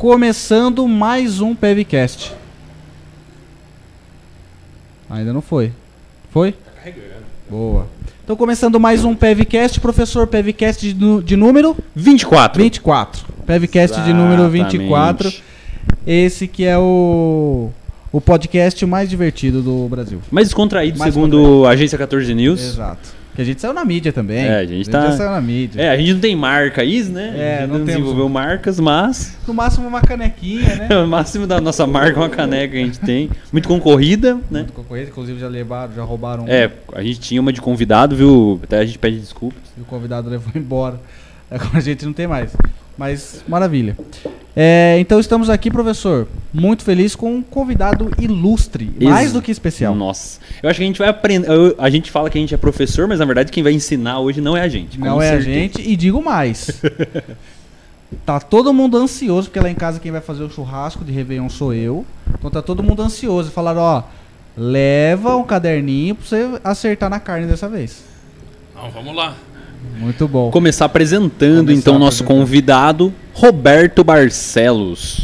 Começando mais um PevCast. Ainda não foi. Foi? Tá carregando. Boa. Então, começando mais um PevCast, professor PevCast de, de número 24. 24. PevCast de número Exatamente. 24. Esse que é o, o podcast mais divertido do Brasil. Mais descontraído, Mais segundo a agência 14 News. Exato. Que a gente saiu na mídia também. É, a gente tá- já saiu na mídia. É, a gente não tem marca isso, né? É, a gente não não temos desenvolveu marcas, mas No máximo uma canequinha, né? o máximo da nossa marca é uma caneca que a gente tem. Muito concorrida, né? Muito concorrente, inclusive já levaram, já roubaram. um É, a gente tinha uma de convidado, viu? Até a gente pede desculpas. E o convidado levou embora. Agora a gente não tem mais. Mas maravilha. É, então estamos aqui, professor, muito feliz com um convidado ilustre, mais Ex- do que especial. Nossa. Eu acho que a gente vai aprender. A gente fala que a gente é professor, mas na verdade quem vai ensinar hoje não é a gente. Não é a certeza. gente, e digo mais. tá todo mundo ansioso, porque lá em casa quem vai fazer o churrasco de Réveillon sou eu. Então tá todo mundo ansioso. Falaram, ó, leva um caderninho pra você acertar na carne dessa vez. Não, vamos lá. Muito bom. Começar apresentando Começar então o nosso convidado, Roberto Barcelos.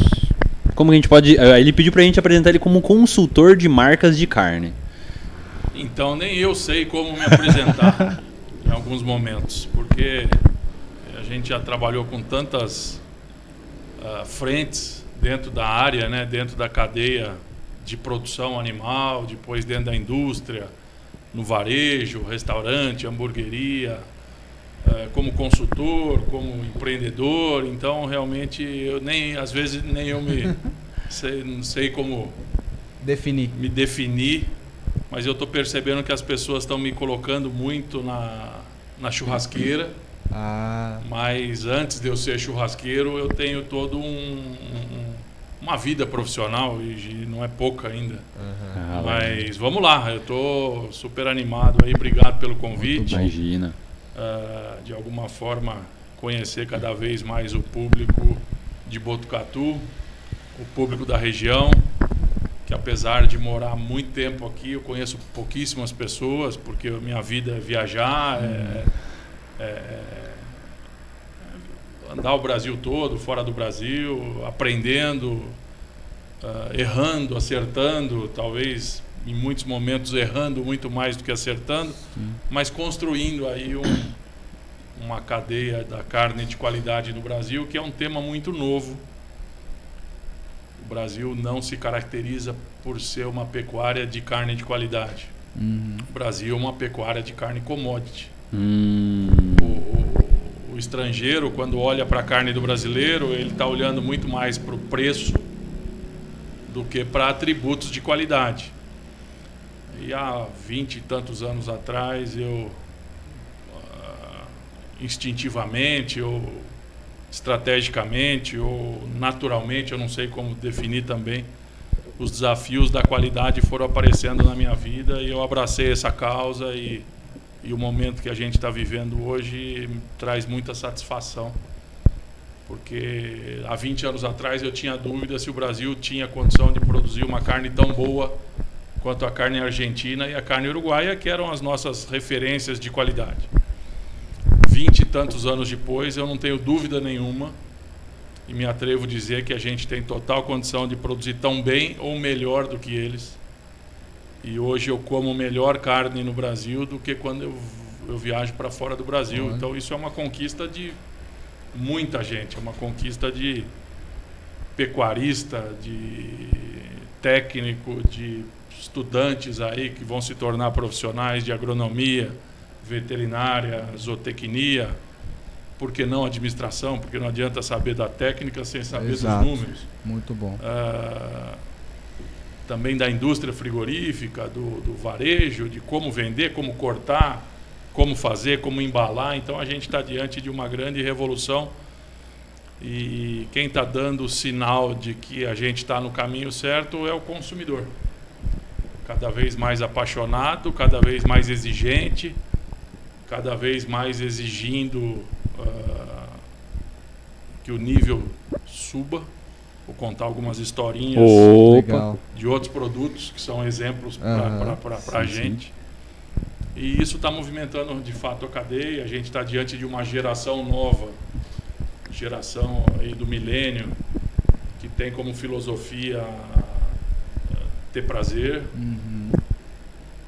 Como a gente pode. eh, Ele pediu pra gente apresentar ele como consultor de marcas de carne. Então nem eu sei como me apresentar em alguns momentos, porque a gente já trabalhou com tantas ah, frentes dentro da área, né, dentro da cadeia de produção animal, depois dentro da indústria, no varejo, restaurante, hamburgueria, como consultor, como empreendedor. Então realmente eu nem às vezes nem eu me sei, não sei como Definir. me definir, mas eu estou percebendo que as pessoas estão me colocando muito na, na churrasqueira. Ah, Mas antes de eu ser churrasqueiro, eu tenho todo um, um- uma vida profissional e não é pouca ainda. Ah, Mas vamos lá, eu estou super animado aí, obrigado pelo convite. Imagina. Ah, de alguma forma conhecer cada vez mais o público de Botucatu, o público da região, que apesar de morar muito tempo aqui, eu conheço pouquíssimas pessoas, porque a minha vida é viajar, é- é- é andar o Brasil todo, fora do Brasil, aprendendo, ah, errando, acertando, talvez em muitos momentos errando muito mais do que acertando mas construindo aí um- uma cadeia da carne de qualidade no Brasil, que é um tema muito novo. O Brasil não se caracteriza por ser uma pecuária de carne de qualidade. uhum. O Brasil é uma pecuária de carne commodity. Hum, O, o- o estrangeiro, quando olha para a carne do brasileiro, ele está olhando muito mais para o preço do que para atributos de qualidade. E há vinte e tantos anos atrás, eu ah, instintivamente ou estrategicamente ou naturalmente, eu não sei como definir também, os desafios da qualidade foram aparecendo na minha vida e eu abracei essa causa e e o momento que a gente está vivendo hoje traz muita satisfação. Porque há 20 anos atrás eu tinha dúvida se o Brasil tinha condição de produzir uma carne tão boa quanto a carne argentina e a carne uruguaia, que eram as nossas referências de qualidade. Vinte e tantos anos depois, eu não tenho dúvida nenhuma e me atrevo a dizer que a gente tem total condição de produzir tão bem ou melhor do que eles. E hoje eu como melhor carne no Brasil do que quando eu, eu viajo para fora do Brasil. Olha. Então isso é uma conquista de muita gente, é uma conquista de pecuarista, de técnico, de estudantes aí que vão se tornar profissionais de agronomia, veterinária, zootecnia, por que não administração? Porque não adianta saber da técnica sem saber Exato. dos números. Muito bom. Ah, também da indústria frigorífica, do, do varejo, de como vender, como cortar, como fazer, como embalar. Então a gente está diante de uma grande revolução e quem está dando o sinal de que a gente está no caminho certo é o consumidor. Cada vez mais apaixonado, cada vez mais exigente, cada vez mais exigindo ah, que o nível suba. Vou contar algumas historinhas Opa. De outros produtos que são exemplos para a sim. gente. E isso está movimentando de fato a cadeia. A gente está diante de uma geração nova, geração aí do milênio, que tem como filosofia ter prazer, Uhum.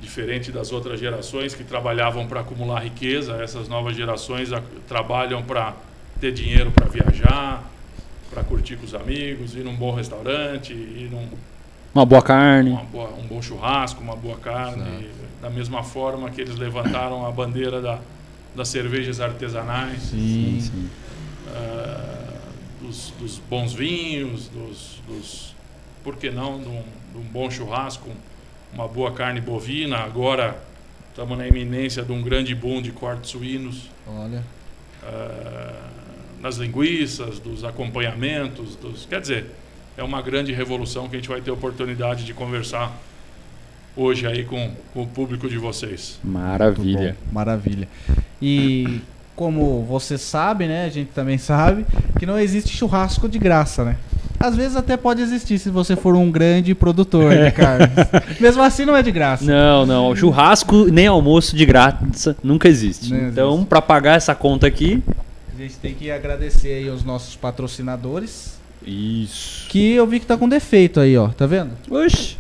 diferente das outras gerações que trabalhavam para acumular riqueza, essas novas gerações a- trabalham para ter dinheiro para viajar, para curtir com os amigos, ir num bom restaurante, ir num Uma boa carne. uma boa- um bom churrasco, uma boa carne, da mesma forma que eles levantaram a bandeira da, das cervejas artesanais, Sim. sim. ah, dos, dos bons vinhos, dos, dos por que não, de um, de um bom churrasco, uma boa carne bovina. Agora estamos na iminência de um grande boom de cortes suínos. Olha. ah, nas linguiças, dos acompanhamentos, dos, quer dizer, é uma grande revolução que a gente vai ter oportunidade de conversar hoje aí com, com o público de vocês. Maravilha. Maravilha. E como você sabe, né? A gente também sabe que não existe churrasco de graça, né? Às vezes até pode existir se você for um grande produtor de carnes. Mesmo assim não é de graça. Não, não. Churrasco nem almoço de graça nunca existe. Não então, para pagar essa conta aqui. A gente tem que agradecer aí aos nossos patrocinadores. Isso. Que eu vi que tá com defeito aí, ó. Tá vendo? Oxi.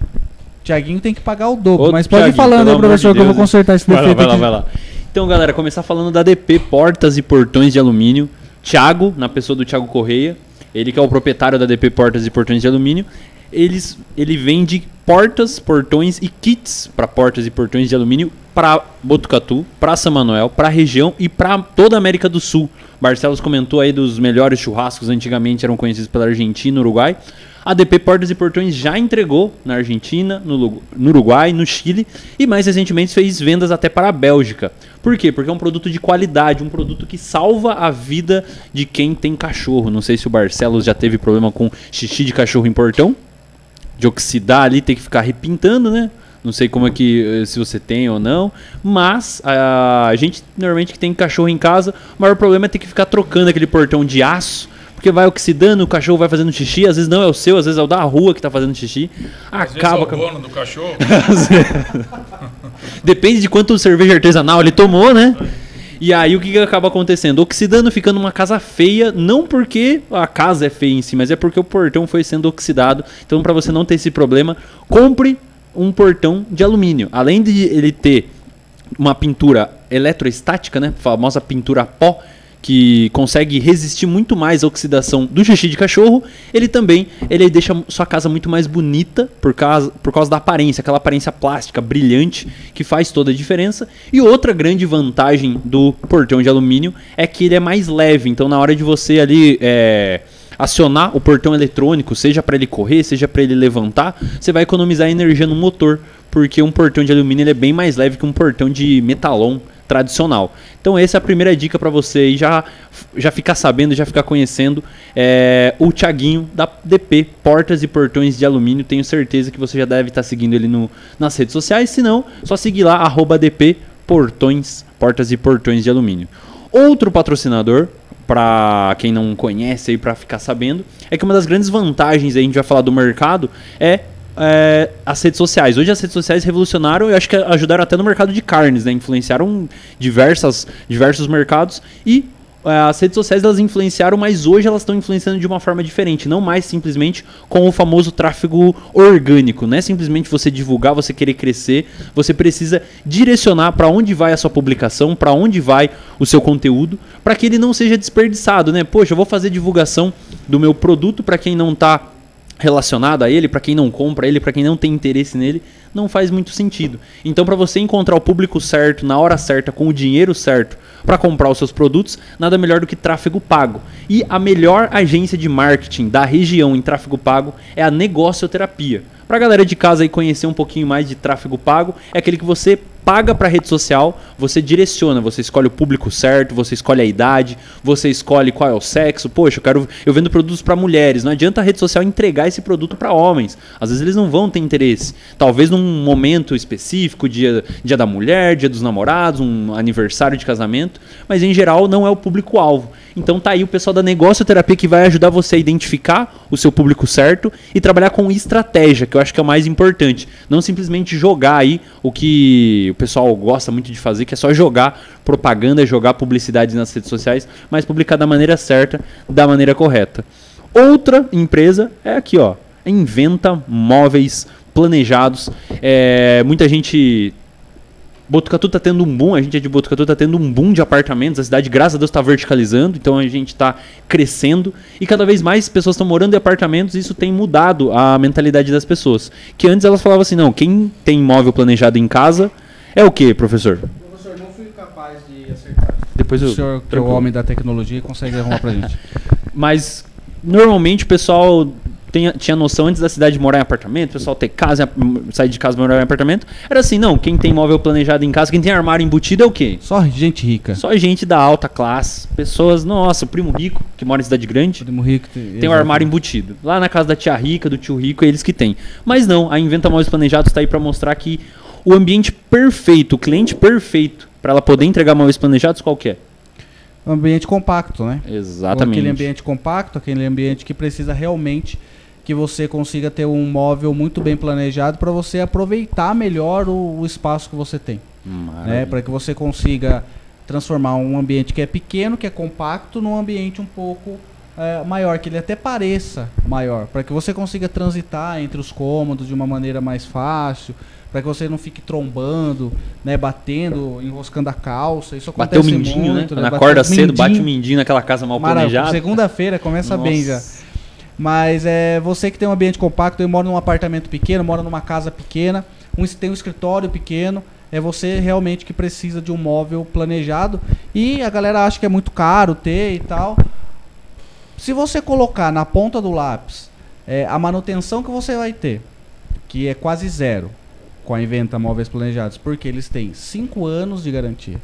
Tiaguinho tem que pagar o dobro. Ô, mas pode ir Thiaguinho, falando pelo aí, professor, de que eu vou consertar esse Vai lá, defeito vai lá, vai lá. Então, galera, começar falando da DP Portas e Portões de Alumínio. Thiago, na pessoa do Thiago Correia, ele que é o proprietário da DP Portas e Portões de Alumínio. Eles, ele vende portas, portões e kits para portas e portões de alumínio para Botucatu, para São Manuel, para a região e para toda a América do Sul. Barcelos comentou aí dos melhores churrascos antigamente eram conhecidos pela Argentina Uruguai. A DP Portas e Portões já entregou na Argentina, no, Uruguai, no Chile e mais recentemente fez vendas até para a Bélgica. Por quê? Porque é um produto de qualidade, um produto que salva a vida de quem tem cachorro. Não sei se o Barcelos já teve problema com xixi de cachorro em portão, de oxidar ali, ter que ficar repintando, né? Não sei como é que eh, se você tem ou não, mas a gente normalmente que tem cachorro em casa, o maior problema é ter que ficar trocando aquele portão de aço, porque vai oxidando, o cachorro vai fazendo xixi, às vezes não é o seu, às vezes é o da rua que tá fazendo xixi. Às vezes é Acaba o dono do cachorro. Depende de quanto cerveja artesanal ele tomou, né? E aí o que, que acaba acontecendo? Oxidando, ficando uma casa feia, não porque a casa é feia em si, mas é porque o portão foi sendo oxidado. Então, para você não ter esse problema, compre um portão de alumínio. Além de ele ter uma pintura eletroestática, né? Famosa pintura a pó, que consegue resistir muito mais à oxidação do xixi de cachorro. Ele também ele deixa sua casa muito mais bonita por causa, por causa da aparência, aquela aparência plástica brilhante que faz toda a diferença. E outra grande vantagem do portão de alumínio é que ele é mais leve. Então, na hora de você ali é, acionar o portão eletrônico, seja para ele correr, seja para ele levantar, você vai economizar energia no motor, porque um portão de alumínio é bem mais leve que um portão de metalon tradicional. Então essa é a primeira dica para você já já ficar sabendo, já ficar conhecendo é, o Thiaguinho da DP Portas e Portões de Alumínio. Tenho certeza que você já deve estar seguindo ele no, nas redes sociais. Se não, só seguir lá arroba DP Portões Portas e Portões de Alumínio. Outro patrocinador para quem não conhece aí para ficar sabendo, é que uma das grandes vantagens aí, a gente vai falar do mercado é, é, as redes sociais. Hoje as redes sociais revolucionaram e acho que ajudaram até no mercado de carnes, né? Influenciaram diversas, diversos mercados e é, as redes sociais elas influenciaram, mas hoje elas estão influenciando de uma forma diferente, não mais simplesmente com o famoso tráfego orgânico, não é simplesmente você divulgar, você querer crescer, você precisa direcionar para onde vai a sua publicação, para onde vai o seu conteúdo, para que ele não seja desperdiçado, né? Poxa, eu vou fazer divulgação do meu produto para quem não está relacionado a ele, para quem não compra ele, para quem não tem interesse nele, não faz muito sentido. Então, para você encontrar o público certo, na hora certa, com o dinheiro certo para comprar os seus produtos, nada melhor do que tráfego pago. E a melhor agência de marketing da região em tráfego pago é a Negocioterapia. Para a galera de casa aí conhecer um pouquinho mais de tráfego pago, é aquele que você paga para rede social, você direciona, você escolhe o público certo, você escolhe a idade, você escolhe qual é o sexo. Poxa, eu quero eu vendo produtos para mulheres, não adianta a rede social entregar esse produto para homens. Às vezes eles não vão ter interesse. Talvez num momento específico, dia, dia da mulher, dia dos namorados, um aniversário de casamento, mas em geral não é o público alvo. Então tá aí o pessoal da negocioterapia que vai ajudar você a identificar o seu público certo e trabalhar com estratégia, que eu acho que é o mais importante. Não simplesmente jogar aí o que o pessoal gosta muito de fazer, que é só jogar propaganda, jogar publicidade nas redes sociais, mas publicar da maneira certa, da maneira correta. Outra empresa é aqui, ó. Inventa móveis planejados. É, muita gente Botucatu tá tendo um boom, a gente é de Botucatu, tá tendo um boom de apartamentos, a cidade, graças a Deus, tá verticalizando, então a gente tá crescendo e cada vez mais pessoas estão morando em apartamentos e isso tem mudado a mentalidade das pessoas. Que antes elas falavam assim, não, quem tem imóvel planejado em casa é o quê, professor? Professor, não fui capaz de acertar. Depois O eu... senhor, que é o homem da tecnologia, consegue arrumar pra gente. Mas normalmente o pessoal tem- tinha noção antes da cidade de morar em apartamento, o pessoal ter casa, sair de casa e morar em apartamento. Era assim, não, quem tem imóvel planejado em casa, quem tem armário embutido é o quê? Só gente rica. Só gente da alta classe, pessoas, nossa, o primo rico que mora em cidade grande. Primo rico Tem um armário embutido. Lá na casa da tia rica, do tio rico, é eles que têm. Mas não, a Inventa Móveis Planejados está aí para mostrar que o ambiente perfeito, o cliente perfeito, para ela poder entregar móveis planejados, qual que é? Ambiente compacto, né? Exatamente. Aquele ambiente compacto, aquele ambiente que precisa realmente que você consiga ter um móvel muito bem planejado para você aproveitar melhor o, o espaço que você tem, né? Para que você consiga transformar um ambiente que é pequeno, que é compacto, num ambiente um pouco eh, maior, que ele até pareça maior, para que você consiga transitar entre os cômodos de uma maneira mais fácil, para que você não fique trombando, né, batendo, enroscando a calça. Isso Bateu o acontece mindinho, muito, né? né? Quando acorda cedo, bate o mindinho. mindinho naquela casa mal Maravilha. planejada. Segunda-feira começa Nossa. bem já. Mas é você que tem um ambiente compacto, eu moro num apartamento pequeno, moro numa casa pequena, um, tem um escritório pequeno, é você realmente que precisa de um móvel planejado e a galera acha que é muito caro ter e tal. Se você colocar na ponta do lápis é, a manutenção que você vai ter, que é quase zero com a Inventa Móveis Planejados, porque eles têm 5 anos de garantia.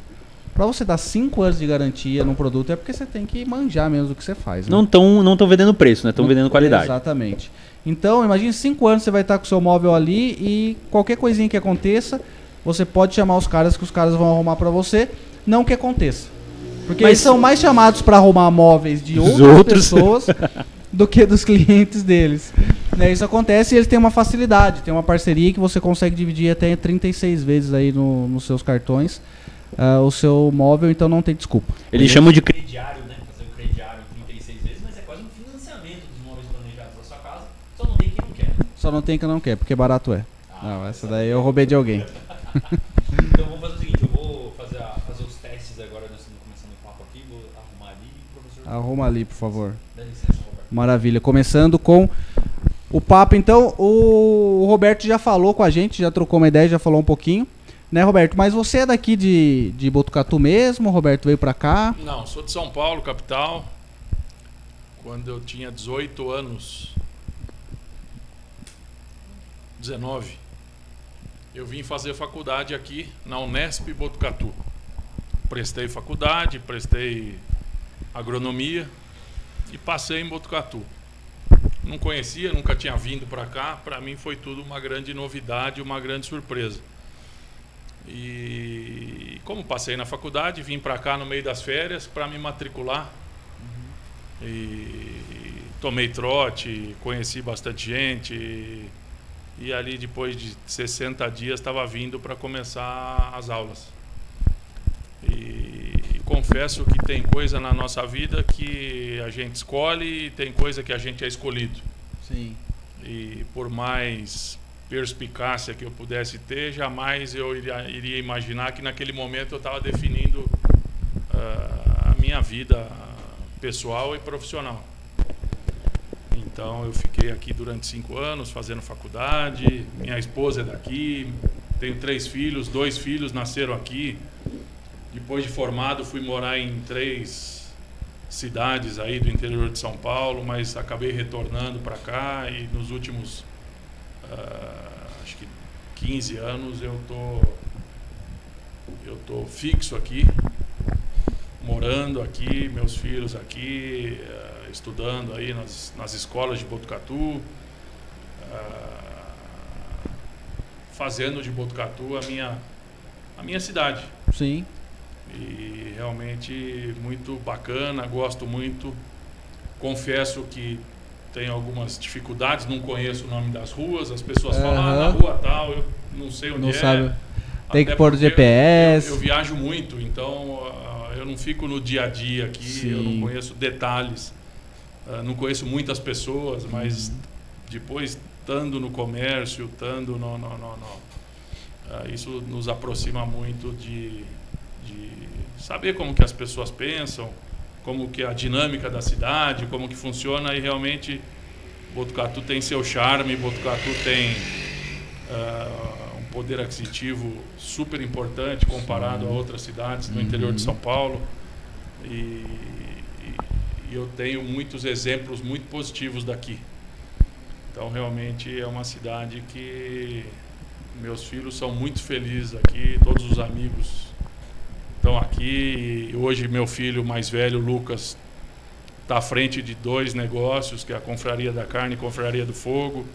Para você dar 5 anos de garantia num produto é porque você tem que manjar mesmo do que você faz. né? Não estão não tão vendendo preço, né? Estão vendendo qualidade. Exatamente. Então, imagine cinco anos você vai estar com o seu móvel ali e qualquer coisinha que aconteça, você pode chamar os caras que os caras vão arrumar para você, não que aconteça. Porque Mas- eles são mais chamados para arrumar móveis de outras outros. pessoas do que dos clientes deles. Né, isso acontece e eles têm uma facilidade, tem uma parceria que você consegue dividir até 36 vezes aí no- nos seus cartões ah, o seu móvel, então não tem desculpa. Eles chamam de cre- crediário, né? Fazer o crediário em 36 vezes, mas é quase um financiamento dos móveis planejados da sua casa. Só não tem quem não quer. Só não tem que não quer, porque barato é. Ah, Não, essa daí eu roubei de alguém. Então vamos fazer o seguinte, eu vou fazer, a- fazer os testes agora, nós estamos começando o papo aqui, vou arrumar ali professor Arruma ali, por favor. dá licença, Roberto. Maravilha. Começando com o papo, então, o Roberto já falou com a gente, já trocou uma ideia, já falou um pouquinho. Né, Roberto? Mas você é daqui de, de Botucatu mesmo? Roberto veio pra cá? Não, sou de São Paulo, capital. Quando eu tinha 18 anos, 19, eu vim fazer faculdade aqui na Unesp Botucatu. Prestei faculdade, prestei agronomia e passei em Botucatu. Não conhecia, nunca tinha vindo para cá. Para mim foi tudo uma grande novidade, uma grande surpresa. E como passei na faculdade, vim para cá no meio das férias para me matricular. E tomei trote, conheci bastante gente. E, e ali depois de 60 dias estava vindo para começar as aulas. E, confesso que tem coisa na nossa vida que a gente escolhe e tem coisa que a gente é escolhido. Sim. E por mais perspicácia que eu pudesse ter, jamais eu iria, iria imaginar que naquele momento eu estava definindo ah, a minha vida pessoal e profissional. Então eu fiquei aqui durante cinco anos fazendo faculdade. Minha esposa é daqui, tenho três filhos, dois filhos nasceram aqui. Depois de formado fui morar em três cidades aí do interior de São Paulo, mas acabei retornando para cá e nos últimos ah, acho que 15 anos eu tô eu tô fixo aqui, morando aqui, meus filhos aqui, ah, estudando aí nas, nas escolas de Botucatu, ah, fazendo de Botucatu a minha a minha cidade Sim. e realmente muito bacana, gosto muito. Confesso que tenho algumas dificuldades, não conheço o nome das ruas, as pessoas falam ah, na rua tal, eu não sei onde Não é. sabe. Tem Até que pôr o GPS. Eu, eu viajo muito, então ah, eu não fico no dia a dia aqui, eu Sim. não conheço detalhes. Ah, não conheço muitas pessoas, mas depois estando no comércio, estando no, no, no, no ah, isso nos aproxima muito de, de saber como que as pessoas pensam, como que a dinâmica da cidade, como que funciona e realmente Botucatu tem seu charme, Botucatu tem ah, um poder aquisitivo super importante comparado a outras cidades no interior de São Paulo. E, e- e eu tenho muitos exemplos muito positivos daqui. Então realmente é uma cidade que meus filhos são muito felizes aqui, todos os amigos estão aqui. E hoje meu filho mais velho, Lucas, está à frente de dois negócios, que é a Confraria da Carne e Confraria do Fogo.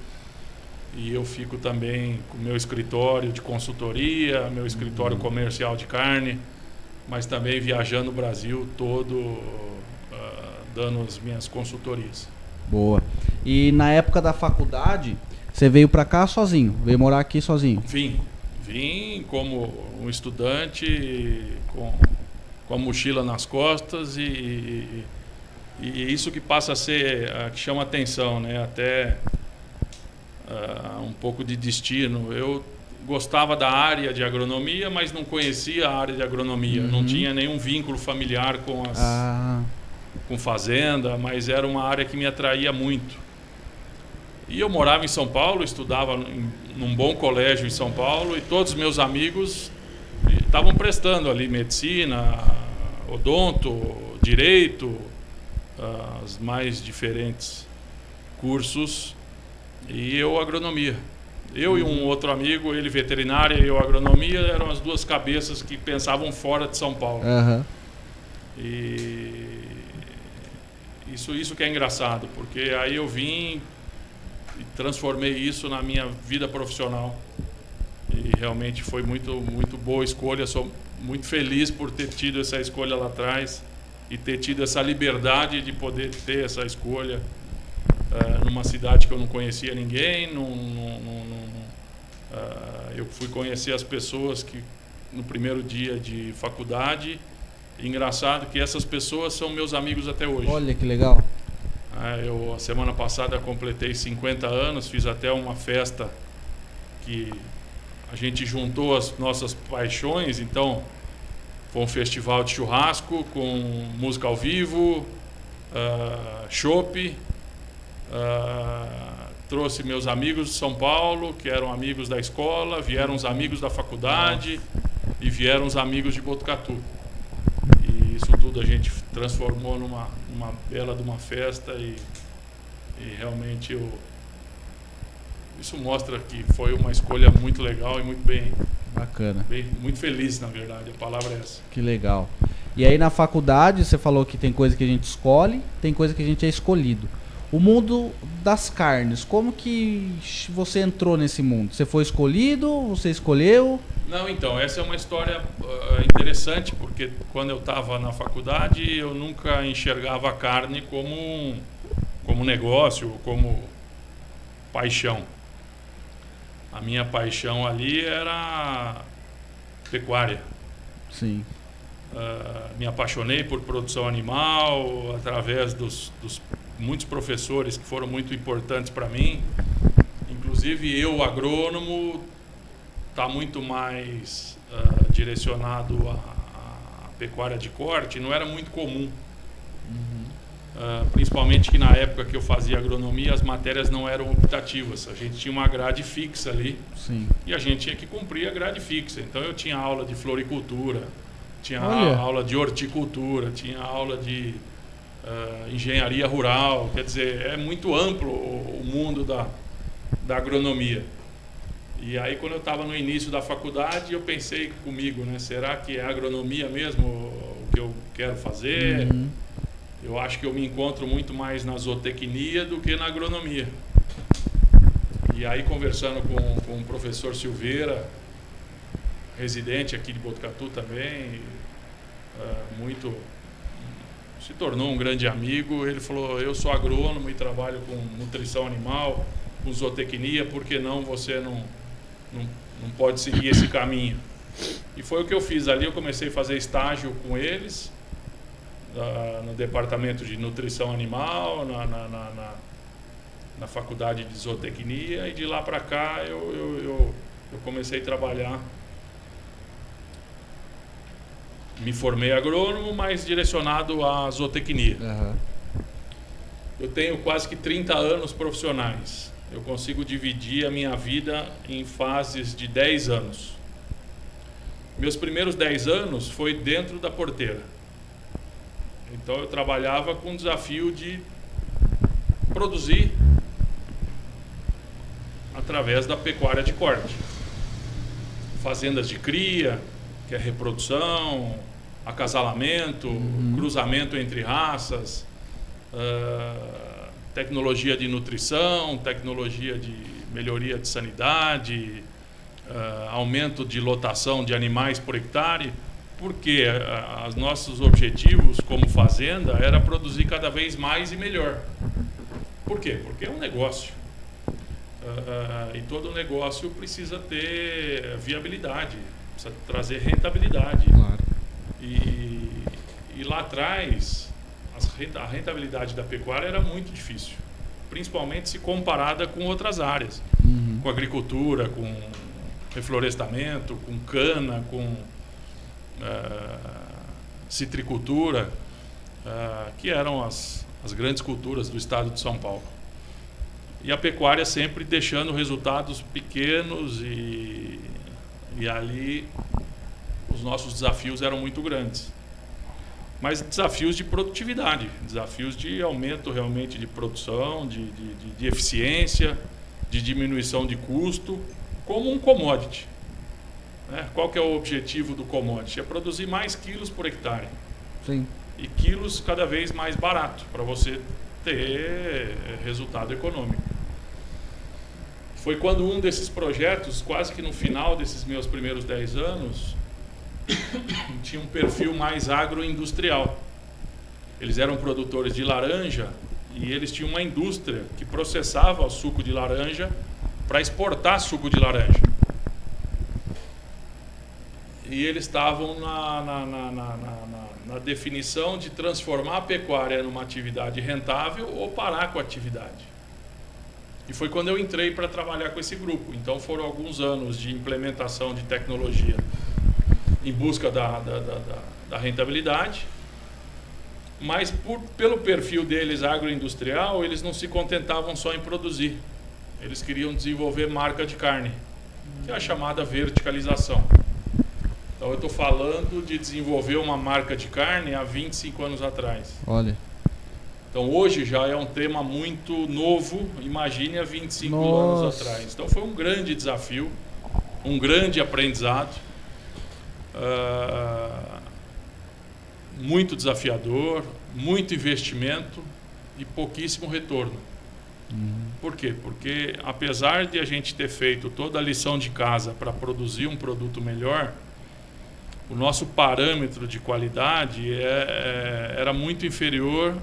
E eu fico também com meu escritório de consultoria, meu escritório comercial de carne, mas também viajando o Brasil todo, ah, dando as minhas consultorias. Boa. E na época da faculdade, você veio pra cá sozinho? Veio morar aqui sozinho? Vim, vim como um estudante com, com a mochila nas costas e, e, e isso que passa a ser, ah, que chama atenção, né? Até ah, um pouco de destino. Eu gostava da área de agronomia, mas não conhecia a área de agronomia. Não Uhum. tinha nenhum vínculo familiar com as Ah, com fazenda, mas era uma área que me atraía muito. E eu morava em São Paulo, estudava em, num bom colégio em São Paulo e todos os meus amigos estavam prestando ali medicina, odonto, direito, ah, os mais diferentes cursos e eu agronomia. Eu e um outro amigo, ele veterinária e eu agronomia, eram as duas cabeças que pensavam fora de São Paulo. aham. E isso, isso que é engraçado, porque aí eu vim e transformei isso na minha vida profissional. E realmente foi muito, muito boa escolha. Sou muito feliz por ter tido essa escolha lá atrás e ter tido essa liberdade de poder ter essa escolha eh, numa cidade que eu não conhecia ninguém. Num, num- num- ah, eu fui conhecer as pessoas que no primeiro dia de faculdade. Engraçado que essas pessoas são meus amigos até hoje. Olha que legal. Ah, eu, a semana passada, completei 50 anos, fiz até uma festa que a gente juntou as nossas paixões. Então, foi um festival de churrasco com música ao vivo, chopp. ah, trouxe meus amigos de São Paulo, que eram amigos da escola, vieram os amigos da faculdade e vieram os amigos de Botucatu. E isso tudo a gente transformou numa, numa bela de uma festa e, e realmente eu, isso mostra que foi uma escolha muito legal e muito bem, Bacana. bem muito feliz na verdade, a palavra é essa. Que legal. E aí na faculdade você falou que tem coisa que a gente escolhe, tem coisa que a gente é escolhido. O mundo das carnes, como que você entrou nesse mundo? Você foi escolhido? Você escolheu? Não, então, essa é uma história ah, interessante, porque quando eu estava na faculdade, eu nunca enxergava a carne como um como negócio, como paixão. A minha paixão ali era pecuária. Sim. Ah, me apaixonei por produção animal através dos, dos muitos professores que foram muito importantes para mim. Inclusive eu, agrônomo, está muito mais ah, direcionado à, à pecuária de corte. Não era muito comum. Ah, principalmente que na época que eu fazia agronomia as matérias não eram optativas. A gente tinha uma grade fixa ali Sim. e a gente tinha que cumprir a grade fixa. Então eu tinha aula de floricultura, tinha Olha. aula de horticultura, tinha aula de ah, engenharia rural. Quer dizer, é muito amplo o, o mundo da, da agronomia. E aí quando eu estava no início da faculdade, eu pensei comigo, né? Será que é agronomia mesmo o que eu quero fazer? Uhum. Eu acho que eu me encontro muito mais na zootecnia do que na agronomia. E aí, conversando com, com o professor Silveira, residente aqui de Botucatu também, ah, muito se tornou um grande amigo. Ele falou: Eu sou agrônomo e trabalho com nutrição animal, com zootecnia, por que não você não, não, não pode seguir esse caminho? E foi o que eu fiz ali. Eu comecei a fazer estágio com eles ah, no departamento de nutrição animal, na, na, na, na, na faculdade de zootecnia, e de lá para cá eu, eu, eu, eu comecei a trabalhar. Me formei agrônomo, mas direcionado à zootecnia. Aham. Eu tenho quase que 30 anos profissionais. Eu consigo dividir a minha vida em fases de 10 anos. Meus primeiros 10 anos foi dentro da porteira. Então eu trabalhava com o desafio de produzir através da pecuária de corte. Fazendas de cria, que é reprodução, acasalamento, cruzamento entre raças, ah, tecnologia de nutrição, tecnologia de melhoria de sanidade, ah, aumento de lotação de animais por hectare, porque os nossos objetivos como fazenda era produzir cada vez mais e melhor. Por quê? Porque é um negócio. Ah, e todo negócio precisa ter viabilidade, precisa trazer rentabilidade. Claro. E, e lá atrás, a rentabilidade da pecuária era muito difícil, principalmente se comparada com outras áreas, Uhum. com agricultura, com reflorestamento, com cana, com ah, citricultura, ah, que eram as, as grandes culturas do estado de São Paulo. E a pecuária sempre deixando resultados pequenos e, e ali os nossos desafios eram muito grandes. Mas desafios de produtividade, desafios de aumento realmente de produção, de, de, de- de eficiência, de diminuição de custo, como um commodity. né? Qual que é o objetivo do commodity? É produzir mais quilos por hectare Sim. e quilos cada vez mais barato para você ter eh, resultado econômico. Foi quando um desses projetos, quase que no final desses meus primeiros 10 anos, tinha um perfil mais agroindustrial. Eles eram produtores de laranja e eles tinham uma indústria que processava o suco de laranja para exportar suco de laranja. E eles estavam na, na, na, na, definição de transformar a pecuária numa atividade rentável ou parar com a atividade. E foi quando eu entrei para trabalhar com esse grupo. Então foram alguns anos de implementação de tecnologia em busca da, da, da, da- da rentabilidade. Mas por, pelo perfil deles agroindustrial, eles não se contentavam só em produzir. Eles queriam desenvolver marca de carne, que é a chamada verticalização. Então eu estou falando de desenvolver uma marca de carne há 25 anos atrás. Olha. Então hoje já é um tema muito novo, imagine há 25 anos Nossa. atrás. Então foi um grande desafio, um grande aprendizado, ah, muito desafiador, muito investimento e pouquíssimo retorno. Por quê? Porque apesar de a gente ter feito toda a lição de casa para produzir um produto melhor, o nosso parâmetro de qualidade é- é- era muito inferior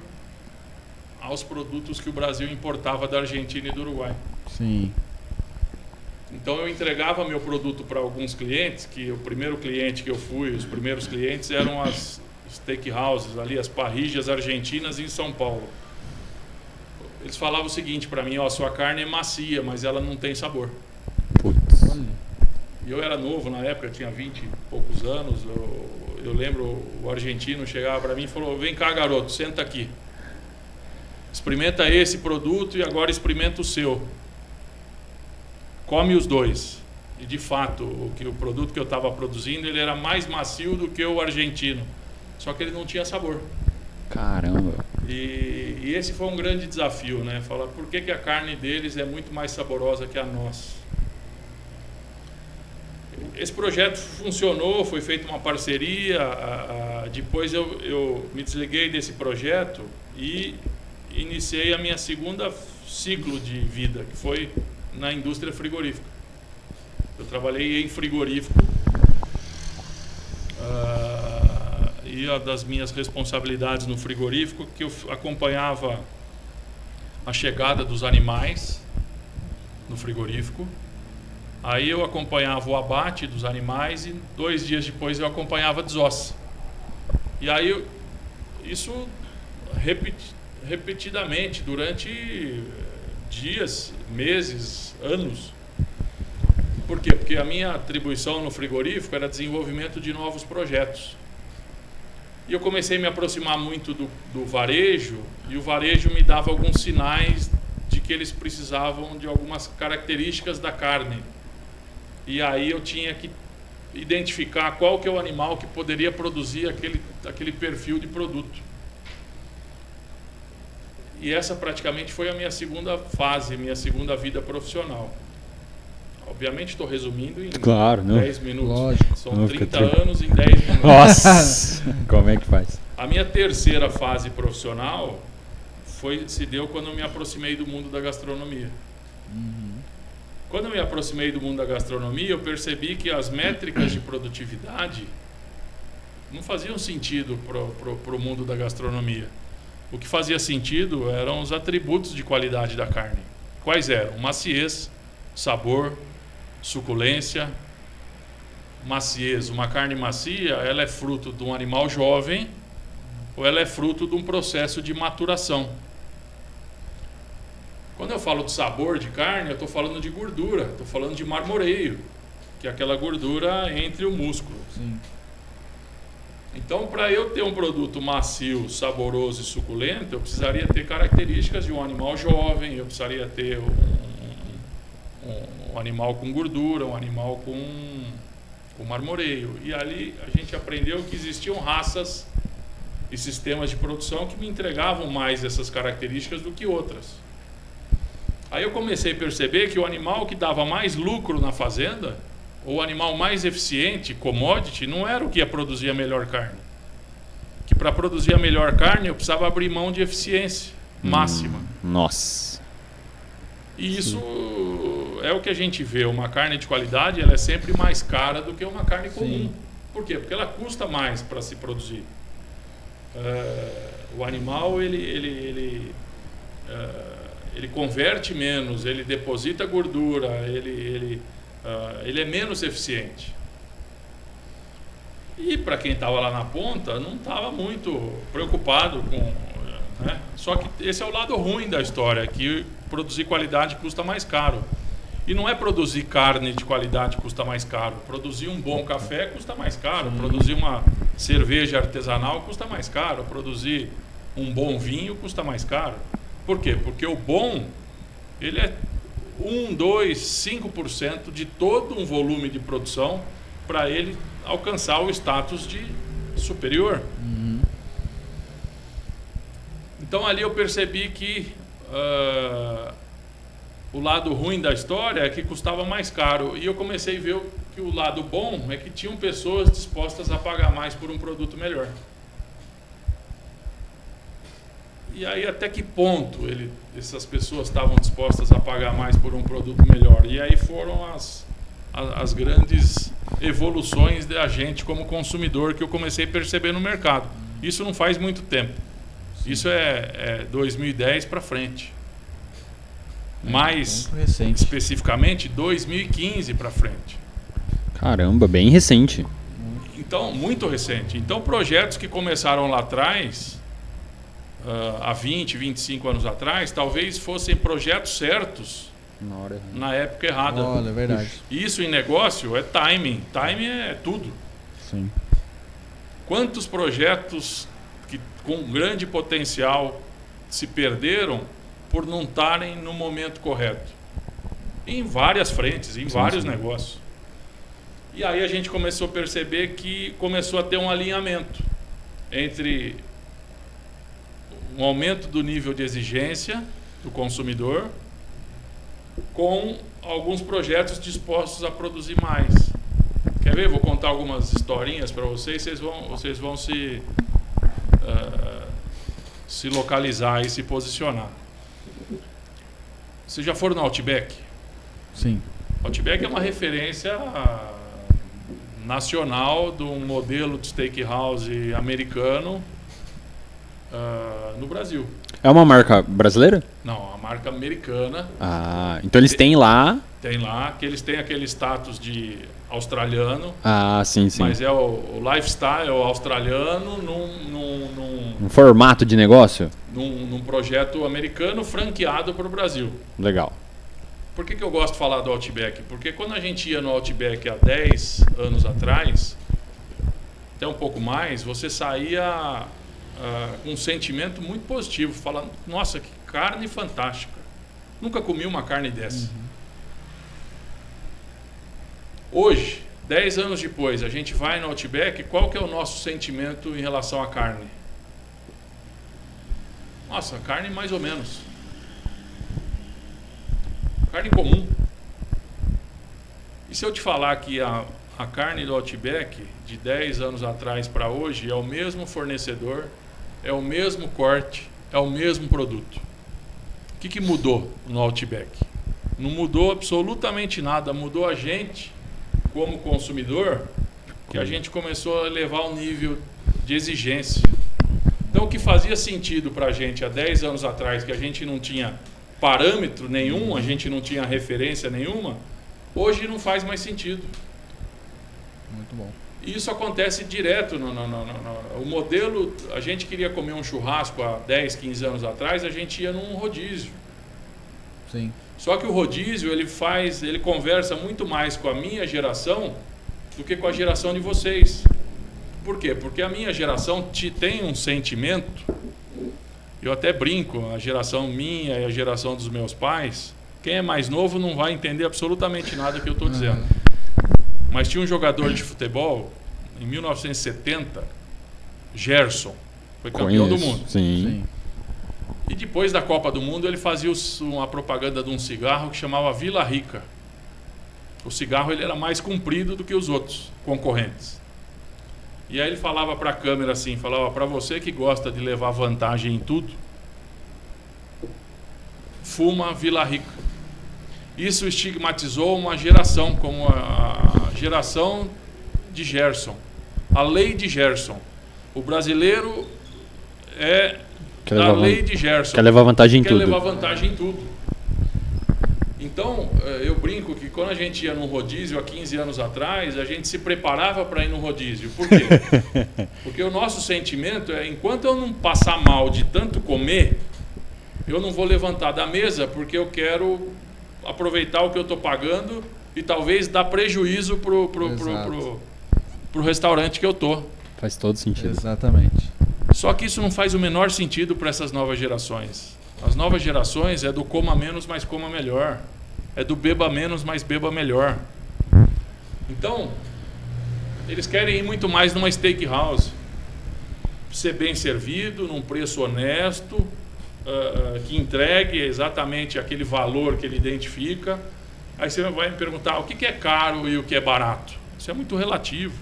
aos produtos que o Brasil importava da Argentina e do Uruguai. Sim. Então eu entregava meu produto para alguns clientes, que o primeiro cliente que eu fui, os primeiros clientes eram as steakhouses ali, as parrilhas argentinas em São Paulo. Eles falavam o seguinte para mim, ó, sua carne é macia, mas ela não tem sabor. Putz. E eu era novo na época, tinha 20 e poucos anos. Eu, eu lembro o argentino chegava para mim e falou: Vem cá, garoto, senta aqui. Experimenta esse produto e agora experimenta o seu. Come os dois. E de fato, o, que, o produto que eu estava produzindo ele era mais macio do que o argentino. Só que ele não tinha sabor. Caramba. E, e esse foi um grande desafio, né? Falar por que, que a carne deles é muito mais saborosa que a nossa. Esse projeto funcionou, foi feita uma parceria. a- a- depois eu, eu me desliguei desse projeto e iniciei a minha segunda ciclo de vida, que foi na indústria frigorífica. Eu trabalhei em frigorífico. Ah, e a das minhas responsabilidades no frigorífico que eu acompanhava a chegada dos animais no frigorífico. Aí eu acompanhava o abate dos animais e dois dias depois eu acompanhava a desossa. E aí isso repeti- repetidamente durante dias, meses, anos. Por quê? Porque a minha atribuição no frigorífico era desenvolvimento de novos projetos. E eu comecei a me aproximar muito do, do varejo, e o varejo me dava alguns sinais de que eles precisavam de algumas características da carne. E aí eu tinha que identificar qual que é o animal que poderia produzir aquele, aquele perfil de produto. E essa praticamente foi a minha segunda fase, minha segunda vida profissional. Obviamente estou resumindo em Claro, não. 10 minutos. Lógico. São Não, fica 30 tranquilo. anos em 10 minutos. Nossa! Como é que faz? A minha terceira fase profissional foi se deu quando eu me aproximei do mundo da gastronomia. Quando eu me aproximei do mundo da gastronomia, eu percebi que as métricas de produtividade não faziam sentido para o mundo da gastronomia. O que fazia sentido eram os atributos de qualidade da carne. Quais eram? Maciez, sabor, suculência. Maciez, uma carne macia, ela é fruto de um animal jovem ou ela é fruto de um processo de maturação. Quando eu falo de sabor de carne, eu estou falando de gordura, estou falando de marmoreio, que é aquela gordura entre o músculo. Sim. Então, para eu ter um produto macio, saboroso e suculento, eu precisaria ter características de um animal jovem, eu precisaria ter um, um- um animal com gordura, um animal com, com marmoreio. E ali a gente aprendeu que existiam raças e sistemas de produção que me entregavam mais essas características do que outras. Aí eu comecei a perceber que o animal que dava mais lucro na fazenda, o animal mais eficiente, commodity, não era o que ia produzir a melhor carne. Que para produzir a melhor carne eu precisava abrir mão de eficiência máxima. Nossa. E isso é o que a gente vê. Uma carne de qualidade ela é sempre mais cara do que uma carne comum. Sim. Por quê? Porque ela custa mais para se produzir. Eh, o animal ele, ele, ele, eh, ele converte menos, ele deposita gordura, ele, ele, ah, ele é menos eficiente. E para quem estava lá na ponta, não estava muito preocupado com. Né? Só que esse é o lado ruim da história, que produzir qualidade custa mais caro. E não é produzir carne de qualidade custa mais caro. Produzir um bom café custa mais caro. Produzir uma cerveja artesanal custa mais caro. Produzir um bom vinho custa mais caro. Por quê? Porque o bom, ele é 1, 2, 5% de todo um volume de produção para ele alcançar o status de superior. Então ali eu percebi que ah, o lado ruim da história é que custava mais caro. E eu comecei a ver que o lado bom é que tinham pessoas dispostas a pagar mais por um produto melhor. E aí até que ponto ele, essas pessoas estavam dispostas a pagar mais por um produto melhor? E aí foram as, a- as grandes evoluções da gente como consumidor que eu comecei a perceber no mercado. Isso não faz muito tempo. Isso é, é 2010 para frente. Mais recente. especificamente 2015 para frente. Caramba, bem recente. Então, muito recente. Então, projetos que começaram lá atrás, ah, há 20, 25 anos atrás, talvez fossem projetos certos Na hora. na época errada. Olha, é verdade. Isso em negócio é timing. Timing é tudo. Sim. Quantos projetos que, com grande potencial se perderam por não estarem no momento correto? Em várias frentes, em Sim, vários sim. negócios. E aí a gente começou a perceber que começou a ter um alinhamento entre um aumento do nível de exigência do consumidor com alguns projetos dispostos a produzir mais. Quer ver? Vou contar algumas historinhas para vocês, vocês vão, vocês vão se, ah, se localizar e se posicionar. Vocês já foram no Outback? Sim. Outback é uma referência nacional de um modelo de steakhouse americano ah, no Brasil. É uma marca brasileira? Não, a marca americana Ah, então eles têm lá. tem lá que eles têm aquele status de australiano, Ah, sim, sim. mas é o, o lifestyle australiano num, num, num, Um formato de negócio? num, num projeto americano franqueado para o Brasil. Legal. Por que, que eu gosto de falar do Outback? Porque quando a gente ia no Outback há 10 anos atrás, até um pouco mais, você saía com um sentimento muito positivo, falando, nossa, que carne fantástica. Nunca comi uma carne dessa. Hoje, 10 anos depois, a gente vai no Outback, qual que é o nosso sentimento em relação à carne? Nossa, carne mais ou menos. Carne comum. E se eu te falar que a, a carne do Outback, de 10 anos atrás para hoje, é o mesmo fornecedor, é o mesmo corte, é o mesmo produto. O que, que mudou no Outback? Não mudou absolutamente nada, mudou a gente como consumidor, que a gente começou a levar o nível de exigência. Então, o que fazia sentido para a gente há 10 anos atrás, que a gente não tinha parâmetro nenhum, a gente não tinha referência nenhuma, hoje não faz mais sentido. Muito bom. E isso acontece direto. No, no, no, no- o modelo, a gente queria comer um churrasco há 10, 15 anos atrás, a gente ia num rodízio. Sim. Só que o rodízio ele faz, ele conversa muito mais com a minha geração do que com a geração de vocês. Por quê? Porque a minha geração te tem um sentimento. Eu até brinco, a geração minha e a geração dos meus pais. Quem é mais novo não vai entender absolutamente nada que eu estou dizendo. Mas tinha um jogador de futebol em 1970, Gerson, foi campeão do Conheço, mundo. Sim. Sim. E depois da Copa do Mundo, ele fazia uma propaganda de um cigarro que chamava Vila Rica. O cigarro ele era mais comprido do que os outros concorrentes. E aí ele falava para a câmera assim, falava para você que gosta de levar vantagem em tudo, fuma Vila Rica. Isso estigmatizou uma geração como a, geração de Gerson, a lei de Gerson. O brasileiro é Quer da lei de Gerson. quer levar vantagem em quer tudo. levar vantagem em tudo. Então, eh, eu brinco que quando a gente ia num rodízio há 15 anos atrás, a gente se preparava para ir no rodízio. Por quê? Porque o nosso sentimento é, enquanto eu não passar mal de tanto comer, eu não vou levantar da mesa porque eu quero aproveitar o que eu estou pagando e talvez dar prejuízo pro, pro, pro, pro, pro restaurante que eu tô. Faz todo sentido. Exatamente. Só que isso não faz o menor sentido para essas novas gerações. As novas gerações é do coma menos, mas coma melhor. É do beba menos, mas beba melhor. Então, eles querem ir muito mais numa steakhouse. Ser bem servido, num preço honesto, ah, ah, que entregue exatamente aquele valor que ele identifica. Aí você vai me perguntar o que que é caro e o que é barato. Isso é muito relativo.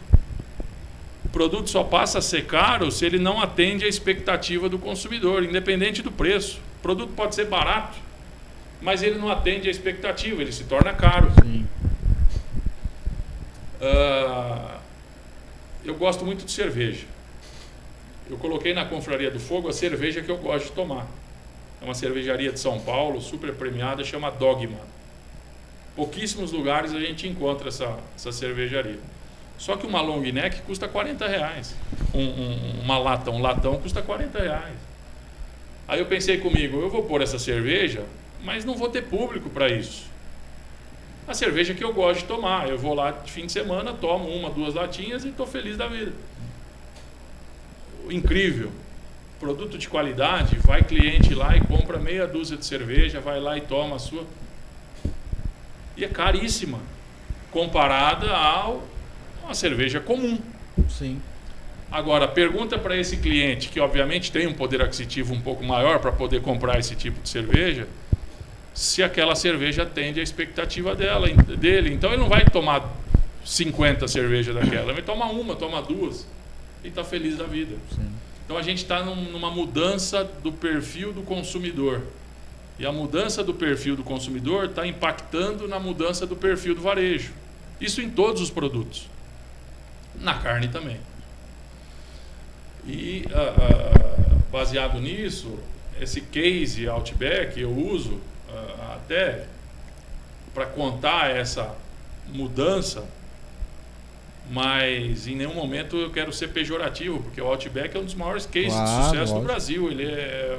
O produto só passa a ser caro se ele não atende à expectativa do consumidor, independente do preço. O produto pode ser barato, mas ele não atende à expectativa, ele se torna caro. Sim. Ah, eu gosto muito de cerveja. Eu coloquei na Confraria do Fogo a cerveja que eu gosto de tomar. É uma cervejaria de São Paulo, super premiada, chama Dogma. Pouquíssimos lugares a gente encontra essa, essa cervejaria. Só que uma long neck custa 40 reais. Um, um- uma lata, um latão custa 40 reais. Aí eu pensei comigo, eu vou pôr essa cerveja, mas não vou ter público para isso. A cerveja que eu gosto de tomar. Eu vou lá de fim de semana, tomo uma, duas latinhas e estou feliz da vida. Incrível. Produto de qualidade, vai cliente lá e compra meia dúzia de cerveja, vai lá e toma a sua. E é caríssima comparada a uma cerveja comum. Sim. Agora, pergunta para esse cliente, que obviamente tem um poder aquisitivo um pouco maior para poder comprar esse tipo de cerveja, se aquela cerveja atende à expectativa dela, dele. Então ele não vai tomar 50 cervejas daquela, ele vai tomar uma, tomar duas e está feliz da vida. Sim. Então a gente está numa mudança do perfil do consumidor. E a mudança do perfil do consumidor está impactando na mudança do perfil do varejo. Isso em todos os produtos. Na carne também. E ah, ah, baseado nisso, esse case Outback eu uso ah, até para contar essa mudança mas em nenhum momento eu quero ser pejorativo, porque o Outback é um dos maiores cases Claro, de sucesso lógico. do Brasil. Ele é,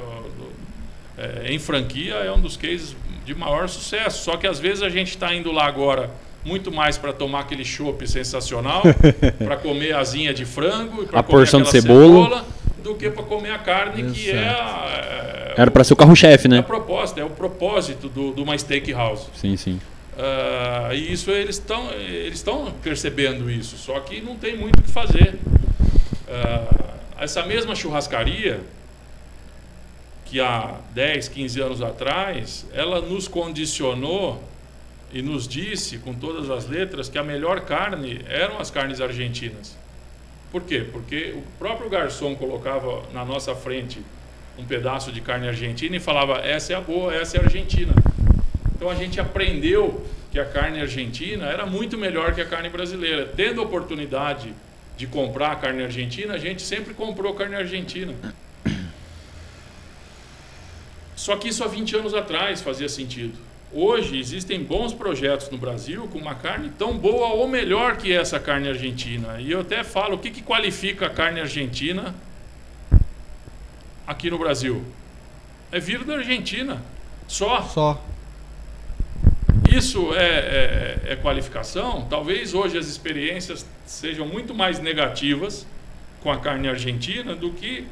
é, em franquia é um dos cases de maior sucesso. Só que às vezes a gente está indo lá agora muito mais para tomar aquele chopp sensacional, para comer asinha de frango, e pra A comer porção de cebola. do que para comer a carne que é, a- é Era pra ser o carro-chefe, a né? proposta, é o propósito do, de uma steakhouse. Sim, sim. Ah, e isso eles estão eles estão percebendo isso, só que não tem muito o que fazer. Ah, essa mesma churrascaria que há 10, 15 anos atrás, ela nos condicionou e nos disse com todas as letras que a melhor carne eram as carnes argentinas. Por quê? Porque o próprio garçom colocava na nossa frente um pedaço de carne argentina e falava: essa é a boa, essa é a argentina. Então a gente aprendeu que a carne argentina era muito melhor que a carne brasileira. Tendo a oportunidade de comprar a carne argentina, a gente sempre comprou carne argentina. Só que isso há 20 anos atrás fazia sentido. Hoje existem bons projetos no Brasil com uma carne tão boa ou melhor que essa carne argentina. E eu até falo o que, que qualifica a carne argentina aqui no Brasil. É vir da Argentina. Só. Só. Isso é, é- é qualificação? Talvez hoje as experiências sejam muito mais negativas com a carne argentina do que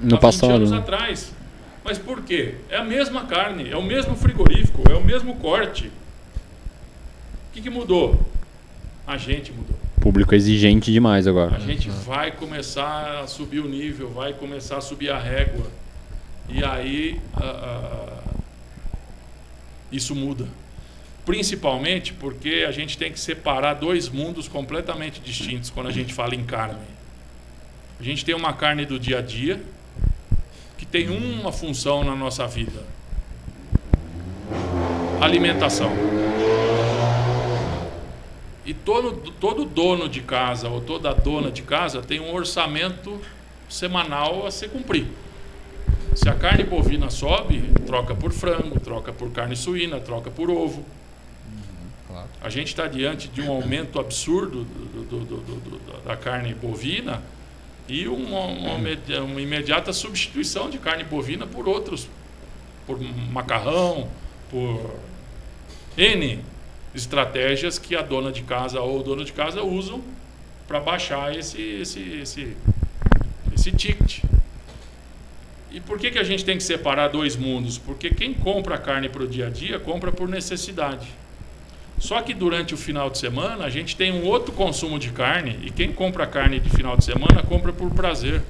No há 20 passado. anos né? atrás. Mas por quê? É a mesma carne, é o mesmo frigorífico, é o mesmo corte. O que, que mudou? A gente mudou. Público exigente demais agora. A gente vai começar a subir o nível, vai começar a subir a régua. E aí isso muda. Principalmente porque a gente tem que separar dois mundos completamente distintos quando a gente fala em carne. A gente tem uma carne do dia a dia que tem uma função na nossa vida: alimentação. E todo, todo dono de casa ou toda dona de casa tem um orçamento semanal a ser cumprido. Se a carne bovina sobe, troca por frango, troca por carne suína, troca por ovo. A gente está diante de um aumento absurdo do- do- do- da carne bovina e uma, uma uma imediata substituição de carne bovina por outros, por macarrão, por N estratégias que a dona de casa ou o dono de casa usam para baixar esse, esse, esse, esse ticket. E por que, que a gente tem que separar dois mundos? Porque quem compra carne para o dia a dia compra por necessidade. Só que durante o final de semana a gente tem um outro consumo de carne e quem compra carne de final de semana compra por prazer.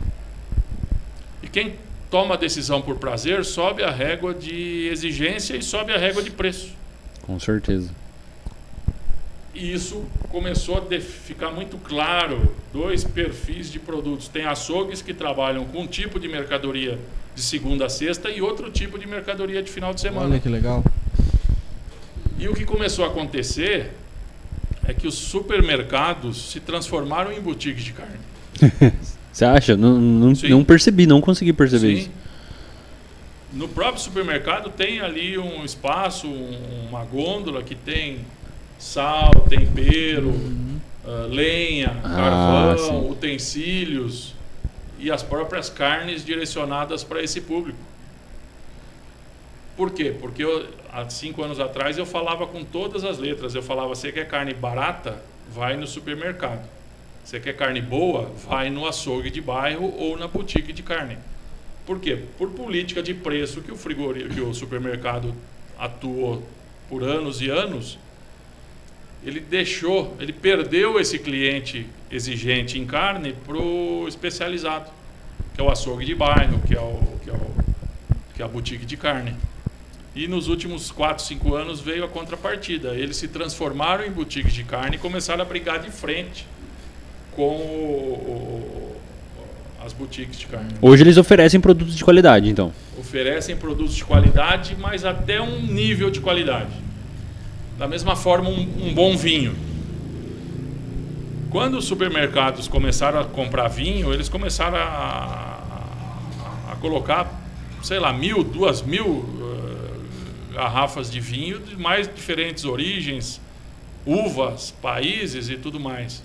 E quem toma a decisão por prazer sobe a régua de exigência e sobe a régua de preço. Com certeza. E isso começou a ficar muito claro, dois perfis de produtos. Tem açougues que trabalham com um tipo de mercadoria de segunda a sexta e outro tipo de mercadoria de final de semana. Olha que legal. E o que começou a acontecer é que os supermercados se transformaram em boutiques de carne. Você acha? Não, não, Sim. não percebi, não consegui perceber Sim. isso. No próprio supermercado tem ali um espaço, um- uma gôndola que tem sal, tempero, ah, lenha, Ah, sim. carvão, utensílios e as próprias carnes direcionadas para esse público. Por quê? Porque eu, há cinco anos atrás eu falava com todas as letras. Eu falava: você quer carne barata? Vai no supermercado. Você quer carne boa? Vai no açougue de bairro ou na boutique de carne. Por quê? Por política de preço que o frigorífico, que o supermercado atuou por anos e anos, ele deixou, ele perdeu esse cliente exigente em carne pro especializado, que é o açougue de bairro, que é o que é, o, que é a boutique de carne. E nos últimos 4, 5 anos veio a contrapartida. Eles se transformaram em boutiques de carne e começaram a brigar de frente com o- o- as boutiques de carne. Hoje eles oferecem produtos de qualidade, então. Oferecem produtos de qualidade, mas até um nível de qualidade. Da mesma forma, um, um bom vinho. Quando os supermercados começaram a comprar vinho, eles começaram a, a- a colocar, sei lá, mil, duas mil garrafas de vinho de mais diferentes origens, uvas, países e tudo mais.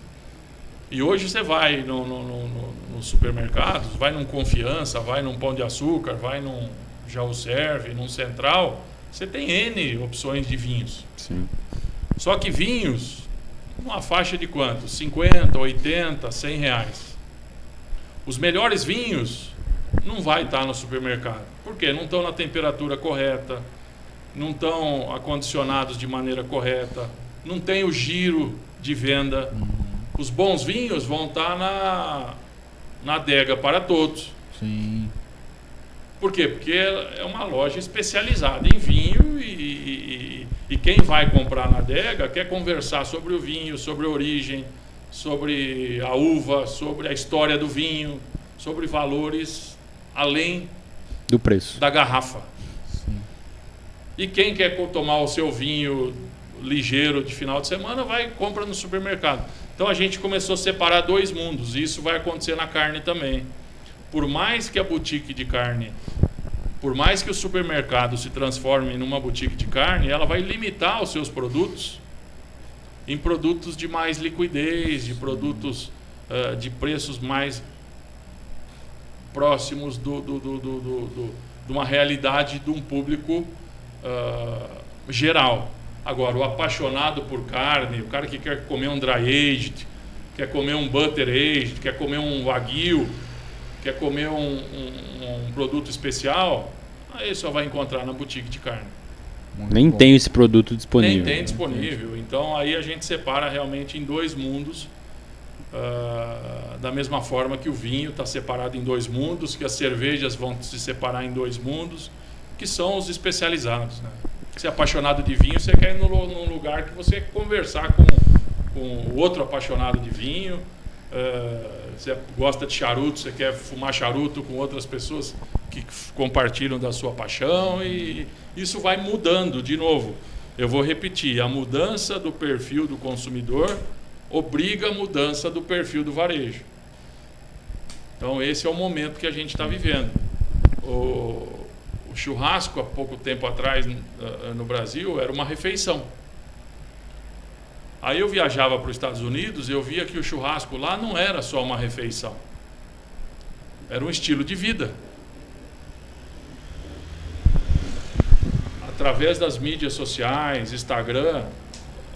E hoje você vai no, no, no, no- nos supermercados, vai num Confiança, vai num Pão de Açúcar, vai num Jaú Serve, num Central, você tem N opções de vinhos. Sim. Só que vinhos, uma faixa de quanto? 50, 80, 100 reais. Os melhores vinhos não vai estar no supermercado. Por quê? Não estão na temperatura correta, não estão acondicionados de maneira correta, não tem o giro de venda. Os bons vinhos vão estar na, na adega para todos. Sim. Por quê? Porque é uma loja especializada em vinho e, e- e quem vai comprar na adega quer conversar sobre o vinho, sobre a origem, sobre a uva, sobre a história do vinho, sobre valores além Do preço. da garrafa. E quem quer tomar o seu vinho ligeiro de final de semana vai e compra no supermercado. Então a gente começou a separar dois mundos, e isso vai acontecer na carne também. Por mais que a boutique de carne, por mais que o supermercado se transforme numa boutique de carne, ela vai limitar os seus produtos em produtos de mais liquidez, de produtos ah, de preços mais próximos do, do, do, do, do- do- de uma realidade de um público ah, geral. Agora, o apaixonado por carne, o cara que quer comer um dry aged, quer comer um butter aged, quer comer um wagyu, quer comer um, um- um produto especial, aí só vai encontrar na boutique de carne. Muito Nem bom. tem esse produto disponível. Nem tem disponível. Então aí a gente separa realmente em dois mundos. ah, da mesma forma que o vinho está separado em dois mundos, que as cervejas vão se separar em dois mundos, que são os especializados. Né? Você é apaixonado de vinho, você quer ir num, lu- num lugar que você conversar com, com outro apaixonado de vinho. ah, você gosta de charuto, você quer fumar charuto com outras pessoas que compartilham da sua paixão e isso vai mudando de novo. Eu vou repetir, a mudança do perfil do consumidor obriga a mudança do perfil do varejo. Então esse é o momento que a gente está vivendo. O, o churrasco, há pouco tempo atrás n- ah, no Brasil, era uma refeição. Aí eu viajava para os Estados Unidos e eu via que o churrasco lá não era só uma refeição. Era um estilo de vida. Através das mídias sociais, Instagram,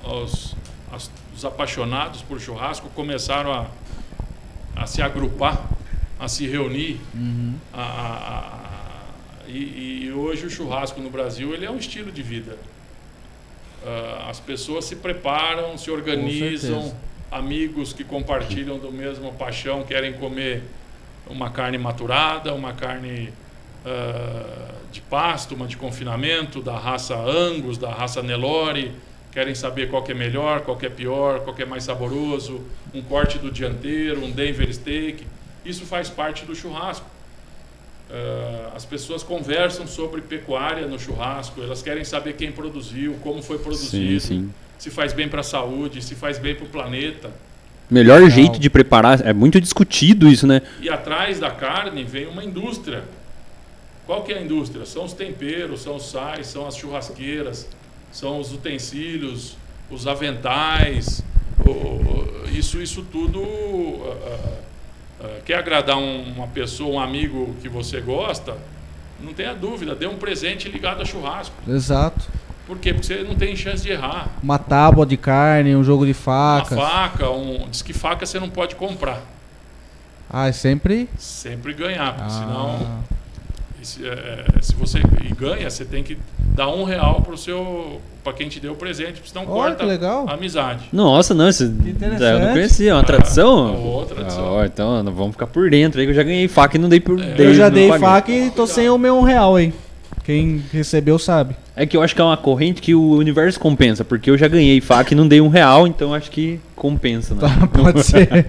os, as- os apaixonados por churrasco começaram a, a se agrupar, a se reunir. Uhum. a- a- e, e hoje o churrasco no Brasil ele é um estilo de vida. Ah, as pessoas se preparam, se organizam, amigos que compartilham do mesmo paixão querem comer uma carne maturada, uma carne ah, de pasto, uma de confinamento, da raça Angus, da raça Nelore, querem saber qual que é melhor, qual que é pior, qual que é mais saboroso, um corte do dianteiro, um Denver steak. Isso faz parte do churrasco. Ah, as pessoas conversam sobre pecuária no churrasco, elas querem saber quem produziu, como foi Sim, produzido, sim. se faz bem para a saúde, se faz bem para o planeta. Melhor Legal. jeito de preparar, é muito discutido isso, né? E atrás da carne vem uma indústria. Qual que é a indústria? São os temperos, são os sais, são as churrasqueiras, são os utensílios, os aventais. o- o- isso, isso tudo ah, ah, quer agradar um- uma pessoa, um amigo que você gosta? Não tenha dúvida, dê um presente ligado a churrasco. Exato. Por quê? Porque você não tem chance de errar. Uma tábua de carne, um jogo de Uma facas. faca, um, diz que faca você não pode comprar. Ah, é sempre. Sempre ganhar, porque senão Ah, Se, é, se você e ganha, você tem que dar um real pro seu para quem te deu o presente, senão Olha corta que legal. a amizade. Nossa, não, isso interessante. eu não conhecia, é uma Ah, tradição? é outra tradição. Ó, então vamos ficar por dentro aí que eu já ganhei faca e não dei por É. dei- eu já dei faca e tô sem o meu um real, hein? Quem recebeu sabe. É que eu acho que é uma corrente que o universo compensa, porque eu já ganhei faca e não dei um real, então acho que compensa, né? Pode ser.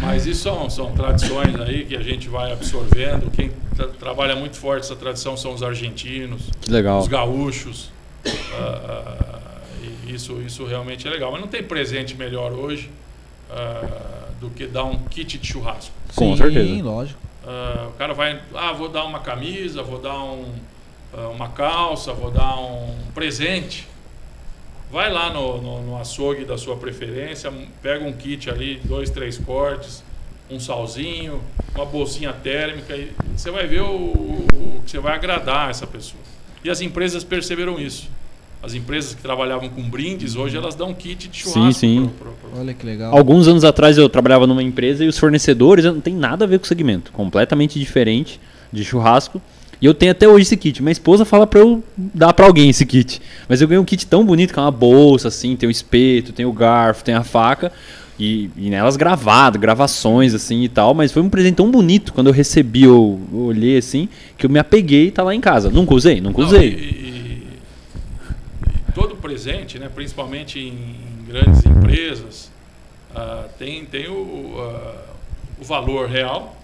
Mas isso são, são tradições aí que a gente vai absorvendo. Quem tra- trabalha muito forte essa tradição são os argentinos, Que legal. os gaúchos. ah, e isso, isso realmente é legal. Mas não tem presente melhor hoje ah, do que dar um kit de churrasco. Com Sim, certeza. lógico. O cara vai, ah, vou dar uma camisa, vou dar um, uma calça, vou dar um presente. Vai lá no, no, no açougue da sua preferência, pega um kit ali, dois, três cortes, um salzinho, uma bolsinha térmica e você vai ver o, o que você vai agradar essa pessoa. E as empresas perceberam isso. As empresas que trabalhavam com brindes, hoje elas dão kit de churrasco. Sim, sim. pro- pro- pro- Olha que legal. Alguns anos atrás eu trabalhava numa empresa e os fornecedores não tem nada a ver com o segmento, completamente diferente de churrasco. E eu tenho até hoje esse kit. Minha esposa fala pra eu dar pra alguém esse kit. Mas eu ganhei um kit tão bonito que é uma bolsa assim, tem o espeto, tem o garfo, tem a faca e, e nelas gravado, gravações assim e tal, mas foi um presente tão bonito quando eu recebi, eu, eu olhei assim, que eu me apeguei e tá lá em casa. Nunca usei, nunca Não, usei. e- e- todo presente, né, principalmente em, em grandes empresas, ah, tem, tem o, ah, o valor real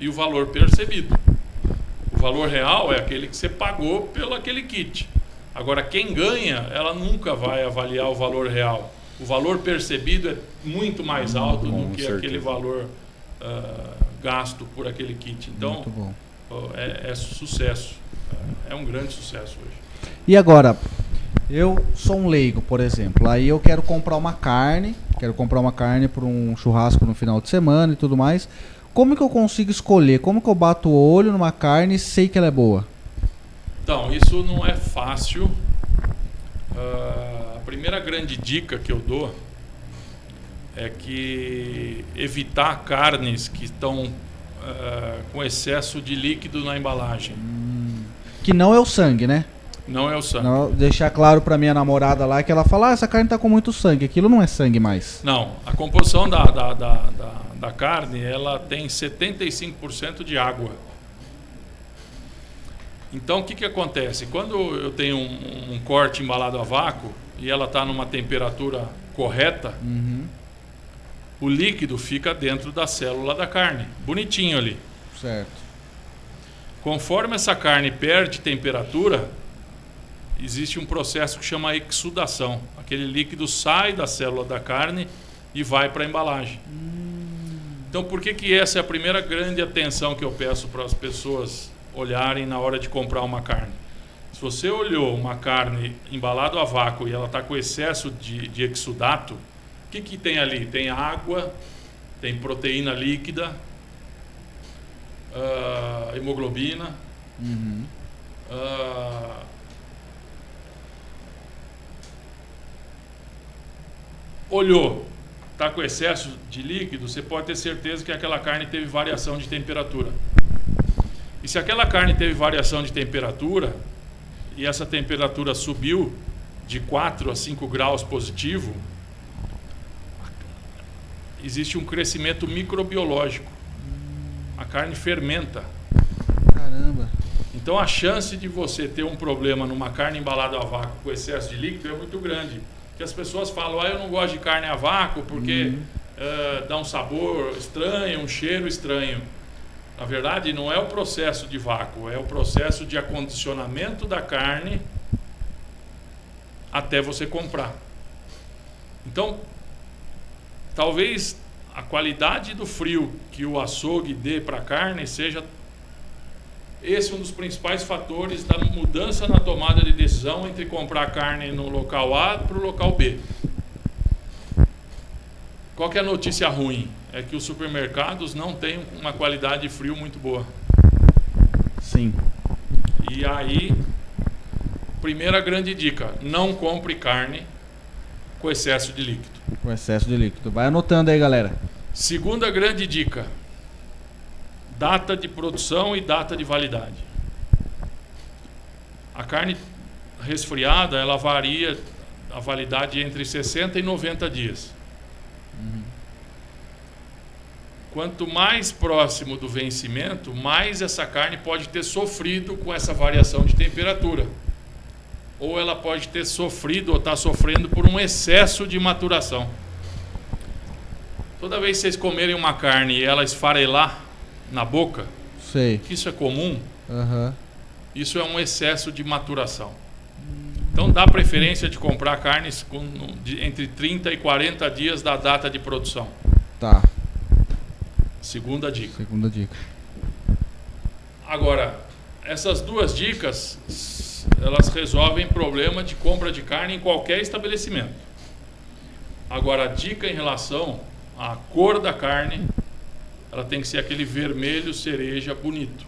e o valor percebido. O valor real é aquele que você pagou pelo aquele kit. Agora, quem ganha, ela nunca vai avaliar o valor real. O valor percebido é muito mais alto bom, do que certeza. aquele valor ah, gasto por aquele kit. Então, Muito é, é sucesso. É um grande sucesso hoje. E agora, eu sou um leigo, por exemplo. Aí eu quero comprar uma carne, quero comprar uma carne para um churrasco no final de semana e tudo mais. Como que eu consigo escolher? Como que eu bato o olho numa carne e sei que ela é boa? Então, isso não é fácil. A primeira grande dica que eu dou é que evitar carnes que estão ah, com excesso de líquido na embalagem. Que não é o sangue, né? Não é o sangue. Não, deixar claro pra minha namorada lá que ela fala, ah, essa carne tá com muito sangue. Aquilo não é sangue mais. Não, a composição da, da, da, da, da carne ela tem 75% de água. Então o que, que acontece? Quando eu tenho um, um corte embalado a vácuo e ela está numa temperatura correta, Uhum, o líquido fica dentro da célula da carne, bonitinho ali. certo. Conforme essa carne perde temperatura, existe um processo que chama exsudação. Aquele líquido sai da célula da carne e vai para a embalagem. Então, por que, que essa é a primeira grande atenção que eu peço para as pessoas olharem na hora de comprar uma carne? Se você olhou uma carne embalada a vácuo e ela está com excesso de, de exudato, o que, que tem ali? Tem água, tem proteína líquida, ah, hemoglobina, Uhum. ah, olhou, está com excesso de líquido, você pode ter certeza que aquela carne teve variação de temperatura. E se aquela carne teve variação de temperatura e essa temperatura subiu de 4 a 5 graus positivo, existe um crescimento microbiológico. A carne fermenta. Caramba. Então a chance de você ter um problema numa carne embalada a vácuo com excesso de líquido é muito grande. Que as pessoas falam, ah, eu não gosto de carne a vácuo porque eh, dá um sabor estranho, um cheiro estranho. Na verdade, não é o processo de vácuo, é o processo de acondicionamento da carne até você comprar. Então, talvez a qualidade do frio que o açougue dê para a carne seja esse um dos principais fatores da mudança na tomada de decisão entre comprar carne no local A para o local B. Qual é a notícia ruim? É que os supermercados não têm uma qualidade de frio muito boa. Sim. E aí, primeira grande dica: não compre carne com excesso de líquido. Com excesso de líquido. Vai anotando aí, galera. Segunda grande dica: data de produção e data de validade. A carne resfriada, ela varia a validade entre 60 e 90 dias. Quanto mais próximo do vencimento, mais essa carne pode ter sofrido com essa variação de temperatura. Ou ela pode ter sofrido ou está sofrendo por um excesso de maturação. Toda vez que vocês comerem uma carne e ela esfarelar na boca, Sei. que isso é comum, Aham. isso é um excesso de maturação. Então dá preferência de comprar carnes com, entre 30 e 40 dias da data de produção. Tá. Segunda dica. Segunda dica. Agora, essas duas dicas, elas resolvem problema de compra de carne em qualquer estabelecimento. Agora, a dica em relação à cor da carne, ela tem que ser aquele vermelho cereja bonito.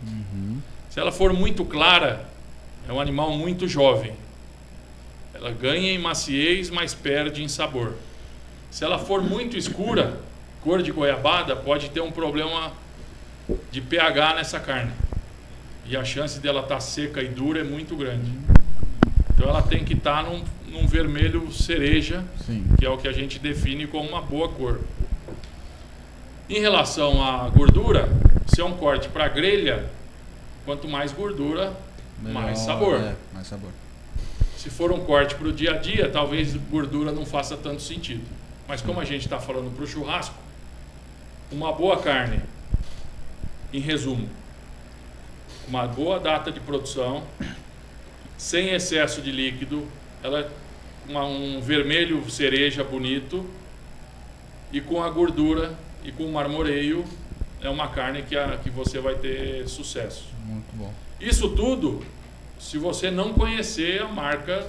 Se ela for muito clara, é um animal muito jovem. Ela ganha em maciez, mas perde em sabor. Se ela for muito escura, cor de goiabada, pode ter um problema de pH nessa carne. E a chance dela estar seca e dura é muito grande. Então ela tem que estar num, num vermelho cereja, Sim. que é o que a gente define como uma boa cor. Em relação à gordura, se é um corte para grelha, quanto mais gordura, mais sabor. É, mais sabor. Se for um corte para o dia a dia, talvez gordura não faça tanto sentido. Mas como a gente está falando para o churrasco, uma boa carne, em resumo, uma boa data de produção, sem excesso de líquido, ela é uma- um vermelho cereja bonito e com a gordura e com o marmoreio é uma carne que, a, que você vai ter sucesso. Muito bom. Isso tudo se você não conhecer a marca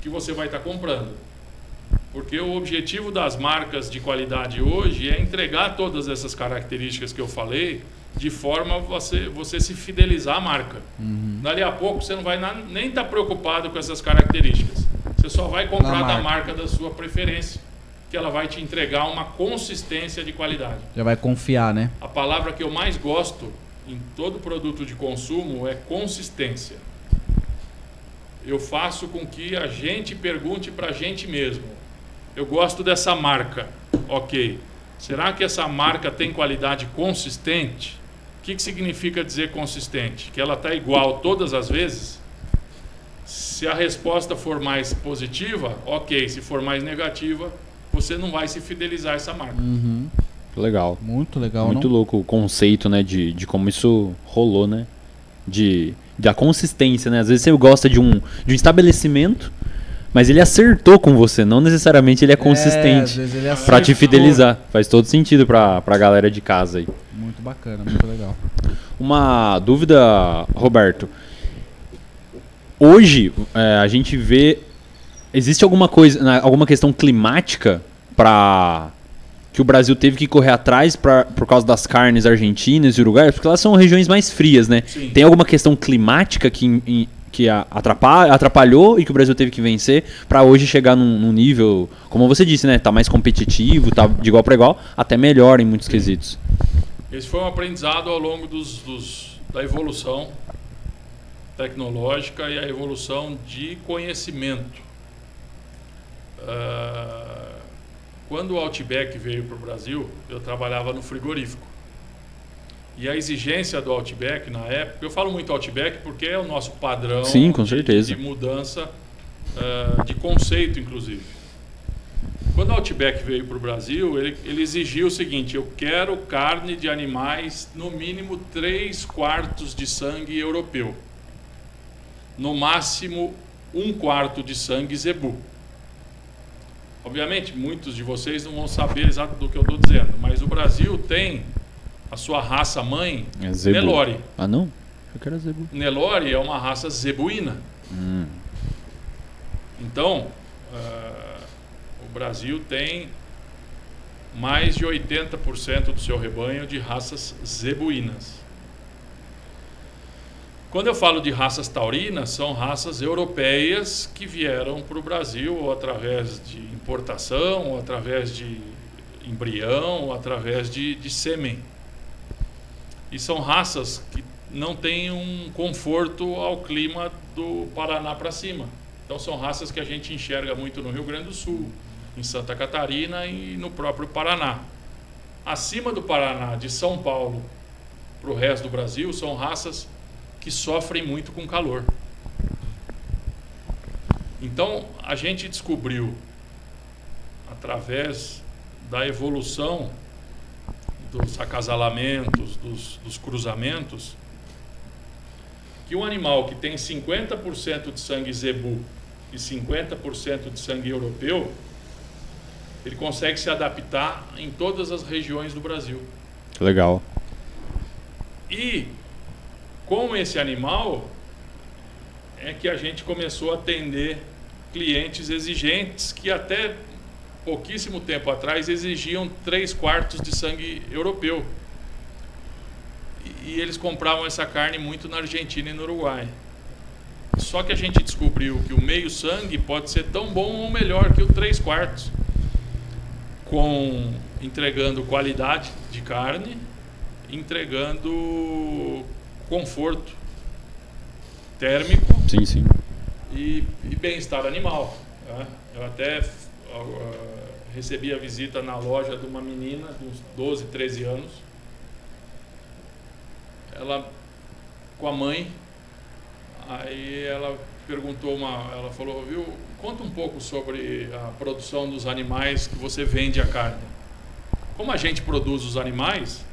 que você vai estar comprando. Porque o objetivo das marcas de qualidade hoje é entregar todas essas características que eu falei de forma você, você se fidelizar à marca. Dali a pouco você não vai na- nem estar preocupado com essas características. Você só vai comprar Da da marca. marca da sua preferência, que ela vai te entregar uma consistência de qualidade. Já vai confiar, né? A palavra que eu mais gosto em todo produto de consumo é consistência. Eu faço com que a gente pergunte para a gente mesmo: eu gosto dessa marca, ok. Será que essa marca tem qualidade consistente? O que, que significa dizer consistente? Que ela está igual todas as vezes? Se a resposta for mais positiva, ok. Se for mais negativa, você não vai se fidelizar a essa marca. Uhum. Legal. Muito legal, Muito não? louco o conceito, né, de, de como isso rolou, né? De, da consistência, né? Às vezes você gosta de um, de um estabelecimento, mas ele acertou com você, não necessariamente ele é É, consistente é pra te fidelizar. Faz todo sentido pra, pra galera de casa aí. Muito bacana, muito legal. Uma dúvida, Roberto. Hoje é, a gente vê existe alguma coisa, alguma questão climática para que o Brasil teve que correr atrás pra, por causa das carnes argentinas e uruguaias, porque elas são regiões mais frias, né? Sim. Tem alguma questão climática que, em- que atrapalhou e que o Brasil teve que vencer para hoje chegar num, num nível, como você disse, né? Tá mais competitivo, tá de igual para igual, até melhor em muitos quesitos. Esse foi um aprendizado ao longo dos, dos- da evolução tecnológica e a evolução de conhecimento. Ah, quando o Outback veio para o Brasil, eu trabalhava no frigorífico. E a exigência do Outback na época, eu falo muito Outback porque é o nosso padrão Sim, com de- certeza. de mudança ah, de conceito, inclusive. Quando o Outback veio para o Brasil, ele, ele exigiu o seguinte: eu quero carne de animais no mínimo 3 quartos de sangue europeu, no máximo um quarto de sangue zebu. Obviamente, muitos de vocês não vão saber exato do que eu estou dizendo, mas o Brasil tem a sua raça mãe, É zebu. Nelore. Ah, não? Eu quero zebu. Nelore é uma raça zebuína. Hum. Então, ah, o Brasil tem mais de 80% do seu rebanho de raças zebuínas. Quando eu falo de raças taurinas, são raças europeias que vieram para o Brasil ou através de importação, ou através de embrião, ou através de, de sêmen. E são raças que não têm um conforto ao clima do Paraná para cima. Então são raças que a gente enxerga muito no Rio Grande do Sul, em Santa Catarina e no próprio Paraná. Acima do Paraná, de São Paulo para o resto do Brasil, são raças que sofrem muito com calor. Então a gente descobriu, através da evolução dos acasalamentos, dos, dos cruzamentos, que um animal que tem 50% de sangue zebu e 50% de sangue europeu, ele consegue se adaptar em todas as regiões do Brasil. Legal. E com esse animal, é que a gente começou a atender clientes exigentes que até pouquíssimo tempo atrás exigiam 3 quartos de sangue europeu. E, e eles compravam essa carne muito na Argentina e no Uruguai. Só que a gente descobriu que o meio sangue pode ser tão bom ou melhor que o 3 quartos, com entregando qualidade de carne, entregando conforto térmico Sim, sim. e, e bem-estar animal. né? Eu até uh, recebi a visita na loja de uma menina de uns 12, 13 anos. Ela com a mãe, aí ela perguntou uma, ela falou, viu, conta um pouco sobre a produção dos animais que você vende a carne. Como a gente produz os animais,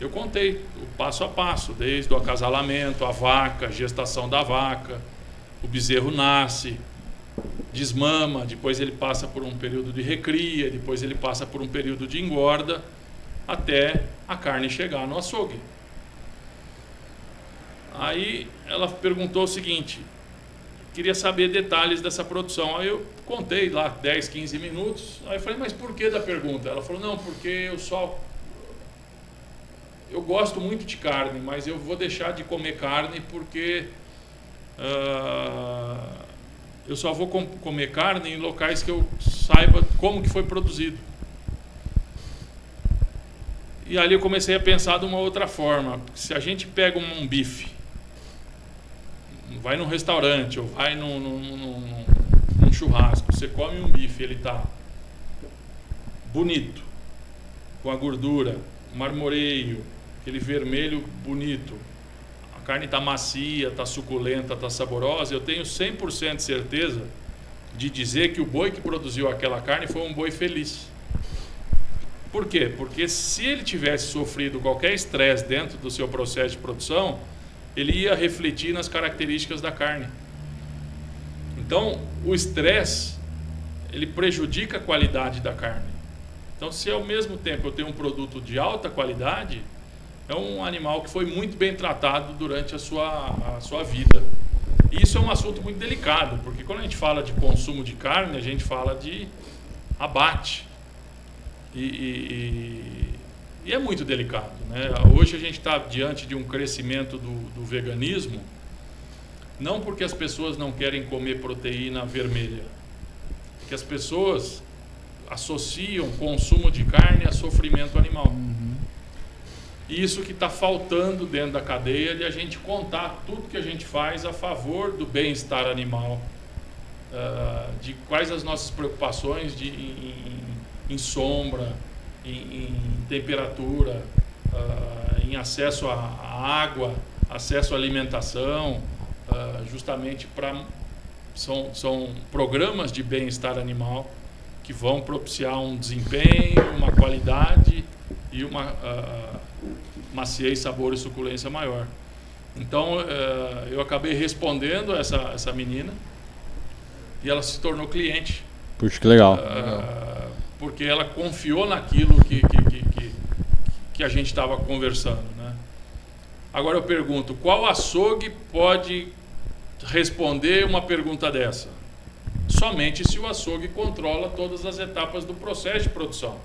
eu contei o passo a passo, desde o acasalamento, a vaca, a gestação da vaca, o bezerro nasce, desmama, depois ele passa por um período de recria, depois ele passa por um período de engorda, até a carne chegar no açougue. Aí ela perguntou o seguinte: queria saber detalhes dessa produção. Aí eu contei lá 10, 15 minutos. Aí eu falei, mas por que da pergunta? Ela falou, não, porque eu só. Eu gosto muito de carne, mas eu vou deixar de comer carne porque. ah, eu só vou com- comer carne em locais que eu saiba como que foi produzido. E ali eu comecei a pensar de uma outra forma. Se a gente pega um, um bife, vai num restaurante ou vai num, num- num- num churrasco, você come um bife, ele está bonito, com a gordura, marmoreio, aquele vermelho bonito, carne está macia, está suculenta, está saborosa, eu tenho 100% de certeza de dizer que o boi que produziu aquela carne foi um boi feliz. Por quê? Porque se ele tivesse sofrido qualquer estresse dentro do seu processo de produção, ele ia refletir nas características da carne. Então, o estresse ele prejudica a qualidade da carne. Então, se ao mesmo tempo eu tenho um produto de alta qualidade, é um animal que foi muito bem tratado durante a sua, a sua vida. E isso é um assunto muito delicado, porque quando a gente fala de consumo de carne, a gente fala de abate. E, e- e- é muito delicado. Né? Hoje a gente está diante de um crescimento do, do veganismo, não porque as pessoas não querem comer proteína vermelha, que as pessoas associam consumo de carne a sofrimento animal. E Isso que está faltando dentro da cadeia de a gente contar tudo que a gente faz a favor do bem-estar animal, ah, de quais as nossas preocupações de, em, em- sombra, em, em temperatura, ah, em acesso à, água, acesso à alimentação, ah, justamente para são, são programas de bem-estar animal que vão propiciar um desempenho, uma qualidade e uma maciez, sabor e suculência maior. Então, eh, eu acabei respondendo essa, essa menina e ela se tornou cliente. Puxa, que legal. Ah, porque ela confiou naquilo que, que, que, que, que a gente estava conversando. Né? Agora eu pergunto, qual açougue pode responder uma pergunta dessa? Somente se o açougue controla todas as etapas do processo de produção.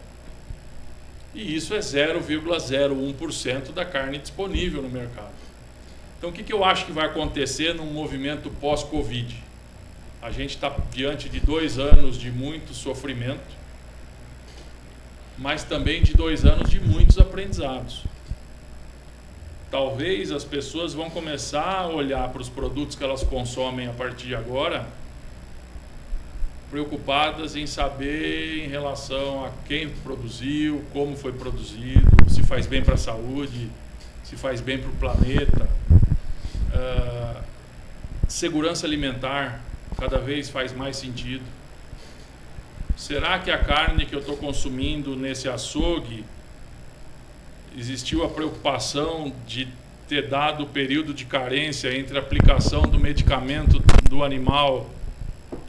E isso é 0,01% da carne disponível no mercado. Então, o que, que eu acho que vai acontecer num movimento pós-Covid? A gente está diante de dois anos de muito sofrimento, mas também de dois anos de muitos aprendizados. Talvez as pessoas vão começar a olhar para os produtos que elas consomem a partir de agora, preocupadas em saber em relação a quem produziu, como foi produzido, se faz bem para a saúde, se faz bem para o planeta. Ah, segurança alimentar cada vez faz mais sentido. Será que a carne que eu estou consumindo nesse açougue existiu a preocupação de ter dado o período de carência entre a aplicação do medicamento do animal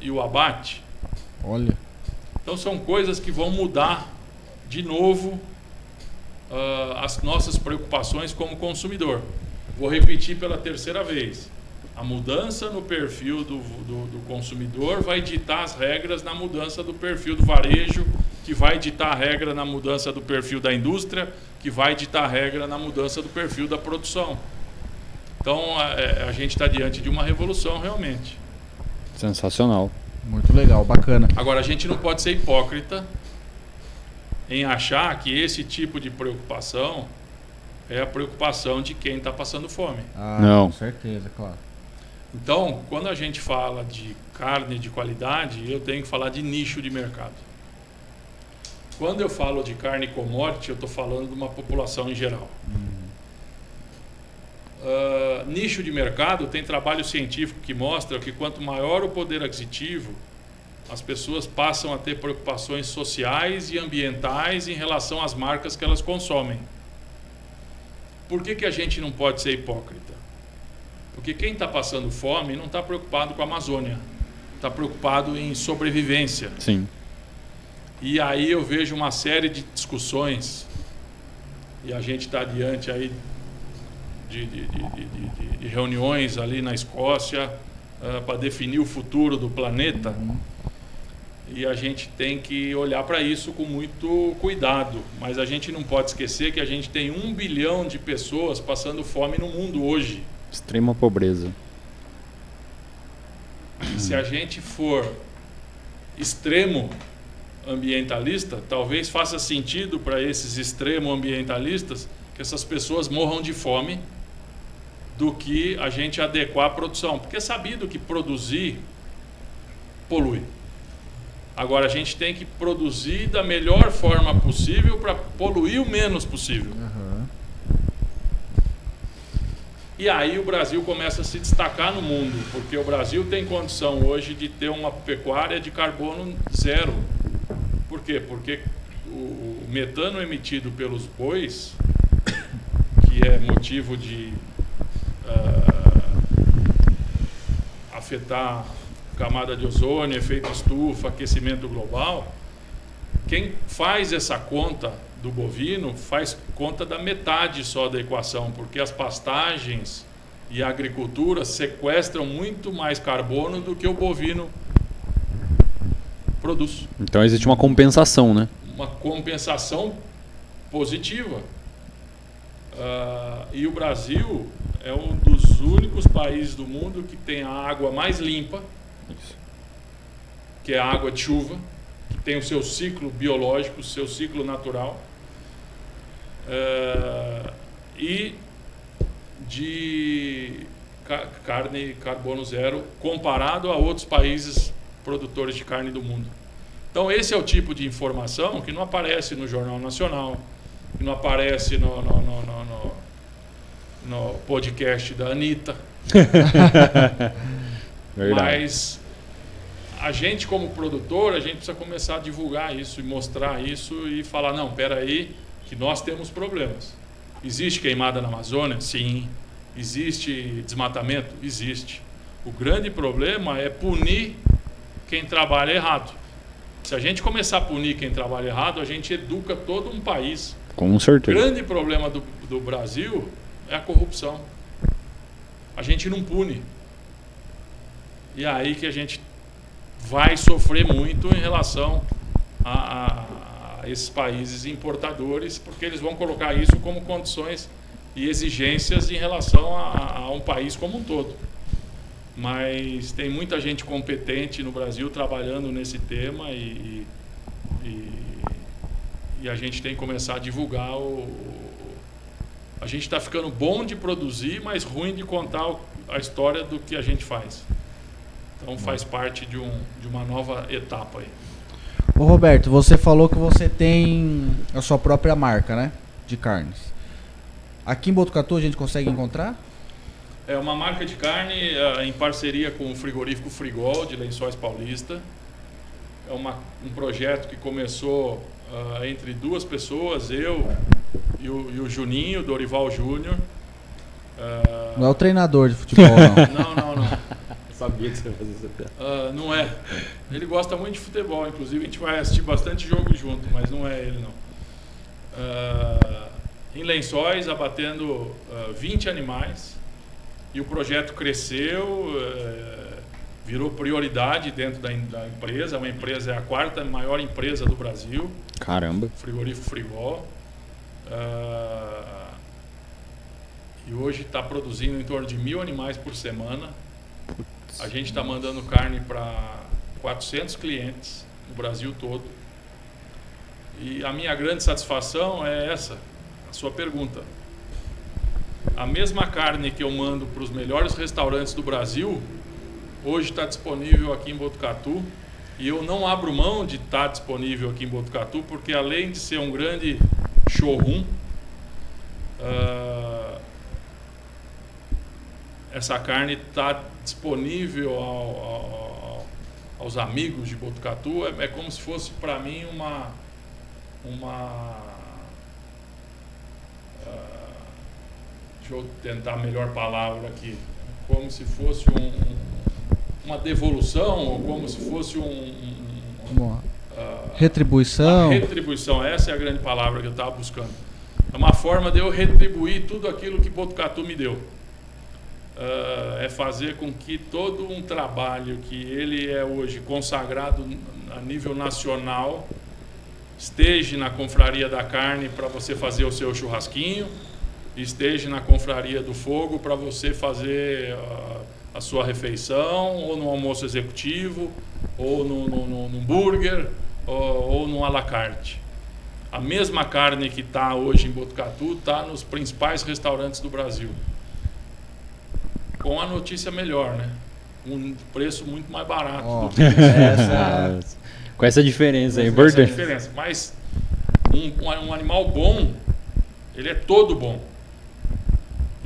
e o abate? Olha. Então são coisas que vão mudar de novo ah, as nossas preocupações como consumidor. Vou repetir pela terceira vez. A mudança no perfil do, do, do consumidor vai ditar as regras na mudança do perfil do varejo, que vai ditar a regra na mudança do perfil da indústria, que vai ditar a regra na mudança do perfil da produção. Então a, é, a gente está diante de uma revolução realmente. Sensacional. Muito legal, bacana. Agora a gente não pode ser hipócrita em achar que esse tipo de preocupação é a preocupação de quem está passando fome. Ah, Não. Com certeza, claro. Então, quando a gente fala de carne de qualidade, eu tenho que falar de nicho de mercado. Quando eu falo de carne commodity, eu estou falando de uma população em geral. Ah, nicho de mercado tem trabalho científico que mostra que quanto maior o poder aquisitivo, as pessoas passam a ter preocupações sociais e ambientais em relação às marcas que elas consomem. Por que, que a gente não pode ser hipócrita? Porque quem está passando fome não está preocupado com a Amazônia, está preocupado em sobrevivência. Sim. E aí eu vejo uma série de discussões, e a gente está diante aí de, de- de- de- reuniões ali na Escócia para definir o futuro do planeta. E a gente tem que olhar para isso com muito cuidado. Mas a gente não pode esquecer que a gente tem um bilhão de pessoas passando fome no mundo hoje. Extrema pobreza. Se a gente for extremo ambientalista, talvez faça sentido para esses extremo ambientalistas que essas pessoas morram de fome do que a gente adequar a produção. Porque é sabido que produzir polui. Agora a gente tem que produzir da melhor forma possível para poluir o menos possível. Aham. E aí o Brasil começa a se destacar no mundo, porque o Brasil tem condição hoje de ter uma pecuária de carbono zero. Por quê? Porque o metano emitido pelos bois, que é motivo de ah, afetar camada de ozônio, efeito estufa, aquecimento global, quem faz essa conta do bovino faz conta da metade só da equação, porque as pastagens e a agricultura sequestram muito mais carbono do que o bovino produz. Então existe uma compensação, né? Uma compensação positiva. Ah, e o Brasil é um dos únicos países do mundo que tem a água mais limpa, que é a água de chuva, que tem o seu ciclo biológico, o seu ciclo natural, eh, e de ca- carne carbono zero comparado a outros países produtores de carne do mundo. Então esse é o tipo de informação que não aparece no Jornal Nacional, que não aparece no, no- no- no- no- podcast da Anitta. Mas a gente como produtor, a gente precisa começar a divulgar isso e mostrar isso e falar, não, espera aí, que nós temos problemas. Existe queimada na Amazônia? Sim. Existe desmatamento? Existe. O grande problema é punir quem trabalha errado. Se a gente começar a punir quem trabalha errado, a gente educa todo um país. Com O certeza. grande problema do, do Brasil é a corrupção. A gente não pune. E é aí que a gente vai sofrer muito em relação a, a- esses países importadores, porque eles vão colocar isso como condições e exigências em relação a, a um país como um todo. Mas tem muita gente competente no Brasil trabalhando nesse tema e- e e a gente tem que começar a divulgar o. A gente está ficando bom de produzir, mas ruim de contar a história do que a gente faz. Então faz parte de, um, de uma nova etapa aí. Ô Roberto, você falou que você tem a sua própria marca, né? De carnes. Aqui em Botucatu a gente consegue encontrar? É uma marca de carne eh, em parceria com o frigorífico Frigol de Lençóis Paulista. É uma, um projeto que começou ah, entre duas pessoas, eu e o, e o Juninho, Dorival Júnior. Ah, Não é o treinador de futebol, não. não, não, não. sabia que você ia fazer essa piada. Ah, não é. Ele gosta muito de futebol, inclusive a gente vai assistir bastante jogo junto, mas não é ele não. Em Lençóis, abatendo ah, 20 animais E o projeto cresceu, eh, virou prioridade dentro da, da empresa. Uma empresa é a quarta maior empresa do Brasil, Caramba. frigorífico Frigol. Ah, e hoje está produzindo em torno de mil animais por semana. A gente está mandando carne para 400 clientes no Brasil todo. E a minha grande satisfação é essa, a sua pergunta. A mesma carne que eu mando para os melhores restaurantes do Brasil, hoje está disponível aqui em Botucatu. E eu não abro mão de estar disponível aqui em Botucatu, porque além de ser um grande showroom, ah, essa carne está disponível ao- ao- aos amigos de Botucatu. É, é como se fosse para mim uma uma ah, deixa eu tentar a melhor palavra aqui como se fosse um- um- uma devolução ou como se fosse um, um- Uma ah, retribuição. retribuição, essa é a grande palavra que eu estava buscando. É uma forma de eu retribuir tudo aquilo que Botucatu me deu. Ah, é fazer com que todo um trabalho que ele é hoje consagrado a nível nacional esteja na Confraria da Carne para você fazer o seu churrasquinho, esteja na Confraria do Fogo para você fazer ah, a sua refeição, ou no almoço executivo, ou no, no, no, no burger, ou, ou no à la carte. A mesma carne que está hoje em Botucatu está nos principais restaurantes do Brasil. Com a notícia melhor, né? Um preço muito mais barato Ó, do que essa, Com essa diferença aí, essa é a importante. diferença. Mas um- um animal bom, ele é todo bom.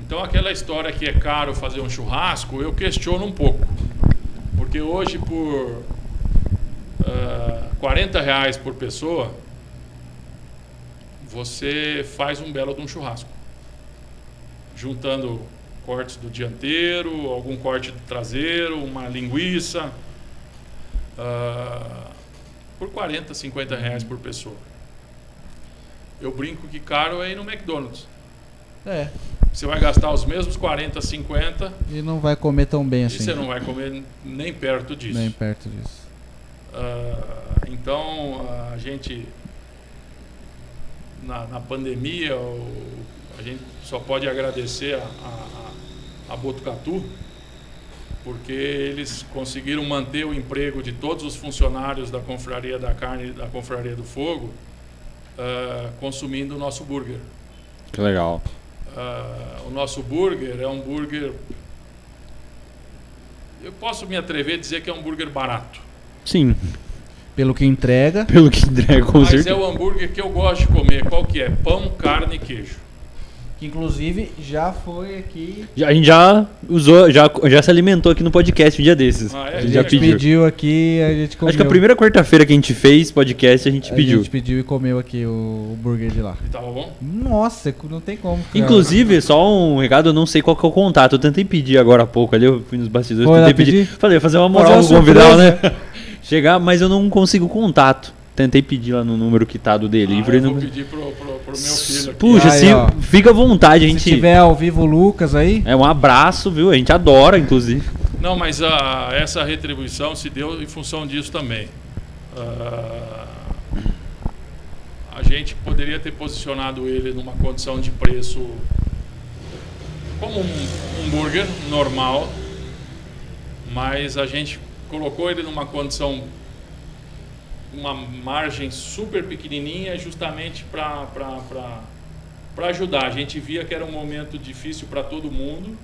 Então aquela história que é caro fazer um churrasco, eu questiono um pouco. Porque hoje por ah, 40 reais por pessoa, você faz um belo de um churrasco. Juntando cortes do dianteiro, algum corte do traseiro, uma linguiça. ah, por 40, 50 reais por pessoa. Eu brinco que caro é ir no McDonald's. é, Você vai gastar os mesmos 40, 50 e não vai comer tão bem e assim. você não vai comer nem perto disso. Nem perto disso. Ah, então a gente na, na pandemia o- a gente só pode agradecer a, a, a Botucatu porque eles conseguiram manter o emprego de todos os funcionários da confraria da carne e da confraria do fogo ah, consumindo o nosso burger. Que legal. Ah, o nosso burger é um burger eu posso me atrever a dizer que é um burger barato. Sim, Pelo que entrega, pelo que entrega com Mas certeza. é o hambúrguer que eu gosto de comer. Qual que é? Pão, carne e queijo. Que inclusive já foi aqui. Já- a gente já usou, já, já se alimentou aqui no podcast um dia desses. Ah, é? a A gente gente já pediu. pediu aqui, a gente comeu. Acho que a primeira quarta-feira que a gente fez podcast, a gente a pediu. gente pediu e comeu aqui o, o burger de lá. E tava bom? Nossa, não tem como. cara. Inclusive, só um recado, eu não sei qual que é o contato. Eu tentei pedir agora há pouco ali, eu fui nos bastidores, Foi tentei pedir. pedir? Falei, fazer uma Fazer moral uma no convidado, né? Chegar, mas eu não consigo contato. Tentei pedir lá no número quitado dele. Ah, falei, eu vou não- pedir pro, pro, pro meu filho aqui. Puxa, Aí, se, ó. fica à vontade, a Se gente. tiver ao vivo o Lucas aí, É um abraço, viu? A gente adora, inclusive. Não, mas a, essa retribuição se deu em função disso também. Ah, a gente poderia ter posicionado ele numa condição de preço como um hambúrguer normal, mas a gente colocou ele numa condição uma margem super pequenininha justamente para ajudar. A gente via que era um momento difícil para todo mundo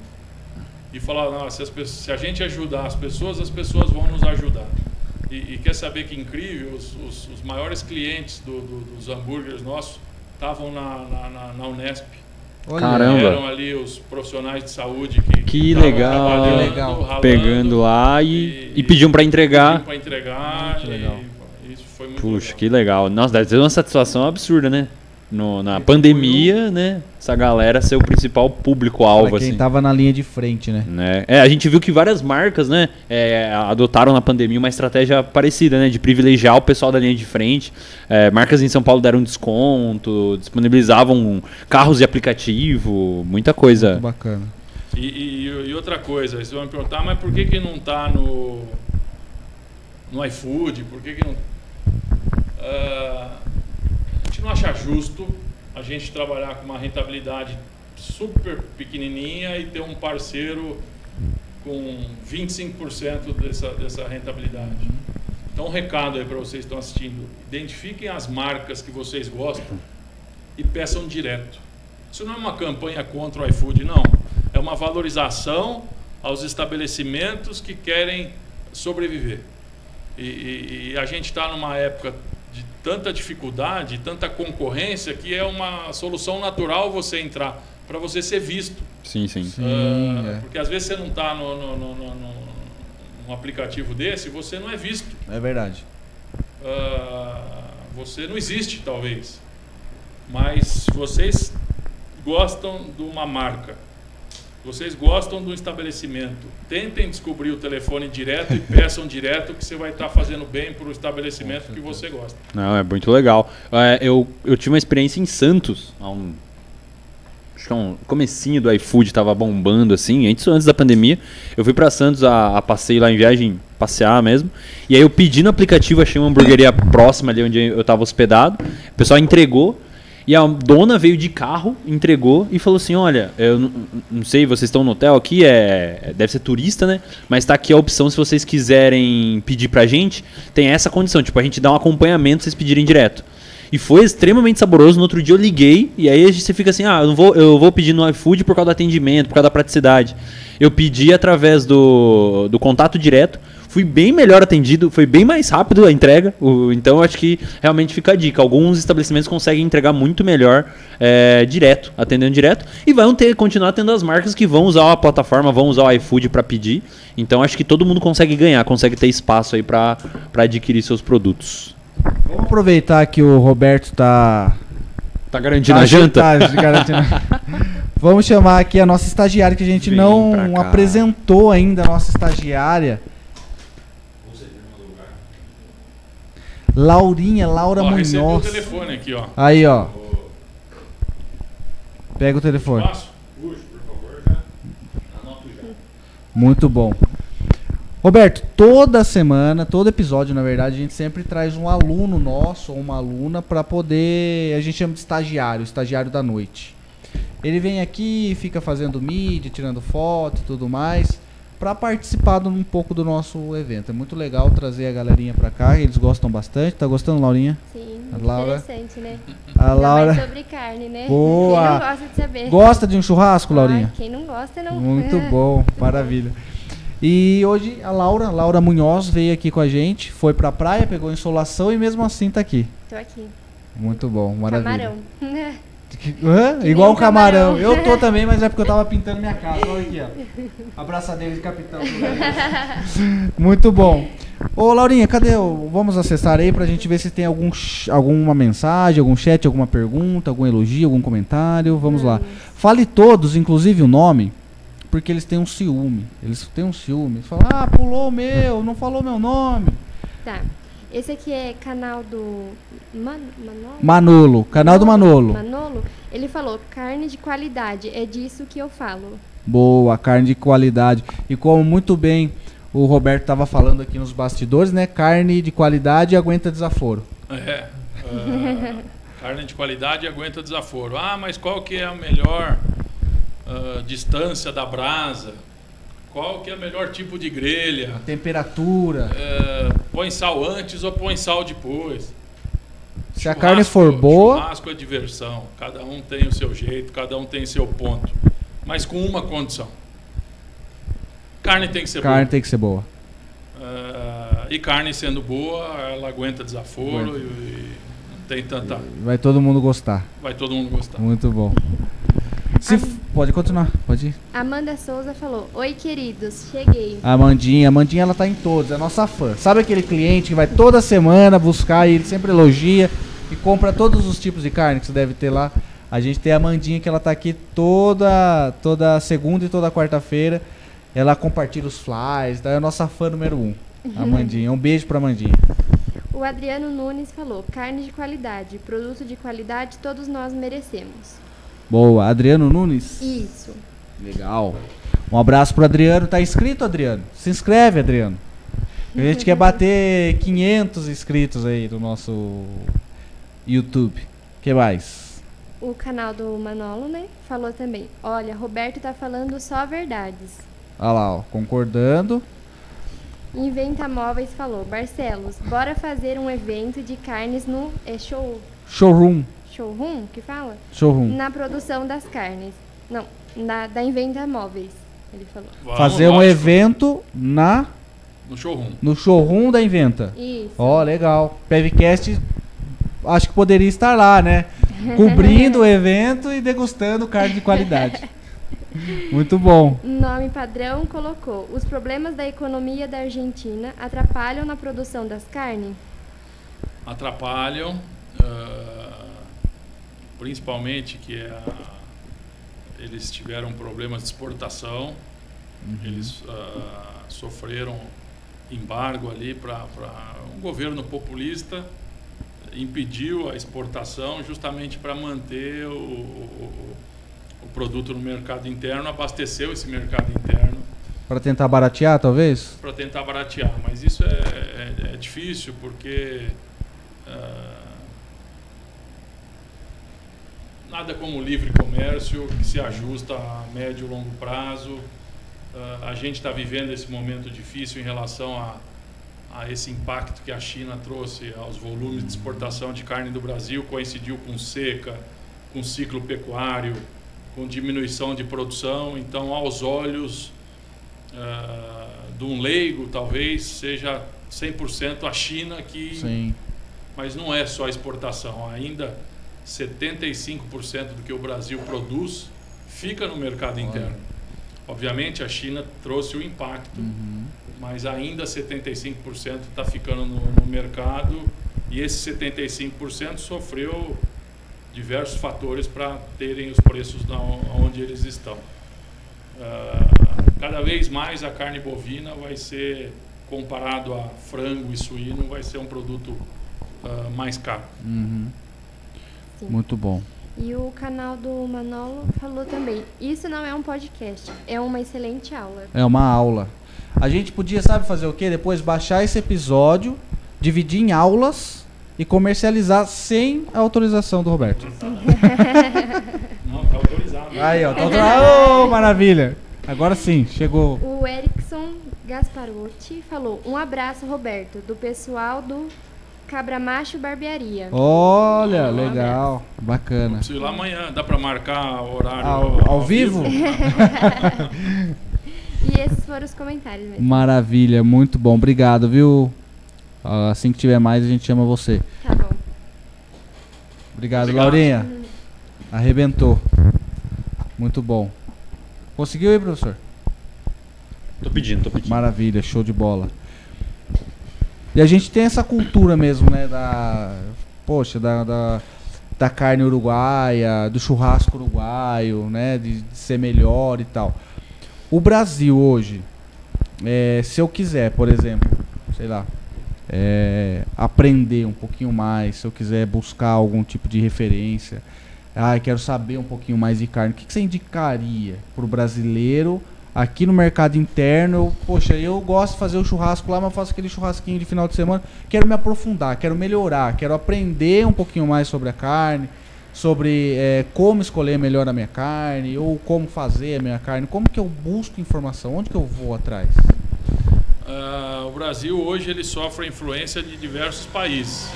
e falar, não, se, se a gente ajudar as pessoas, as pessoas vão nos ajudar. E, e quer saber que incrível, os, os- os maiores clientes do- do- dos hambúrgueres nossos estavam na, na, na- na Unesp. olha, Caramba. Eram ali os profissionais de saúde que Que estavam legal. legal. ralando, Pedindo lá e, e- e pediam pra entregar. para entregar. Muito legal. E, foi muito Puxa, legal. que legal. Nossa, deve ser uma satisfação absurda, né? No- na pandemia, né? Essa galera ser o principal público-alvo, quem assim. tava na linha de frente, né? Né? É, a gente viu que várias marcas, né, é, adotaram na pandemia uma estratégia parecida, né, de privilegiar o pessoal da linha de frente. É, marcas em São Paulo deram desconto, disponibilizavam carros de aplicativo, muita coisa. Muito bacana. E, e- e outra coisa, vocês vão me perguntar, mas por que, que não está no, no iFood? Por que, que não. Ah, a gente não acha justo a gente trabalhar com uma rentabilidade super pequenininha e ter um parceiro com 25% dessa, dessa rentabilidade. Então, um recado aí para vocês que estão assistindo: identifiquem as marcas que vocês gostam e peçam direto. Isso não é uma campanha contra o iFood, não. É uma valorização aos estabelecimentos que querem sobreviver. E, e- e a gente está numa época tanta dificuldade, tanta concorrência, que é uma solução natural você entrar, para você ser visto. Sim, sim. Sim, Ah, é. Porque às vezes você não está no, no, no, no- no- num aplicativo desse, você não é visto. É verdade. Ah, você não existe, talvez. Mas vocês gostam de uma marca. Vocês gostam do estabelecimento. Tentem descobrir o telefone direto e peçam direto que você vai estar fazendo bem para o estabelecimento que você gosta. Não, é muito legal. É, eu, eu tive uma experiência em Santos, há um. Acho que é um comecinho do iFood tava bombando assim, antes, antes da pandemia. Eu fui pra Santos a, a passeio lá em viagem, passear mesmo. E aí eu pedi no aplicativo, achei uma hamburgueria próxima ali onde eu tava hospedado. O pessoal entregou. E a dona veio de carro, entregou e falou assim: Olha, eu não, sei, vocês estão no hotel aqui, é, deve ser turista, né? Mas tá aqui a opção se vocês quiserem pedir pra gente, tem essa condição, tipo, a gente dá um acompanhamento vocês pedirem direto. E foi extremamente saboroso. No outro dia eu liguei e aí você fica assim: ah, eu, não vou, eu vou pedir no iFood por causa do atendimento, por causa da praticidade. Eu pedi através do, do contato direto. Fui bem melhor atendido, foi bem mais rápido a entrega. o- então eu acho que realmente fica a dica. Alguns estabelecimentos conseguem entregar muito melhor é, direto, atendendo direto. E vão ter, continuar tendo as marcas que vão usar a plataforma, vão usar o iFood para pedir. Então acho que todo mundo consegue ganhar, consegue ter espaço aí para adquirir seus produtos. Vamos aproveitar que o Roberto tá. Tá garantindo tá- a janta? tá garantindo. Vamos chamar aqui a nossa estagiária, que a gente Vem não apresentou ainda a nossa estagiária. Laurinha, Laura Ó, recebi o Munhoz. telefone aqui, ó. Aí, ó. Pega o telefone. Passo? Muito bom. Roberto, toda semana, todo episódio, na verdade, a gente sempre traz um aluno nosso ou uma aluna para poder. A gente chama de estagiário, estagiário da noite. Ele vem aqui, fica fazendo mídia, tirando foto e tudo mais, para participar um pouco do nosso evento. É muito legal trazer a galerinha para cá, eles gostam bastante. Tá gostando, Laurinha? Sim, A Laura? interessante, né? A Laura mais sobre carne, né? Boa! Quem não gosta de saber. gosta de um churrasco, Laurinha? Ai, quem não gosta, não. Muito É. bom, maravilha. E hoje a Laura, Laura Munhoz, veio aqui com a gente, foi pra praia, pegou insolação e mesmo assim tá aqui. Tô aqui. Muito bom, maravilha. Camarão. Igual um camarão. camarão. Eu tô também, mas é porque eu tava pintando minha casa. Olha aqui, ó. Abraçadeira de capitão. Muito bom. Ô, Laurinha, cadê o... Vamos acessar aí pra gente ver se tem algum, alguma mensagem, algum chat, alguma pergunta, algum elogio, algum comentário. Vamos lá. Fale todos, inclusive o nome, porque eles têm um ciúme. Eles têm um ciúme. Eles falam, ah, pulou o meu, não falou meu nome. Tá. Esse aqui é canal do Man Manolo? Manolo, canal do Manolo. Manolo, ele falou carne de qualidade, é disso que eu falo. Boa, carne de qualidade. E como muito bem o Roberto estava falando aqui nos bastidores, né? Carne de qualidade aguenta desaforo. É. ah, carne de qualidade aguenta desaforo. Ah, mas qual que é a melhor ah, distância da brasa? Qual que é o melhor tipo de grelha? Temperatura. É, põe sal antes ou põe sal depois? Se a Churrasco- carne for boa, Churrasco é diversão. Cada um tem o seu jeito, cada um tem seu ponto. Mas com uma condição. Carne tem que ser carne boa. tem que ser boa. Ah, e carne sendo boa, ela aguenta desaforo e, e não tem tanta. Vai todo mundo gostar. Vai todo mundo gostar. Muito bom. Se Pode continuar, pode ir. Amanda Souza falou: Oi, queridos, cheguei. Amandinha, Amandinha ela tá em todos, é nossa fã. Sabe aquele cliente que vai toda semana buscar e ele sempre elogia e compra todos os tipos de carne que você deve ter lá? A gente tem a Amandinha que ela tá aqui toda toda segunda e toda quarta-feira. Ela compartilha os flyers, então é a nossa fã número um. A Amandinha, um beijo pra Amandinha. O Adriano Nunes falou: carne de qualidade, produto de qualidade todos nós merecemos. Boa, Adriano Nunes. Isso. Legal. Um abraço pro Adriano. Tá inscrito, Adriano? Se inscreve, Adriano. A gente quer bater 500 inscritos aí no nosso YouTube. que mais? O canal do Manolo, né? Falou também. Olha, Roberto tá falando só verdades. Olha lá, ó, concordando. Inventa Móveis falou. Barcelos, bora fazer um evento de carnes no é show, Showroom. Showroom que fala? Showroom. Na produção das carnes. Não, na, da Inventa Móveis, ele falou. Vamos, Fazer um lógico, evento na No showroom. no showroom da Inventa. Isso. Ó, legal. Pevcast acho que poderia estar lá, né? Cobrindo o evento e degustando carne de qualidade. Muito bom. Nome padrão colocou. Os problemas da economia da Argentina atrapalham na produção das carnes? atrapalham, ah, principalmente que é a- eles tiveram problemas de exportação, eles ah, sofreram embargo ali para um governo populista impediu a exportação justamente para manter o, o, o produto no mercado interno, abasteceu esse mercado interno Pra tentar baratear, talvez? para tentar baratear, mas isso é, é- é difícil porque ah, nada como livre comércio que se ajusta a médio e longo prazo. Ah, a gente está vivendo esse momento difícil em relação a, a esse impacto que a China trouxe aos volumes de exportação de carne do Brasil, coincidiu com seca, com ciclo pecuário, com diminuição de produção. Então, aos olhos ah, de um leigo, talvez seja 100% a China que. Sim. Mas não é só exportação. Ainda 75% do que o Brasil produz fica no mercado interno. Obviamente, a China trouxe o impacto, Uhum. mas ainda 75% está ficando no, no mercado e esse 75% sofreu diversos fatores para terem os preços na, onde eles estão. Ah, cada vez mais a carne bovina vai ser, comparado a frango e suíno, vai ser um produto ah, mais caro. Uhum. Sim. Muito bom. E o canal do Manolo falou também. Isso não é um podcast, é uma excelente aula. É uma aula. A gente podia, sabe, fazer o quê? Depois baixar esse episódio, dividir em aulas e comercializar sem a autorização do Roberto. Não, está autorizado. Aí, ó. Tá autorizado. Ô, maravilha. Agora sim, chegou. O Erickson Gasparotti falou: Um abraço, Roberto, do pessoal do Cabramacho Barbearia. Olha, Um legal. Bacana. Preciso ir lá amanhã, dá para marcar o horário Ao, ao vivo? E esses foram os comentários mesmo. Maravilha, muito bom. Obrigado, viu? Ah, Assim que tiver mais, a gente chama você. Tá bom. Obrigado, Obrigado. Laurinha. Arrebentou. Muito bom. Conseguiu aí, professor? Tô pedindo, tô pedindo. Maravilha, show de bola. E a gente tem essa cultura mesmo, né? Da. Poxa, da, da, da carne uruguaia, do churrasco uruguaio, né? De, de ser melhor e tal. O Brasil hoje, é, se eu quiser, por exemplo, sei lá, é, aprender um pouquinho mais, se eu quiser buscar algum tipo de referência, ah, quero saber um pouquinho mais de carne, o que, que você indicaria para o brasileiro aqui no mercado interno? Eu, poxa, eu gosto de fazer o churrasco lá, mas faço aquele churrasquinho de final de semana. Quero me aprofundar, quero melhorar, quero aprender um pouquinho mais sobre a carne, sobre é, como escolher melhor a minha carne, ou como fazer a minha carne, como que eu busco informação, onde que eu vou atrás? Ah, o Brasil hoje ele sofre influência de diversos países.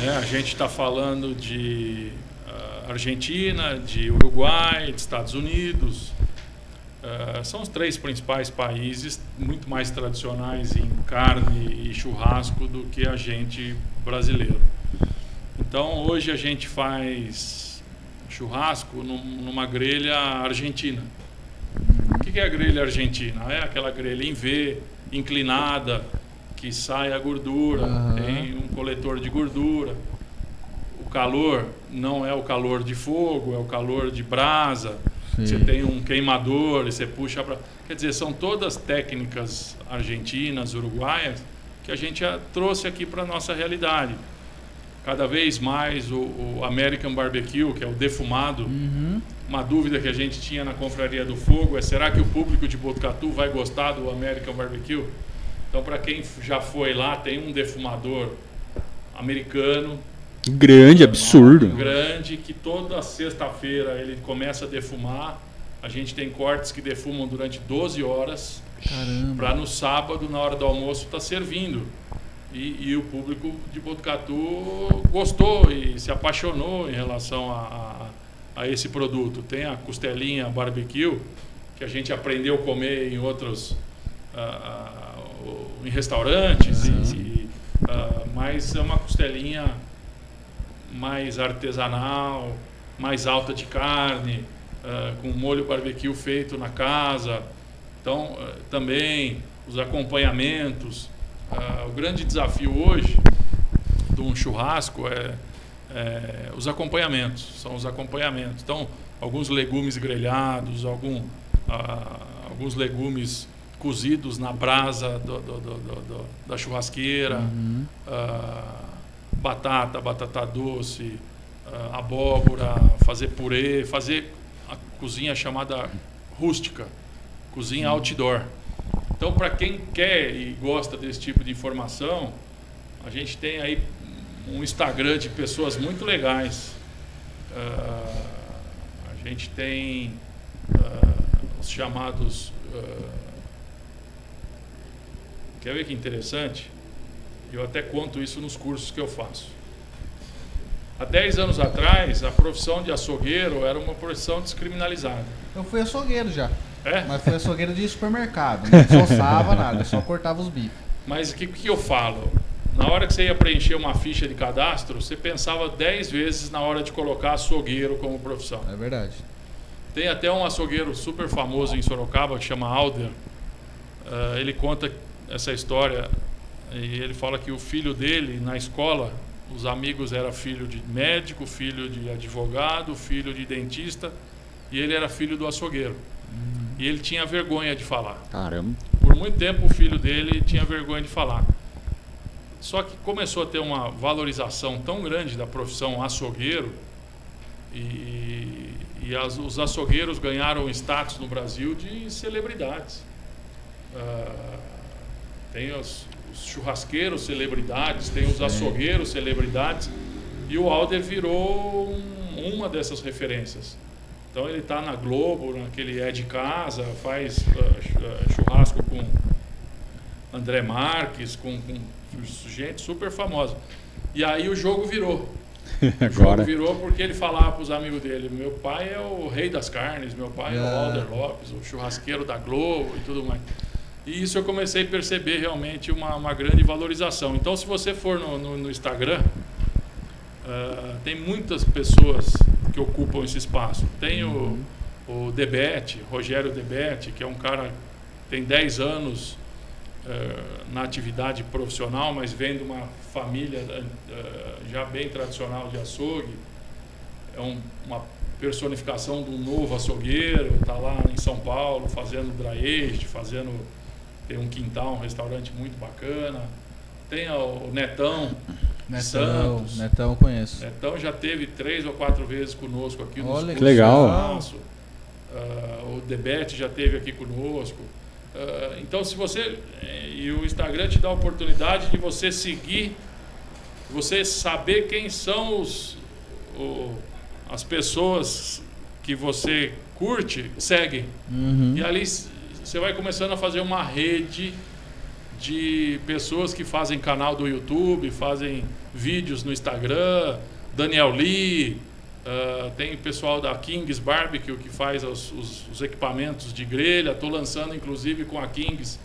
né? a gente está falando de ah, Argentina, de Uruguai, de Estados Unidos. Ah, são os três principais países muito mais tradicionais em carne e churrasco do que a gente brasileiro. Então hoje a gente faz churrasco num- numa grelha argentina. O que é a grelha argentina? É aquela grelha em V, inclinada, que sai a gordura, Aham. tem um coletor de gordura. O calor não é o calor de fogo, é o calor de brasa. Sim. Você tem um queimador e você puxa para. Quer dizer, são todas técnicas argentinas, uruguaias, que a gente trouxe aqui para a nossa realidade. cada vez mais o, o American Barbecue, que é o defumado. Uhum. Uma dúvida que a gente tinha na Confraria do Fogo é: será que o público de Botucatu vai gostar do American Barbecue? Então, para quem já foi lá, tem um defumador americano, Grande, absurdo. grande, que toda sexta-feira ele começa a defumar. A gente tem cortes que defumam durante 12 horas, Caramba. para no sábado, na hora do almoço, estar servindo. E, e o público de Botucatu gostou e se apaixonou em relação a, a, a esse produto. Tem a costelinha barbecue, que a gente aprendeu a comer em outros. ah, o- em restaurantes, e- e, ah, mas é uma costelinha mais artesanal, mais alta de carne, ah, com molho barbecue feito na casa. Então, ah, também os acompanhamentos. Ah, o grande desafio hoje de um churrasco é, é os acompanhamentos. São os acompanhamentos. Então, alguns legumes grelhados, algum, ah, alguns legumes cozidos na brasa do- do- do- do- do- da churrasqueira Uhum. ah, batata, batata doce, ah, abóbora, fazer purê, fazer a cozinha chamada rústica, cozinha outdoor. Então, para quem quer e gosta desse tipo de informação, a gente tem aí um Instagram de pessoas muito legais. Ah, a gente tem ah, os chamados. ah, quer ver que interessante? Eu até conto isso nos cursos que eu faço. Há 10 anos atrás, a profissão de açougueiro era uma profissão descriminalizada. Eu fui açougueiro já. É? Mas fui açougueiro de supermercado. Não soçava nada, só cortava os bifes. Mas o que, que eu falo? Na hora que você ia preencher uma ficha de cadastro, você pensava 10 vezes na hora de colocar açougueiro como profissão. É verdade. Tem até um açougueiro super famoso em Sorocaba que chama Alder. Ah, ele conta essa história e ele fala que o filho dele na escola, os amigos eram filho de médico, filho de advogado, filho de dentista e ele era filho do açougueiro. E ele tinha vergonha de falar. Caramba. Por muito tempo o filho dele tinha vergonha de falar. Só que começou a ter uma valorização tão grande da profissão açougueiro e, e as- os açougueiros ganharam status no Brasil de celebridades. Ah, tem os, os churrasqueiros celebridades, tem os açougueiros celebridades e o Alder virou um- uma dessas referências. Então ele está na Globo, naquele É de Casa, faz ah, churrasco com André Marques, com, com gente super famosa. E aí o jogo virou. O jogo Agora. virou porque ele falava para os amigos dele: meu pai é o rei das carnes, meu pai é, o É. Alder Lopes, o churrasqueiro da Globo e tudo mais. E isso eu comecei a perceber realmente uma, uma grande valorização. Então, se você for no, no- no Instagram, ah, tem muitas pessoas que ocupam esse espaço. Tem o, o Debete, Rogério Debete, que é um cara que tem 10 anos eh, na atividade profissional, mas vem de uma família eh, já bem tradicional de açougue. É um- uma personificação um novo açougueiro, está lá em São Paulo fazendo dry aged, fazendo tem um quintal, um restaurante muito bacana. Tem o Netão, Netão, Santos. Netão eu conheço. Netão já teve três ou quatro vezes conosco aqui nos Olha que legal. Ah, o Debete já teve aqui conosco. Ah, então, se você. eh, E o Instagram te dá a oportunidade de você seguir, você saber quem são os, o- as pessoas que você curte, segue. Uhum. E ali você vai começando a fazer uma rede de pessoas que fazem canal do YouTube, fazem vídeos no Instagram, Daniel Lee, ah, tem pessoal da Kings Barbecue que faz os, os- os equipamentos de grelha. Estou lançando inclusive com a Kings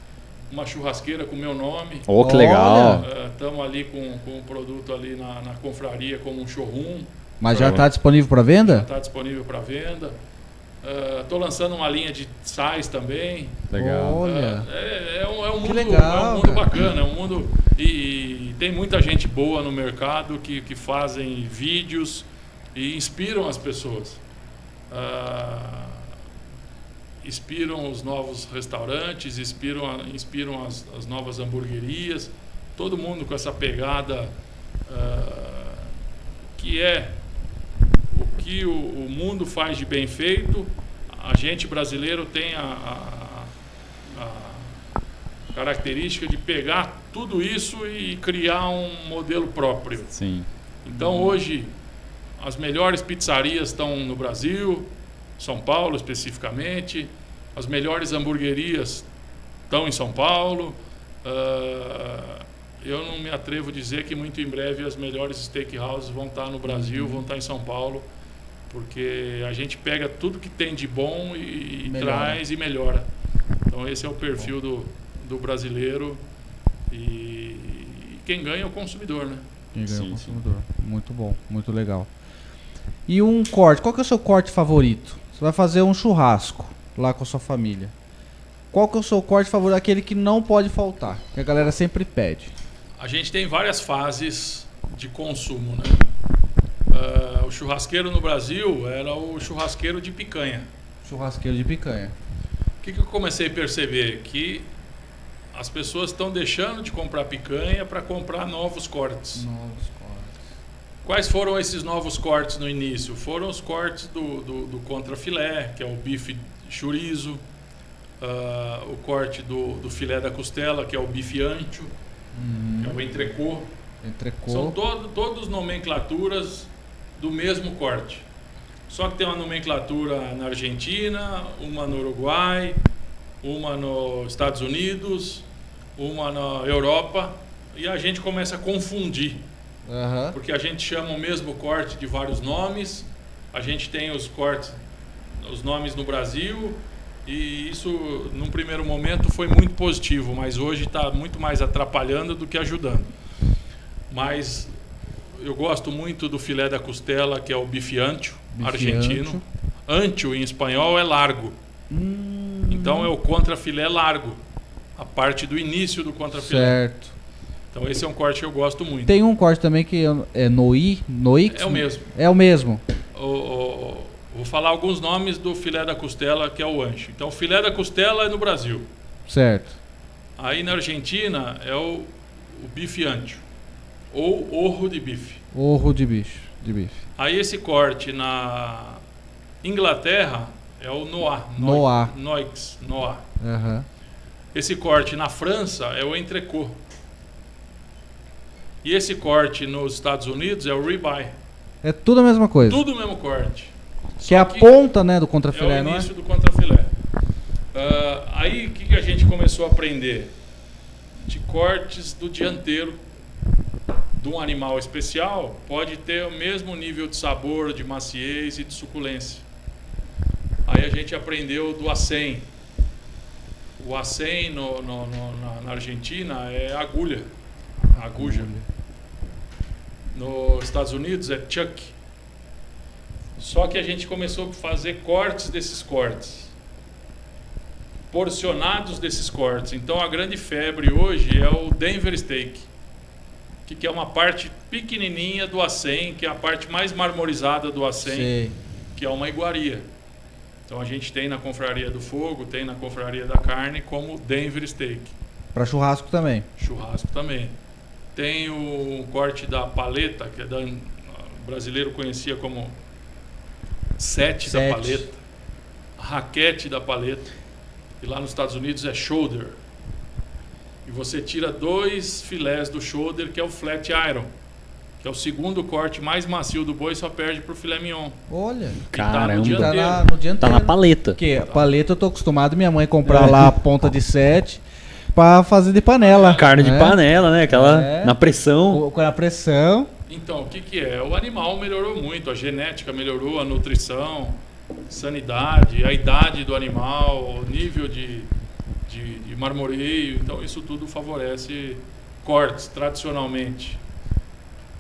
uma churrasqueira com meu nome. Oh, que legal. Estamos ali com, com o produto ali na, na confraria como um showroom. Mas já está disponível para venda? Está disponível para venda. Estou lançando uma linha de sais também. Legal. Olha. É, é um, é um mundo, legal, é um mundo cara. bacana, é um mundo. E, e tem muita gente boa no mercado que, que fazem vídeos e inspiram as pessoas. Ah, inspiram os novos restaurantes, inspiram, inspiram as, as novas hamburguerias. Todo mundo com essa pegada ah, que é o que o, o mundo faz de bem feito, a gente brasileiro tem a, a- a característica de pegar tudo isso e criar um modelo próprio. Sim. Então hoje as melhores pizzarias estão no Brasil, São Paulo especificamente, as melhores hamburguerias estão em São Paulo. Ah, eu não me atrevo a dizer que muito em breve as melhores steakhouses vão estar no Brasil, vão estar em São Paulo, porque a gente pega tudo que tem de bom e, e traz e melhora. Então esse é o perfil do, do brasileiro e, e quem ganha é o consumidor, né? Quem ganha é o Sim, consumidor. Muito bom, muito legal. E um corte, qual que é o seu corte favorito? Você vai fazer um churrasco lá com a sua família. Qual que é o seu corte favorito? Aquele que não pode faltar, que a galera sempre pede. A gente tem várias fases de consumo, né? Ah, o churrasqueiro no Brasil era o churrasqueiro de picanha. Churrasqueiro de picanha. O que, que eu comecei a perceber? Que as pessoas estão deixando de comprar picanha para comprar novos cortes. Novos cortes. Quais foram esses novos cortes no início? Foram os cortes do, do, do contrafilé, que é o bife chorizo, ah, o corte do, do filé da costela, que é o bife ancho, que é o entrecô. Entrecô. São todo, todos nomenclaturas do mesmo corte. Só que tem uma nomenclatura na Argentina, uma no Uruguai, uma nos Estados Unidos, uma na Europa, e a gente começa a confundir, Aham. porque a gente chama o mesmo corte de vários nomes, a gente tem os cortes, os nomes no Brasil, e isso, num primeiro momento, foi muito positivo, mas hoje está muito mais atrapalhando do que ajudando. Mas eu gosto muito do filé da costela, que é o bife ancho, Bife argentino. ancho. Ancho em espanhol é largo. Hum, Então é o contrafilé largo, a parte do início do contrafilé. certo. Então esse é um corte que eu gosto muito. Tem um corte também que é Noi, Noix? É o mesmo. É o mesmo. O- o- vou falar alguns nomes do filé da costela, que é o ancho. Então o filé da costela é no Brasil. Certo. Aí na Argentina é o, o bife ancho, ou orro de bife. Orro de bicho, de bife. Aí esse corte na Inglaterra é o Noir. Noir. Noix, Noir. Aham. Esse corte na França é o entrecô. E esse corte nos Estados Unidos é o ribeye. É tudo a mesma coisa. Tudo o mesmo corte. Que é a ponta, né, do É contrafilé, o não é? início do contrafilé. Ah, aí o que, que a gente começou a aprender? De cortes do dianteiro de um animal especial pode ter o mesmo nível de sabor, de maciez e de suculência. Aí a gente aprendeu do acém. O acém no, no- no- na, na Argentina é agulha, agulha. Nos Estados Unidos é chuck. Só que a gente começou a fazer cortes desses cortes. Porcionados desses cortes. Então a grande febre hoje é o Denver Steak. Que, é uma parte pequenininha do acém, que é a parte mais marmorizada do acém, que é uma iguaria. Então a gente tem na Confraria do Fogo, tem na Confraria da Carne como Denver Steak. Pra churrasco também. Churrasco também. Tem o corte da paleta, que é da, o brasileiro conhecia como sete, Sete. da paleta, raquete da paleta, e lá nos Estados Unidos é shoulder. E você tira dois filés do shoulder, que é o flat iron, que é o segundo corte mais macio do boi, só perde pro filé mignon. Olha. tá no Caramba. Tá, na, no dianteiro. Tá na paleta. Porque a paleta eu tô acostumado minha mãe comprar lá a ponta de 7 pra fazer de panela. Carne de né? panela, né? Aquela É. na pressão. Com a pressão. Então, o que, que é? O animal melhorou muito, a genética melhorou, a nutrição, sanidade, a idade do animal, o nível de, de, de marmoreio. Então, isso tudo favorece cortes, tradicionalmente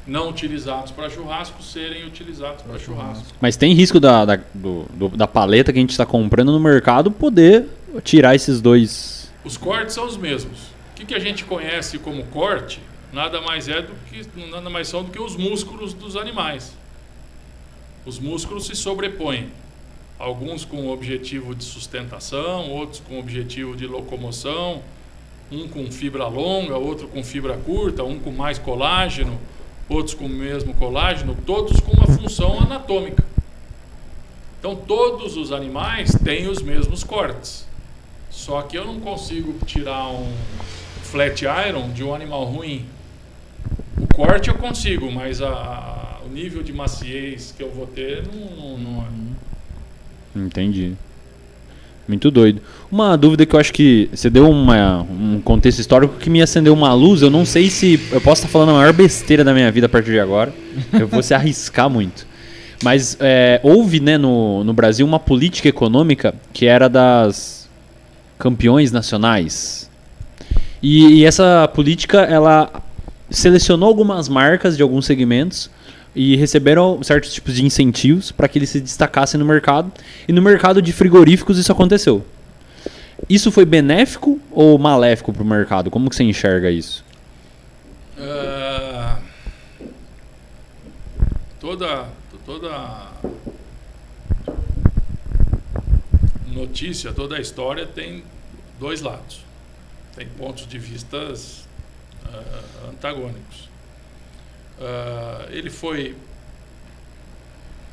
não utilizados para churrasco, serem utilizados para churrasco. Mas tem risco da, da, do- do- da paleta que a gente está comprando no mercado poder tirar esses dois. Os cortes são os mesmos. O que, que a gente conhece como corte nada mais é do que nada mais são do que os músculos dos animais. Os músculos se sobrepõem. Alguns com o objetivo de sustentação, outros com o objetivo de locomoção, um com fibra longa, outro com fibra curta, um com mais colágeno, outros com o mesmo colágeno, todos com uma função anatômica. Então todos os animais têm os mesmos cortes. Só que eu não consigo tirar um flat iron de um animal ruim. O corte eu consigo, mas a- a- o nível de maciez que eu vou ter não, não, não é. Entendi. Muito doido. Uma dúvida que eu acho que você deu uma- um contexto histórico que me acendeu uma luz. Eu não sei se eu posso estar falando a maior besteira da minha vida a partir de agora. Eu vou se arriscar muito. Mas é, houve né, no, no Brasil uma política econômica que era das campeões nacionais. E, e essa política ela selecionou algumas marcas de alguns segmentos e receberam certos tipos de incentivos para que eles se destacassem no mercado. E no mercado de frigoríficos isso aconteceu. Isso foi benéfico ou maléfico para o mercado? Como que você enxerga isso? Ah, toda toda notícia, toda história tem dois lados. Tem pontos de vistas ah, antagônicos. Ah, ele foi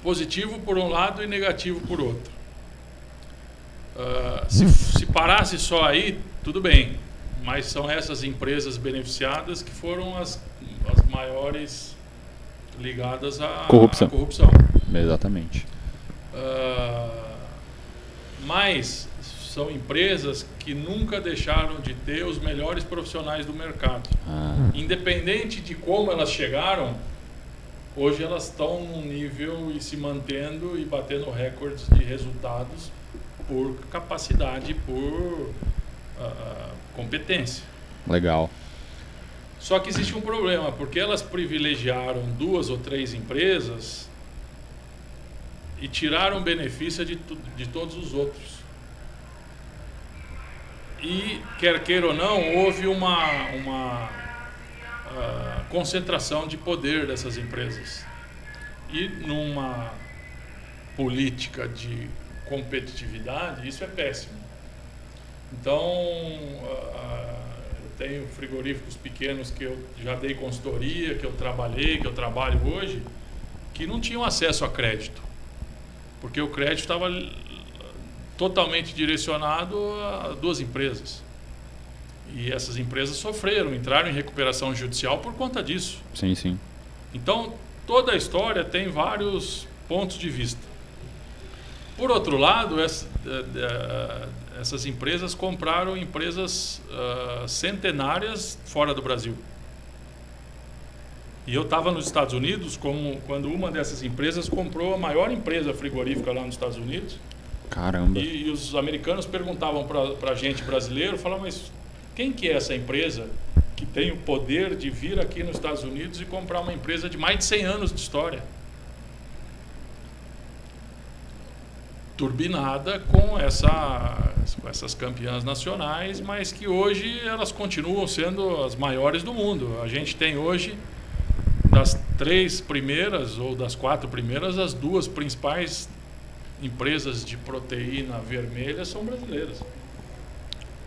positivo por um lado e negativo por outro. Ah, se, se parasse só aí, tudo bem. Mas são essas empresas beneficiadas que foram as, as maiores ligadas à Corrupção. à corrupção. Exatamente. Ah, mas são empresas que nunca deixaram de ter os melhores profissionais do mercado. Ah, Independente de como elas chegaram, hoje elas estão num nível e se mantendo e batendo recordes de resultados por capacidade, por ah, competência. legal. Só que existe um problema, porque elas privilegiaram duas ou três empresas e tiraram benefício de, de todos os outros. E, quer queira ou não, houve uma, uma ah, concentração de poder dessas empresas. E numa política de competitividade, isso é péssimo. Então, ah, eu tenho frigoríficos pequenos que eu já dei consultoria, que eu trabalhei, que eu trabalho hoje, que não tinham acesso a crédito. Porque o crédito estava totalmente direcionado a duas empresas. E essas empresas sofreram, entraram em recuperação judicial por conta disso. Sim, sim. Então, toda a história tem vários pontos de vista. Por outro lado, essa- eh, eh, essas empresas compraram empresas ah, centenárias fora do Brasil. E eu estava nos Estados Unidos como, quando uma dessas empresas comprou a maior empresa frigorífica lá nos Estados Unidos. Caramba. E, e os americanos perguntavam para a gente brasileiro, falavam, mas quem que é essa empresa que tem o poder de vir aqui nos Estados Unidos e comprar uma empresa de mais de 100 anos de história? Turbinada com, essa, com essas campeãs nacionais, mas que hoje elas continuam sendo as maiores do mundo. A gente tem hoje, das três primeiras ou das quatro primeiras, as duas principais empresas de proteína vermelha são brasileiras.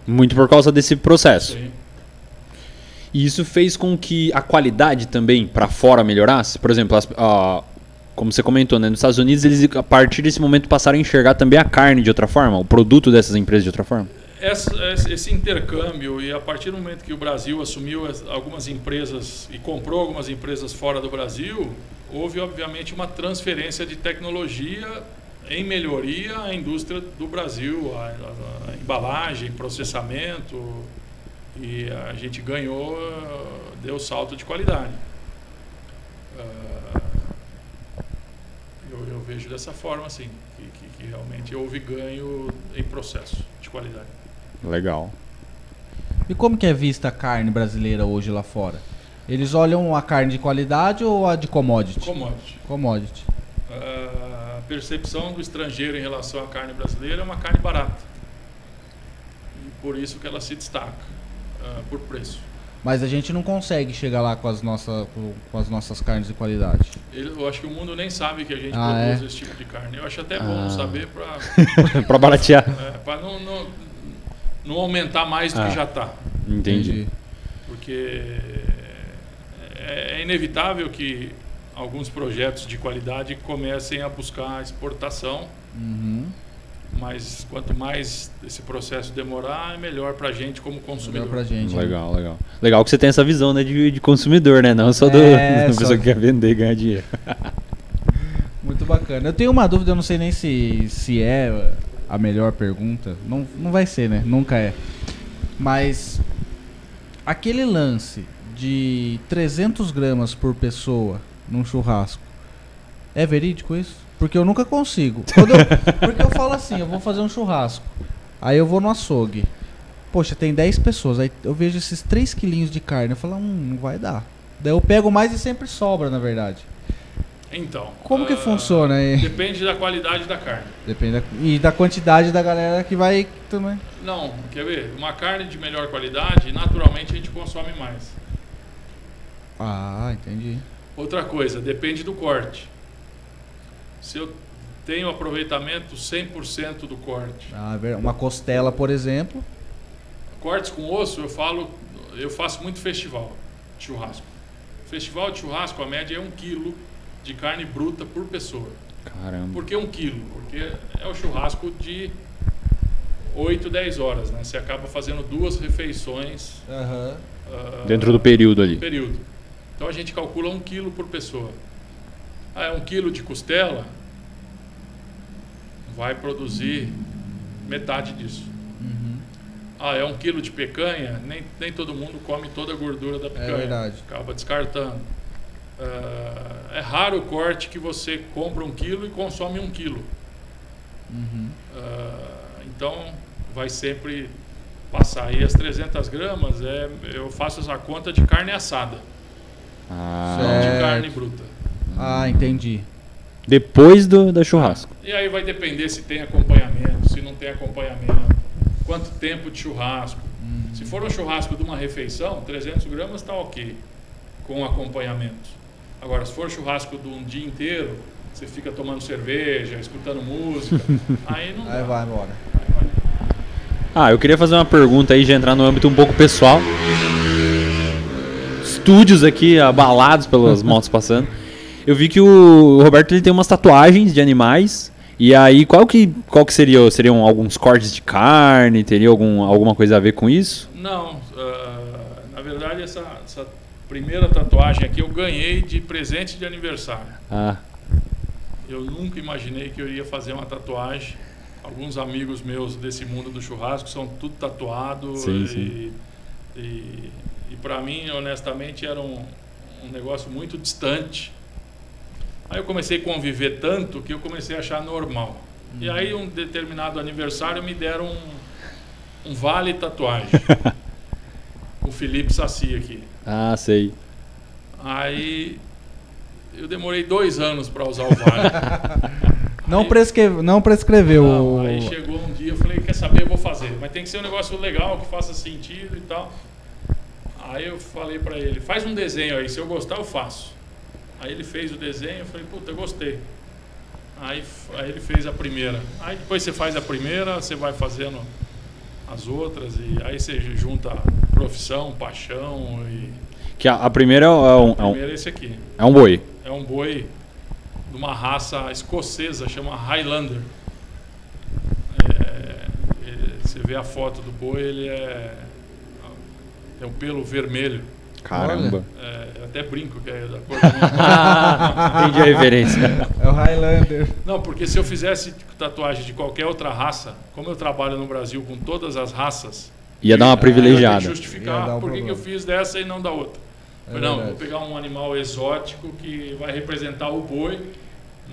Muito por causa desse processo. Sim. E isso fez com que a qualidade também para fora melhorasse? Por exemplo, as- a- como você comentou, né, nos Estados Unidos eles a partir desse momento passaram a enxergar também a carne de outra forma, o produto dessas empresas de outra forma? Essa- esse intercâmbio e a partir do momento que o Brasil assumiu as- algumas empresas e comprou algumas empresas fora do Brasil, houve obviamente uma transferência de tecnologia em melhoria à indústria do Brasil, a, a- a embalagem, processamento e a gente ganhou, deu salto de qualidade. Ah, eu, eu vejo dessa forma assim, que, que- que realmente houve ganho em processo de qualidade. Legal. E como que é vista a carne brasileira hoje lá fora? Eles olham a carne de qualidade ou a de commodity? Commodity. Commodity. A percepção do estrangeiro em relação à carne brasileira é uma carne barata. E por isso que ela se destaca ah, por preço. Mas a gente não consegue chegar lá com as, nossa, com, com as nossas carnes de qualidade. Eu acho que o mundo nem sabe que a gente Ah, produz é? esse tipo de carne. Eu acho até bom Ah. saber para para baratear. não, não, não aumentar mais do Ah. que já está. Entendi. Porque é, é inevitável que alguns projetos de qualidade comecem a buscar exportação, Uhum. mas quanto mais esse processo demorar, é melhor para a gente como Melhor consumidor. pra gente. né? Legal, legal. Legal que você tem essa visão né, de, de consumidor, né? Não só do, É, da só- pessoa que quer vender e ganhar dinheiro. Muito bacana. Eu tenho uma dúvida, eu não sei nem se, se é a melhor pergunta. Não, não vai ser, né? Nunca é. Mas aquele lance de 300 gramas por pessoa num churrasco, é verídico isso? Porque eu nunca consigo. Eu- porque eu falo assim, eu vou fazer um churrasco. Aí eu vou no açougue. Poxa, tem 10 pessoas. Aí eu vejo esses 3 quilinhos de carne. Eu falo, hum, não vai dar. Daí eu pego mais e sempre sobra, na verdade. Então, Como que ah, funciona aí? Depende da qualidade da carne. Depende da, e da quantidade da galera que vai também. Não, quer ver? Uma carne de melhor qualidade, naturalmente a gente consome mais. Ah, entendi. Outra coisa, depende do corte. Se eu tenho aproveitamento 100% do corte. Ah, ver- uma costela, por exemplo. Cortes com osso, eu falo, eu faço muito festival de churrasco. Festival de churrasco, a média é um quilo de carne bruta por pessoa. Caramba. Por que um quilo? Porque é o churrasco de 8, 10 horas, né? Você acaba fazendo duas refeições Aham. ah, Dentro do período ali. período. Então a gente calcula um quilo por pessoa. Ah, é um quilo de costela, vai produzir metade disso. Uhum. Ah, é um quilo de picanha, nem, nem todo mundo come toda a gordura da picanha. verdade. Acaba descartando. Ah, é raro o corte que você compra um quilo e consome um quilo. Uhum. Ah, então vai sempre passar aí as 300 gramas. É, eu faço essa conta de carne assada, Ah, não de carne bruta. Ah, entendi. depois do da churrasco. E aí vai depender se tem acompanhamento, se não tem acompanhamento, quanto tempo de churrasco. Se for um churrasco de uma refeição, 300 gramas está ok, com acompanhamento. Agora, se for churrasco de um dia inteiro, você fica tomando cerveja, escutando música, aí não Aí dá. vai embora. Aí vai. Ah, eu queria fazer uma pergunta aí, já entrar no âmbito um pouco pessoal. Estúdios aqui abalados pelas motos passando. Eu vi que o Roberto ele tem umas tatuagens de animais. E aí, qual que, qual que seria? Seriam alguns cortes de carne? Teria algum, alguma coisa a ver com isso? Não, ah, na verdade essa, essa primeira tatuagem aqui eu ganhei de presente de aniversário. Ah, Eu nunca imaginei que eu iria fazer uma tatuagem. Alguns amigos meus desse mundo do churrasco são tudo tatuado Sim, e, sim. e, e para mim, honestamente, era um, um negócio muito distante. Aí eu comecei a conviver tanto que eu comecei a achar normal. E aí, um determinado aniversário, me deram um, um vale tatuagem. o Felipe Saci aqui. ah, sei. Aí eu demorei dois anos para usar o vale. Não, Aí- prescre... não prescreveu. Não, o- aí chegou um dia, eu falei, quer saber, eu vou fazer. Mas tem que ser um negócio legal, que faça sentido e tal. Aí eu falei pra ele, faz um desenho aí, se eu gostar eu faço. Aí ele fez o desenho, eu falei, puta, eu gostei. Aí, aí ele fez a primeira. Aí depois você faz a primeira, você vai fazendo as outras, e aí você junta profissão, paixão e. Que a, a primeira é um, A é um, primeira é esse aqui. é um boi. É um boi de uma raça escocesa, chama Highlander. É, ele- você vê a foto do boi, ele é. Tem um pelo vermelho. Caramba. É, eu até brinco que é da cor da minha Entendi a referência. É o Highlander. Não, porque se eu fizesse tatuagem de qualquer outra raça, como eu trabalho no Brasil com todas as raças, Ia dar uma eu ia ter que privilegiada. Justificar um por que que eu fiz dessa e não da outra. É não, verdade. vou pegar um animal exótico que vai representar o boi,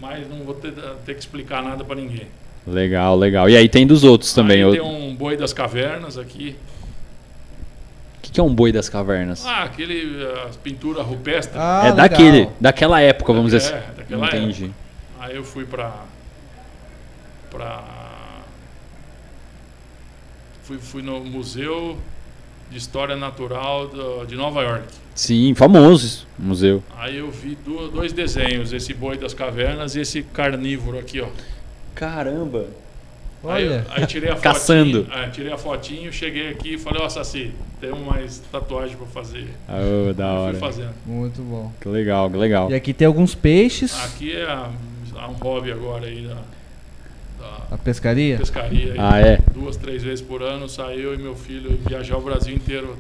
mas não vou ter, ter que explicar nada para ninguém. Legal, legal. E aí tem dos outros também. Aí O tem um boi das cavernas aqui. Que, que é um boi das cavernas? Ah, aquele as pintura rupestre. Ah, é legal. daquele, daquela época, vamos dizer É, assim. daquela Entendi. Aí eu fui pra. pra. Fui, fui no Museu de História Natural do- de Nova York. Sim, famoso museu. Aí eu vi dois desenhos, esse boi das cavernas e esse carnívoro aqui, ó. Caramba. Aí, Olha. aí tirei a Caçando. fotinho. é, tirei a fotinho, cheguei aqui e falei, ó, Saci, temos mais tatuagem pra fazer. Oh, da Fui hora. fazendo. Muito bom. Que legal, que legal. E aqui tem alguns peixes. Aqui é um hobby agora aí da, da A pescaria? pescaria. aí. Ah, é? Duas, três vezes por ano sai eu e meu filho viajar o Brasil inteiro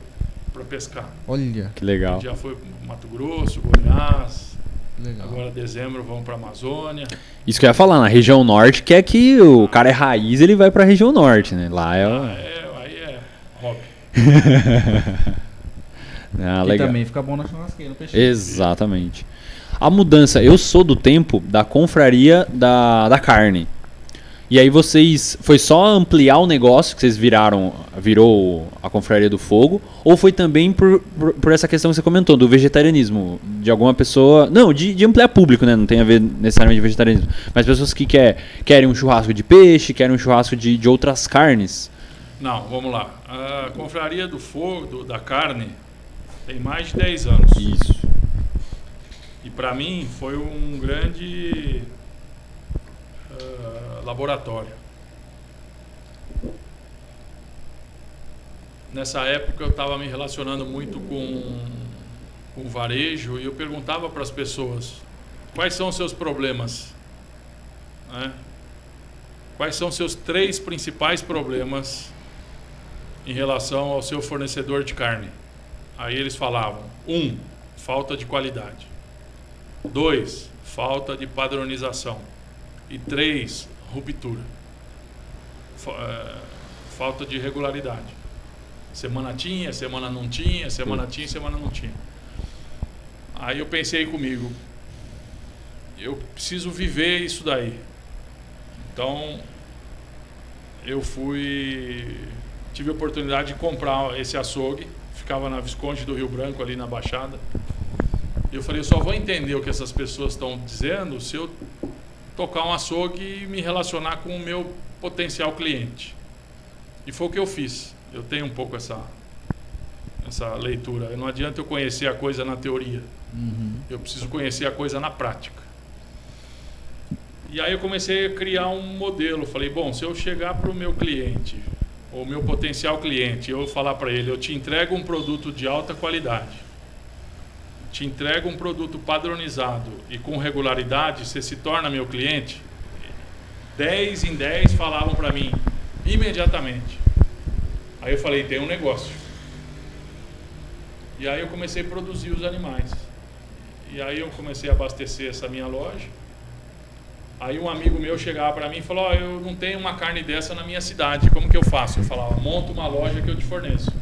para pescar. Olha, Que legal. Já foi Mato Grosso, Goiás. Legal. Agora dezembro vamos para Amazônia. Isso que eu ia falar, na região norte, que é que o cara é raiz, ele vai pra região norte, né? Lá é. Ah, é, aí é hobby. Ah, legal. também fica bom na churrasqueira, no peixe. Exatamente. A mudança, eu sou do tempo da confraria da, da carne. E aí vocês. Foi só ampliar o negócio que vocês viraram. Virou a confraria do fogo? Ou foi também por, por, por essa questão que você comentou, do vegetarianismo? De alguma pessoa. Não, de, de ampliar público, né? Não tem a ver necessariamente vegetarianismo. Mas pessoas que quer, querem um churrasco de peixe, querem um churrasco de, de outras carnes. Não, vamos lá. A confraria do fogo, do- da carne, tem mais de 10 anos. Isso. E para mim foi um grande ah, laboratório. Nessa época eu estava me relacionando muito com, com o varejo e eu perguntava para as pessoas quais são os seus problemas. né? Quais são os seus três principais problemas em relação ao seu fornecedor de carne? Aí eles falavam: um, falta de qualidade. Dois, falta de padronização. E três, ruptura. Eh, falta de regularidade. Semana tinha, semana não tinha, semana tinha, semana não tinha. Aí eu pensei comigo, eu preciso viver isso daí. Então eu fui tive a oportunidade de comprar esse açougue, ficava na Visconde do Rio Branco ali na Baixada. E eu falei, eu só vou entender o que essas pessoas estão dizendo se eu tocar um açougue e me relacionar com o meu potencial cliente. E foi o que eu fiz. Eu tenho um pouco essa essa leitura. Não adianta eu conhecer a coisa na teoria. Uhum. Eu preciso conhecer a coisa na prática. E aí eu comecei a criar um modelo. Falei, bom, se eu chegar para o meu cliente, ou meu potencial cliente, eu falar para ele, eu te entrego um produto de alta qualidade, te entrego um produto padronizado e com regularidade, você se torna meu cliente. 10 em 10 falavam para mim imediatamente. Aí eu falei, tem um negócio. E aí eu comecei a produzir os animais. E aí eu comecei a abastecer essa minha loja. Aí um amigo meu chegava para mim e falou: "Ó, eu não tenho uma carne dessa na minha cidade. Como que eu faço?" Eu falava: "Monta uma loja que eu te forneço."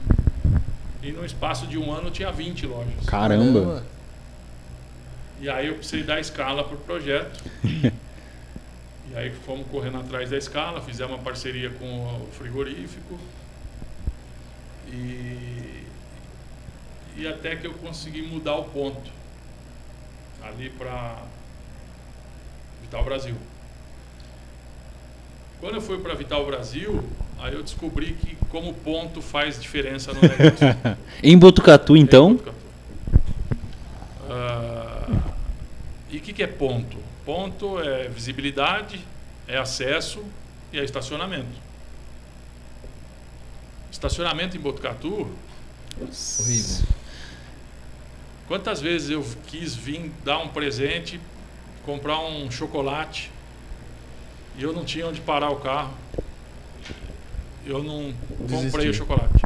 E no espaço de um ano tinha 20 lojas. Caramba. E aí eu precisei dar escala para o projeto. e aí fomos correndo atrás da escala, fizemos uma parceria com o frigorífico. E, e até que eu consegui mudar o ponto ali para Vital Brasil. Quando eu fui para Vital Brasil, aí eu descobri que como ponto faz diferença no negócio. Em Botucatu, então. Ah, e o que, que é ponto? Ponto é visibilidade, é acesso e é estacionamento. Estacionamento em Botucatu, Horrível. quantas vezes eu quis vir dar um presente, comprar um chocolate e eu não tinha onde parar o carro. Eu não comprei Desistiu. o chocolate.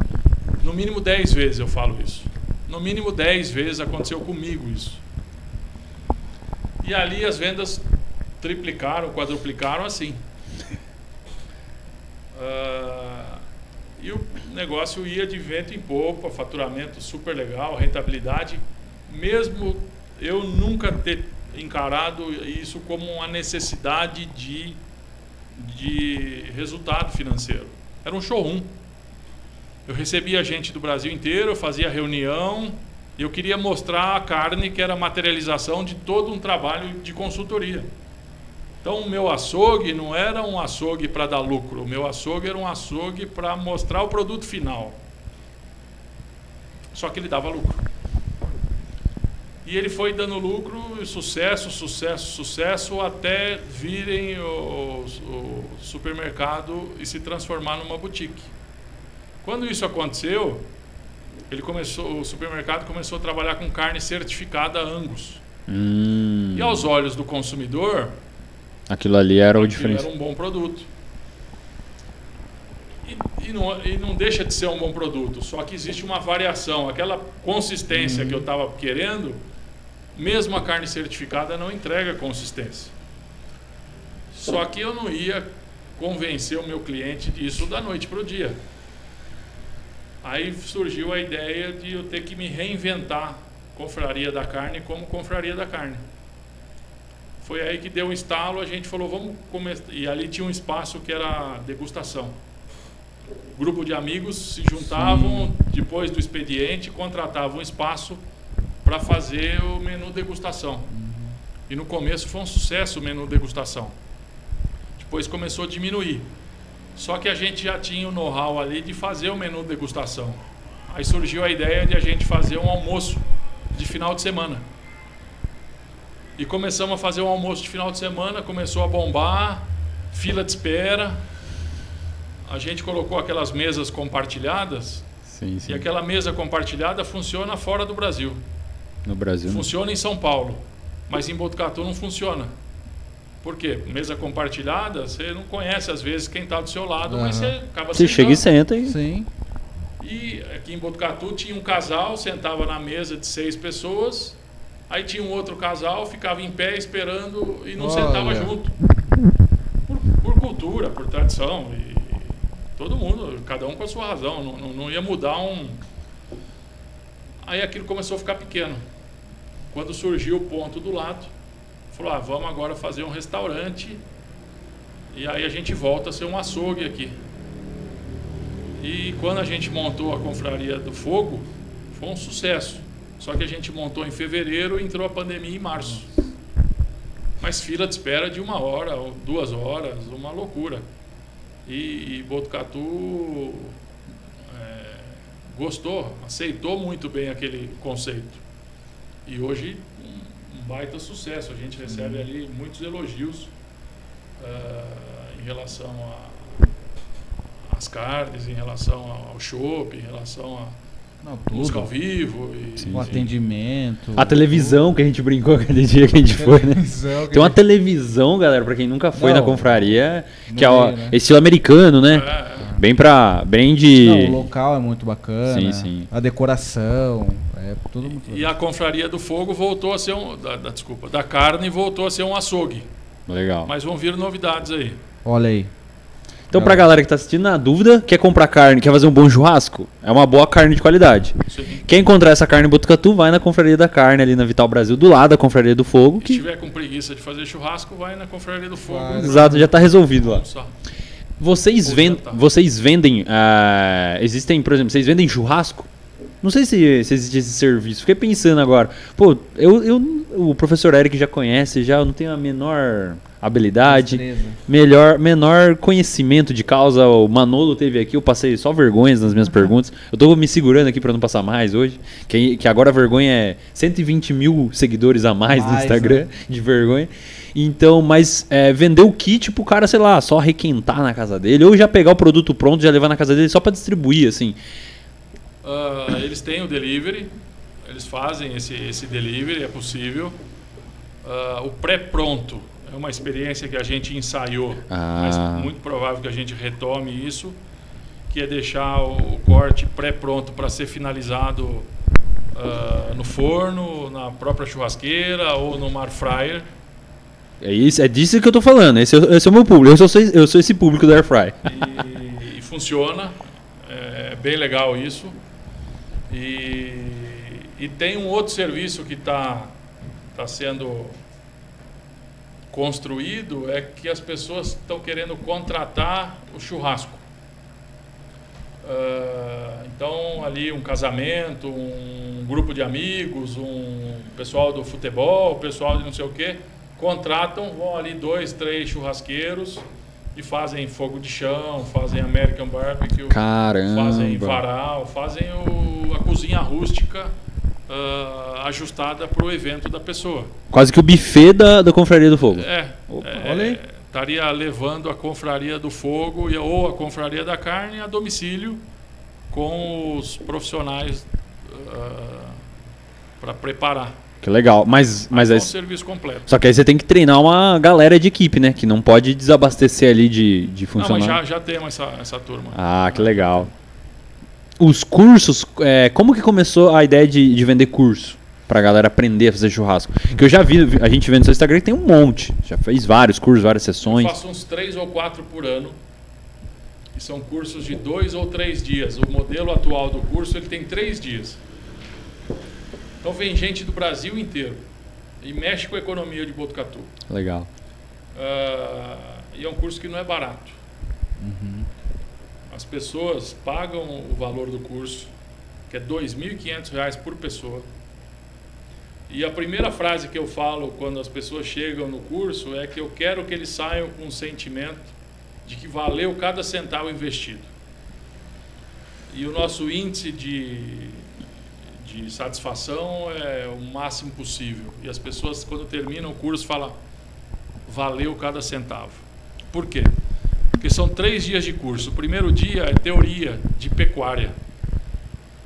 No mínimo 10 vezes eu falo isso. No mínimo 10 vezes aconteceu comigo isso. E ali as vendas triplicaram, quadruplicaram assim. Ah, e o negócio ia de vento em popa, faturamento super legal, rentabilidade, mesmo eu nunca ter encarado isso como uma necessidade de, de resultado financeiro. Era um showroom. Eu recebia gente do Brasil inteiro, eu fazia reunião, e eu queria mostrar a carne que era a materialização de todo um trabalho de consultoria. Então, o meu açougue não era um açougue para dar lucro, o meu açougue era um açougue para mostrar o produto final. Só que ele dava lucro. E ele foi dando lucro, sucesso, sucesso, sucesso, até virem o, o supermercado e se transformar numa boutique. Quando isso aconteceu, ele começou, o supermercado começou a trabalhar com carne certificada Angus. Hum, E aos olhos do consumidor, aquilo ali era o diferencial. era um bom produto. E, e não, e não deixa de ser um bom produto, só que existe uma variação. Aquela consistência que eu estava querendo, mesmo a carne certificada não entrega consistência. Só que eu não ia convencer o meu cliente disso da noite para o dia. Aí surgiu a ideia de eu ter que me reinventar confraria da carne como confraria da carne. Foi aí que deu um estalo, a gente falou, vamos começar. E ali tinha um espaço que era degustação. Grupo de amigos se juntavam depois do expediente, contratavam um espaço para fazer o menu degustação. E no começo foi um sucesso o menu degustação. Depois começou a diminuir. Só que a gente já tinha o know-how ali de fazer o menu degustação. Aí surgiu a ideia de a gente fazer um almoço de final de semana. E começamos a fazer um almoço de final de semana, começou a bombar, fila de espera. A gente colocou aquelas mesas compartilhadas Sim, sim. e aquela mesa compartilhada funciona fora do Brasil. No Brasil. não. Funciona em São Paulo, mas em Botucatu não funciona. Por quê? Mesa compartilhada, você não conhece às vezes quem está do seu lado, mas você acaba Você chega e sentando. senta e. Sim. E aqui em Botucatu tinha um casal, sentava na mesa de seis pessoas, aí tinha um outro casal, ficava em pé esperando e não Olha. sentava junto. Por, por cultura, por tradição. E todo mundo, cada um com a sua razão, não, não, não ia mudar um. Aí aquilo começou a ficar pequeno. Quando surgiu o ponto do lado, falou: ah, vamos agora fazer um restaurante. E aí a gente volta a ser um açougue aqui. E quando a gente montou a Confraria do Fogo, foi um sucesso. Só que a gente montou em fevereiro e entrou a pandemia em março. Mas fila de espera de uma hora ou duas horas, uma loucura. E, e Botucatu é, gostou, aceitou muito bem aquele conceito. E hoje um, baita sucesso. A gente recebe ali muitos elogios ah, em relação a as carnes, em relação ao shopping, em relação à Não, música ao tudo. vivo. E, Sim, O atendimento. A televisão que a gente brincou aquele dia que a gente foi, né? Tem uma a televisão, galera, pra quem nunca foi Não, na confraria, que é o né? estilo americano, né? É, é. Bem pra. Bem de. Não, o local é muito bacana. Sim, sim. A decoração. É tudo muito E a Confraria do Fogo voltou a ser um. Da, da- desculpa, da carne voltou a ser um açougue. Legal. Mas vão vir novidades aí. Olha aí. Então, pra galera que tá assistindo, na dúvida, quer comprar carne, quer fazer um bom churrasco, é uma boa carne de qualidade. Sim. Quer encontrar essa carne em Botucatu, vai na Confraria da Carne, ali na Vital Brasil, do lado da Confraria do Fogo, Se que, tiver com preguiça de fazer churrasco, vai na Confraria do Fogo. Vai. exato, já tá resolvido lá. Vocês, Ou ven jantar. vocês vendem, ah, existem, por exemplo, vocês vendem churrasco? Não sei se, se existe esse serviço. Fiquei pensando agora. Pô, eu, eu, o professor Eric já conhece, já eu não tenho a menor habilidade, Destreza. melhor, menor conhecimento de causa. O Manolo teve aqui, eu passei só vergonhas nas minhas perguntas. Eu tô me segurando aqui pra não passar mais hoje. Que, que agora a vergonha é 120 mil seguidores a mais, no Mais, Instagram né? de vergonha. Então, mas é, vender o kit pro cara, sei lá, só requentar na casa dele, ou já pegar o produto pronto e já levar na casa dele só pra distribuir, assim. Ah, eles têm o delivery, eles fazem esse, esse delivery, é possível. Ah, o pré-pronto é uma experiência que a gente ensaiou, Ah. mas muito provável que a gente retome isso, que é deixar o corte pré-pronto para ser finalizado ah, no forno, na própria churrasqueira ou no mar fryer. É, isso, é disso que eu tô falando. Esse, é- esse é o meu público. Eu sou, eu sou esse público da Airfry. e, e funciona. É bem legal isso. E, e tem um outro serviço que está tá sendo construído, é que as pessoas estão querendo contratar o churrasco. Ah, então, ali um casamento, um grupo de amigos, um pessoal do futebol, pessoal de não sei o quê, contratam, vão ali dois, três churrasqueiros e fazem fogo de chão, fazem American Barbecue, Caramba. fazem varal, fazem o- a cozinha rústica ah, ajustada para o evento da pessoa. Quase que o buffet da, da Confraria do Fogo. É, Opa, é, olha aí. estaria levando a confraria do fogo e- ou a confraria da carne a domicílio com os profissionais para preparar. Que legal. Mas, mas é aí, um serviço completo. só que aí você tem que treinar uma galera de equipe, né? Que não pode desabastecer ali de, de Não, funcionário. mas já, já temos essa, essa turma. Ah, que legal. Os cursos, é, como que começou a ideia de, de vender curso? Pra galera aprender a fazer churrasco. Que eu já vi, a gente vê no seu Instagram que tem um monte. Já fez vários cursos, várias Eu sessões. faço uns três ou quatro por ano. E são cursos de dois ou três dias. O modelo atual do curso ele tem três dias. Então vem gente do Brasil inteiro e mexe com a economia de Botucatu. Legal. Ah, e é um curso que não é barato. As pessoas pagam o valor do curso, que é 2.500 reais por pessoa. E a primeira frase que eu falo quando as pessoas chegam no curso é que eu quero que eles saiam com o sentimento de que valeu cada centavo investido. E o nosso índice de, de satisfação é o máximo possível. E as pessoas, quando terminam o curso, falam: valeu cada centavo. Por quê? Porque são três dias de curso. O primeiro dia é teoria de pecuária.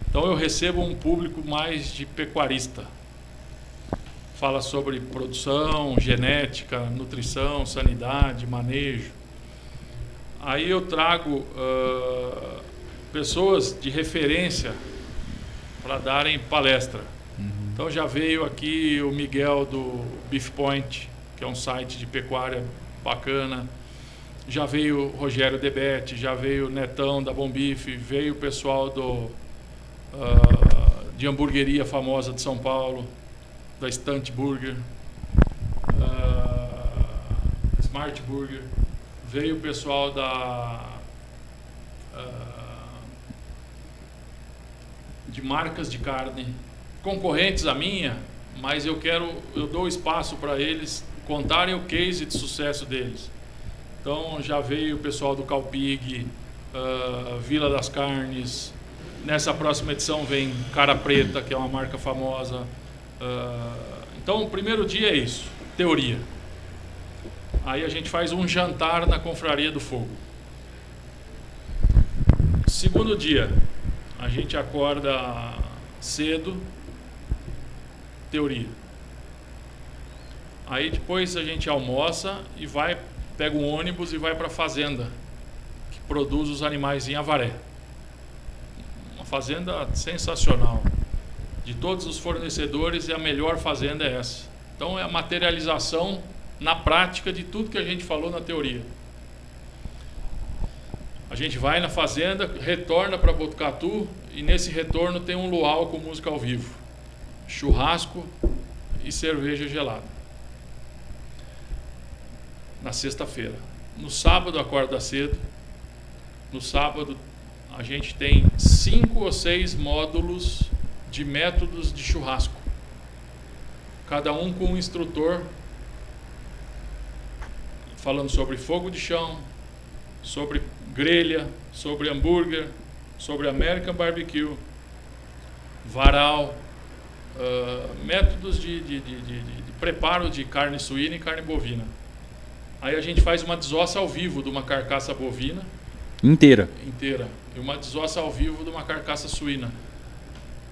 Então eu recebo um público mais de pecuarista. Fala sobre produção, genética, nutrição, sanidade, manejo. Aí eu trago ah, pessoas de referência para darem palestra. Então já veio aqui o Miguel do Beef Point, que é um site de pecuária bacana. Já veio o Rogério Debete, já veio o Netão da Bom Bife, veio o pessoal do ah, de hamburgueria famosa de São Paulo, da Stunt Burger, ah, Smart Burger, veio o pessoal da ah, de marcas de carne, concorrentes à minha, mas eu quero, eu dou espaço para eles contarem o case de sucesso deles. Então já veio o pessoal do Calpig, ah, Vila das Carnes. Nessa próxima edição vem Cara Preta, que é uma marca famosa. Ah, então o primeiro dia é isso, teoria. Aí a gente faz um jantar na Confraria do Fogo. Segundo dia, a gente acorda cedo, teoria. Aí depois a gente almoça e vai, pega um ônibus e vai para a fazenda, que produz os animais em Avaré. Uma fazenda sensacional. De todos os fornecedores, é a melhor fazenda é essa. Então é a materialização na prática de tudo que a gente falou na teoria. A gente vai na fazenda, retorna para Botucatu e nesse retorno tem um luau com música ao vivo, churrasco e cerveja gelada. Na sexta-feira. No sábado acorda cedo. No sábado a gente tem cinco ou seis módulos de métodos de churrasco. Cada um com um instrutor falando sobre fogo de chão, sobre grelha, sobre hambúrguer, sobre American Barbecue, varal, ah, métodos de, de, de, de- preparo de carne suína e carne bovina. Aí a gente faz uma desossa ao vivo de uma carcaça bovina Inteira. inteira e uma desossa ao vivo de uma carcaça suína,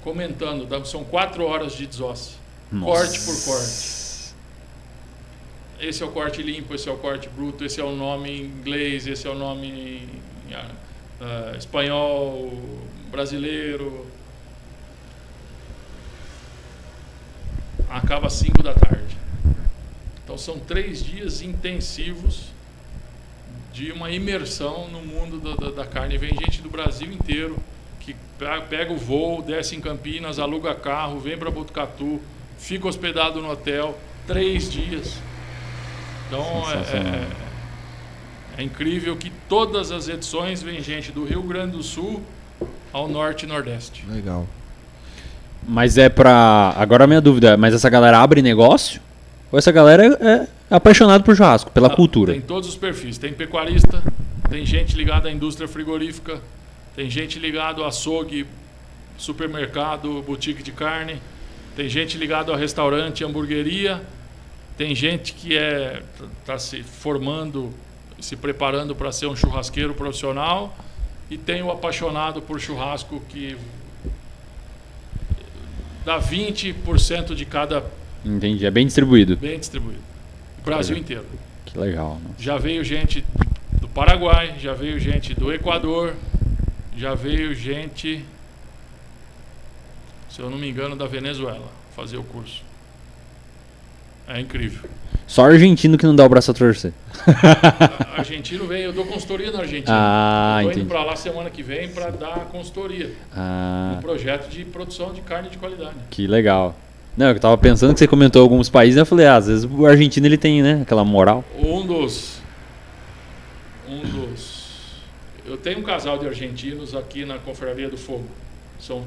comentando. São quatro horas de desossa, corte por corte. Esse é o corte limpo, esse é o corte bruto, esse é o nome em inglês, esse é o nome ah, espanhol, brasileiro. Acaba às 5 da tarde. Então são três dias intensivos de uma imersão no mundo da, da- da carne. Vem gente do Brasil inteiro que pe- pega o voo, desce em Campinas, aluga carro, vem para Botucatu, fica hospedado no hotel três dias. Então é, é- é incrível que todas as edições vem gente do Rio Grande do Sul ao norte e nordeste. Legal. Mas é pra. Agora a minha dúvida é: mas essa galera abre negócio? Ou essa galera é apaixonada por churrasco, pela Ah, cultura? Tem todos os perfis. Tem pecuarista, tem gente ligada à indústria frigorífica, tem gente ligada ao açougue, supermercado, boutique de carne, Tem gente ligada ao restaurante, hamburgueria. Tem gente que é está se formando, se preparando para ser um churrasqueiro profissional. E tem o apaixonado por churrasco que dá 20% de cada Entendi. É bem distribuído. bem distribuído. Brasil inteiro. Que legal. né? Já veio gente do Paraguai, já veio gente do Equador, já veio gente, se eu não me engano, da Venezuela fazer o curso. É incrível. Só argentino que não dá o braço a torcer. A- Argentino veio, eu dou consultoria na Argentina. Ah, Estou indo entendi. para lá semana que vem para dar consultoria. Ah, Um projeto de produção de carne de qualidade. que legal. Não, eu tava pensando que você comentou alguns países, eu falei, ah, às vezes o argentino ele tem, né, aquela moral. Um dos. Um dos. Eu tenho um casal de argentinos aqui na Confraria do Fogo. São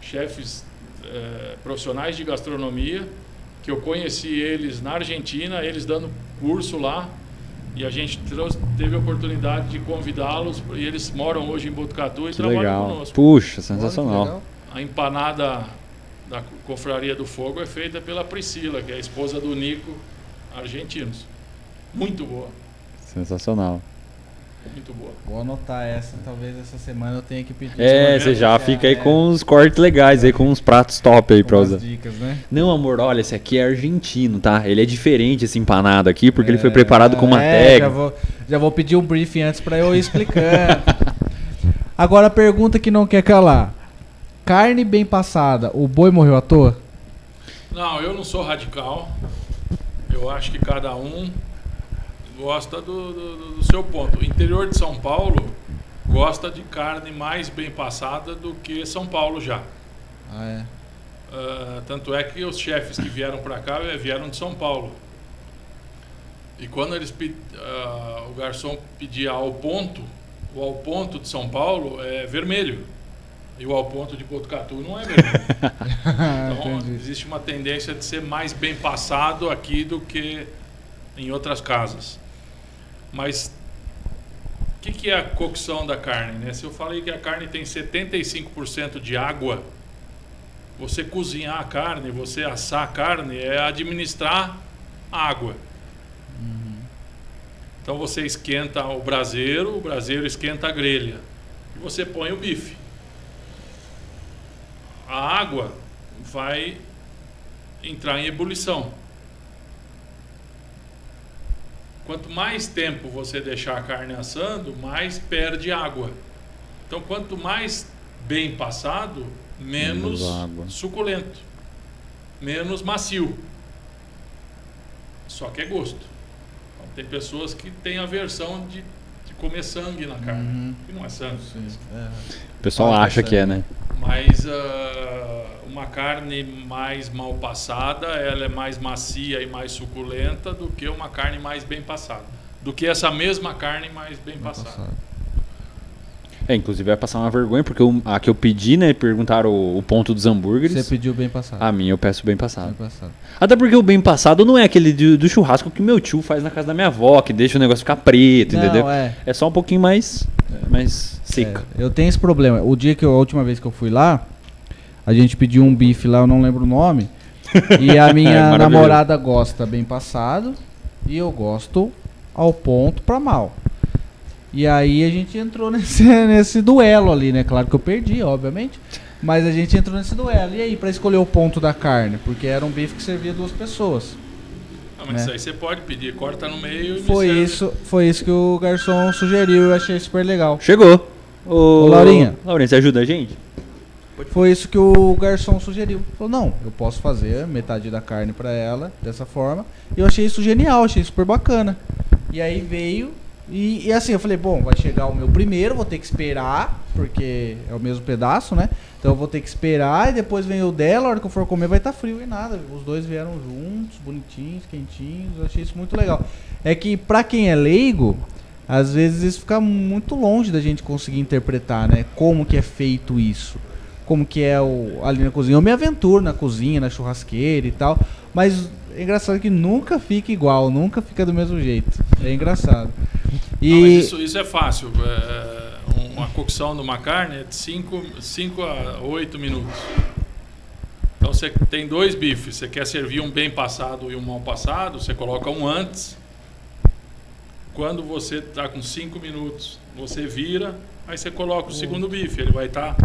chefes eh, profissionais de gastronomia que eu conheci eles na Argentina, eles dando curso lá. E a gente trouxe- teve a oportunidade de convidá-los. E eles moram hoje em Botucatu e Que trabalham legal. conosco. Puxa, sensacional. A empanada da Confraria do Fogo é feita pela Priscila, que é a esposa do Nico, argentinos. Muito boa, Sensacional. Muito boa. Vou anotar essa, talvez essa semana eu tenha que pedir. É, você já fica aí com uns cortes legais aí, com uns pratos top aí pra usar. dicas, né? Não, amor, olha, esse aqui é argentino, tá? Ele é diferente esse empanado aqui, porque ele foi É, preparado com uma é, técnica. Já vou, já vou pedir um briefing antes pra eu ir explicando. Agora a pergunta que não quer calar. Carne bem passada, o boi morreu à toa? Não, eu não sou radical. Eu acho que cada um gosta do, do- do- seu ponto. O interior de São Paulo gosta de carne mais bem passada do que São Paulo já. Ah, é. Ah, tanto é que os chefes que vieram para cá eh, vieram de São Paulo. E quando eles ah, o garçom pedia ao ponto, o ao ponto de São Paulo é vermelho. E o ao ponto de Botucatu não é vermelho. Então, Entendi. existe uma tendência de ser mais bem passado aqui do que em outras casas. Mas o que, que é a cocção da carne? Né? Se eu falei que a carne tem 75% de água, você cozinhar a carne, você assar a carne, é administrar a água. Então você esquenta o braseiro, o braseiro esquenta a grelha. E você põe o bife. A água vai entrar em ebulição. Quanto mais tempo você deixar a carne assando, mais perde água. Então, quanto mais bem passado, menos Menos água. suculento, menos macio. Só que é gosto. Então, tem pessoas que têm aversão de, de comer sangue na carne, Uhum. que não é sangue. Sim, é. O pessoal Ah, acha que é, né? Mas ah, uma carne mais mal passada, ela é mais macia e mais suculenta do que uma carne mais bem passada. Do que essa mesma carne mais bem passada. Passado. É, inclusive vai passar uma vergonha, porque eu- a que eu pedi, né, perguntaram o, o ponto dos hambúrgueres. Você pediu bem passado. A minha eu peço bem passado. Bem passado. Até porque o bem passado não é aquele do, do churrasco que meu tio faz na casa da minha avó, que deixa o negócio ficar preto, Não, entendeu? é. É só um pouquinho mais, mais seca. É, eu tenho esse problema. O dia que eu, a última vez que eu fui lá, a gente pediu um bife lá, eu não lembro o nome. e a É, minha maravilhoso. namorada gosta bem passado e eu gosto ao ponto pra mal. E aí a gente entrou nesse, nesse duelo ali, né? Claro que eu perdi, obviamente. Mas a gente entrou nesse duelo. E aí, pra escolher o ponto da carne? Porque era um bife que servia duas pessoas. Mas Né? isso aí você pode pedir, corta no meio e Foi isso, foi isso que o garçom sugeriu e eu achei super legal. Chegou. Ô, Ô, Laurinha. Laurinha, você ajuda a gente? Foi isso que o garçom sugeriu. Falou, não, eu posso fazer metade da carne pra ela, dessa forma. E eu achei isso genial, achei super bacana. E aí veio, e, e assim, eu falei, bom, vai chegar o meu primeiro, vou ter que esperar, porque é o mesmo pedaço, né? Então eu vou ter que esperar e depois vem o dela, a hora que eu for comer vai estar frio e nada. Os dois vieram juntos, bonitinhos, quentinhos, eu achei isso muito legal. É que pra quem é leigo, às vezes isso fica muito longe da gente conseguir interpretar, né? Como que é feito isso como que é o, ali na cozinha. Eu me aventuro na cozinha, na churrasqueira e tal, mas é engraçado que nunca fica igual, nunca fica do mesmo jeito. É engraçado. Não, E mas isso, isso é fácil. É, uma cocção de uma carne é de 5 a 8 minutos. Então você tem dois bifes, você quer servir um bem passado e um mal passado, você coloca um antes. Quando você está com cinco minutos, você vira, aí você coloca o segundo bife. Ele vai estar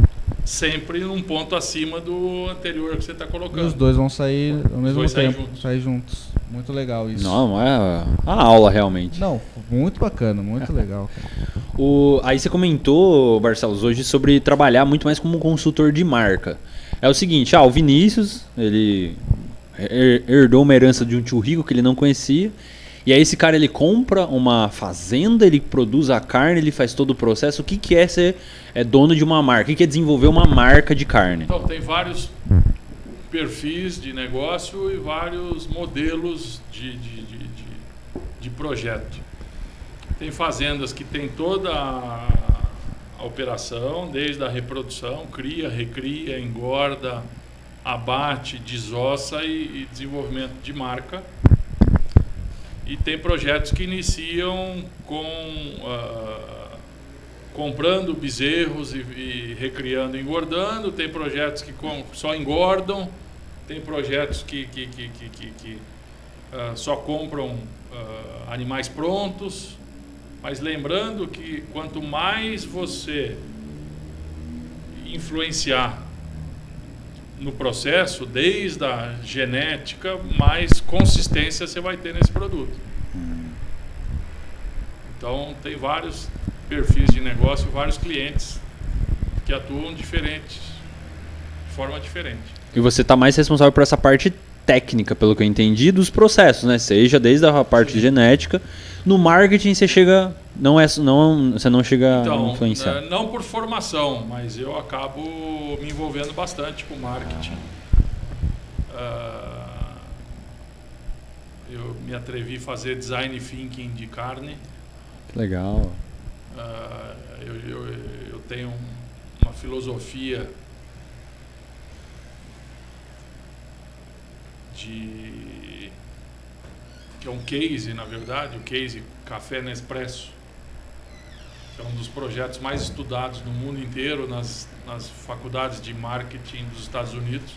sempre num ponto acima do anterior que você está E os colocando. dois vão sair ao mesmo tempo. juntos. Sair juntos. Muito legal isso. Não, não é a aula realmente. Não, muito bacana, muito legal. O, aí você comentou, Barcelos, hoje sobre trabalhar muito mais como consultor de marca. É o seguinte, ah, o Vinícius, ele her- herdou uma herança de um tio rico que ele não conhecia. E aí esse cara ele compra uma fazenda, ele produz a carne, ele faz todo o processo. O que, que é ser é, dono de uma marca? O que, que é desenvolver uma marca de carne? Então, tem vários perfis de negócio e vários modelos de, de, de, de- de projeto. Tem fazendas que tem toda a, a operação, desde a reprodução, cria, recria, engorda, abate, desossa e, e desenvolvimento de marca. E tem projetos que iniciam com ah, comprando bezerros e, e recriando engordando. Tem projetos que com- só engordam. Tem projetos que, que, que, que, que- ah, só compram ah, animais prontos. Mas lembrando que quanto mais você influenciar no processo, desde a genética, mais consistência você vai ter nesse produto. Então, tem vários perfis de negócio, vários clientes que atuam diferentes, de forma diferente. E você está mais responsável por essa parte técnica, pelo que eu entendi, dos processos, né? Seja desde a parte genética, no marketing você chega, não é, não, você não chega a Então, influenciar. eh, não por formação, mas eu acabo me envolvendo bastante com marketing. Ah, eu me atrevi a fazer design thinking de carne. Que legal. Ah, eu, eu, eu tenho uma filosofia de que é um case, na verdade, o case Café Nespresso, que é um dos projetos mais estudados no mundo inteiro nas, nas faculdades de marketing dos Estados Unidos.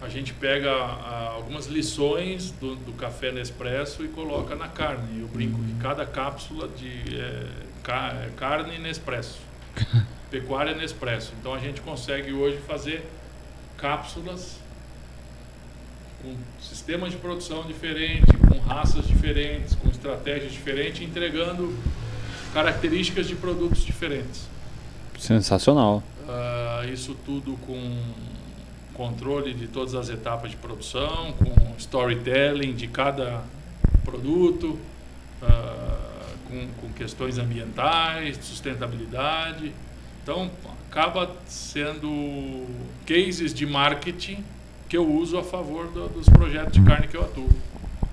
A gente pega ah, algumas lições do, do café Nespresso e coloca na carne. Eu brinco que cada cápsula de eh, ca- é carne Nespresso, pecuária Nespresso. Então a gente consegue hoje fazer cápsulas com sistemas de produção diferentes, com raças diferentes, com estratégias diferentes, entregando características de produtos diferentes. Sensacional. Ah, isso tudo com controle de todas as etapas de produção, com storytelling de cada produto, ah, com, com questões ambientais, de sustentabilidade. Então, acaba sendo cases de marketing que eu uso a favor do- dos projetos de carne que eu atuo.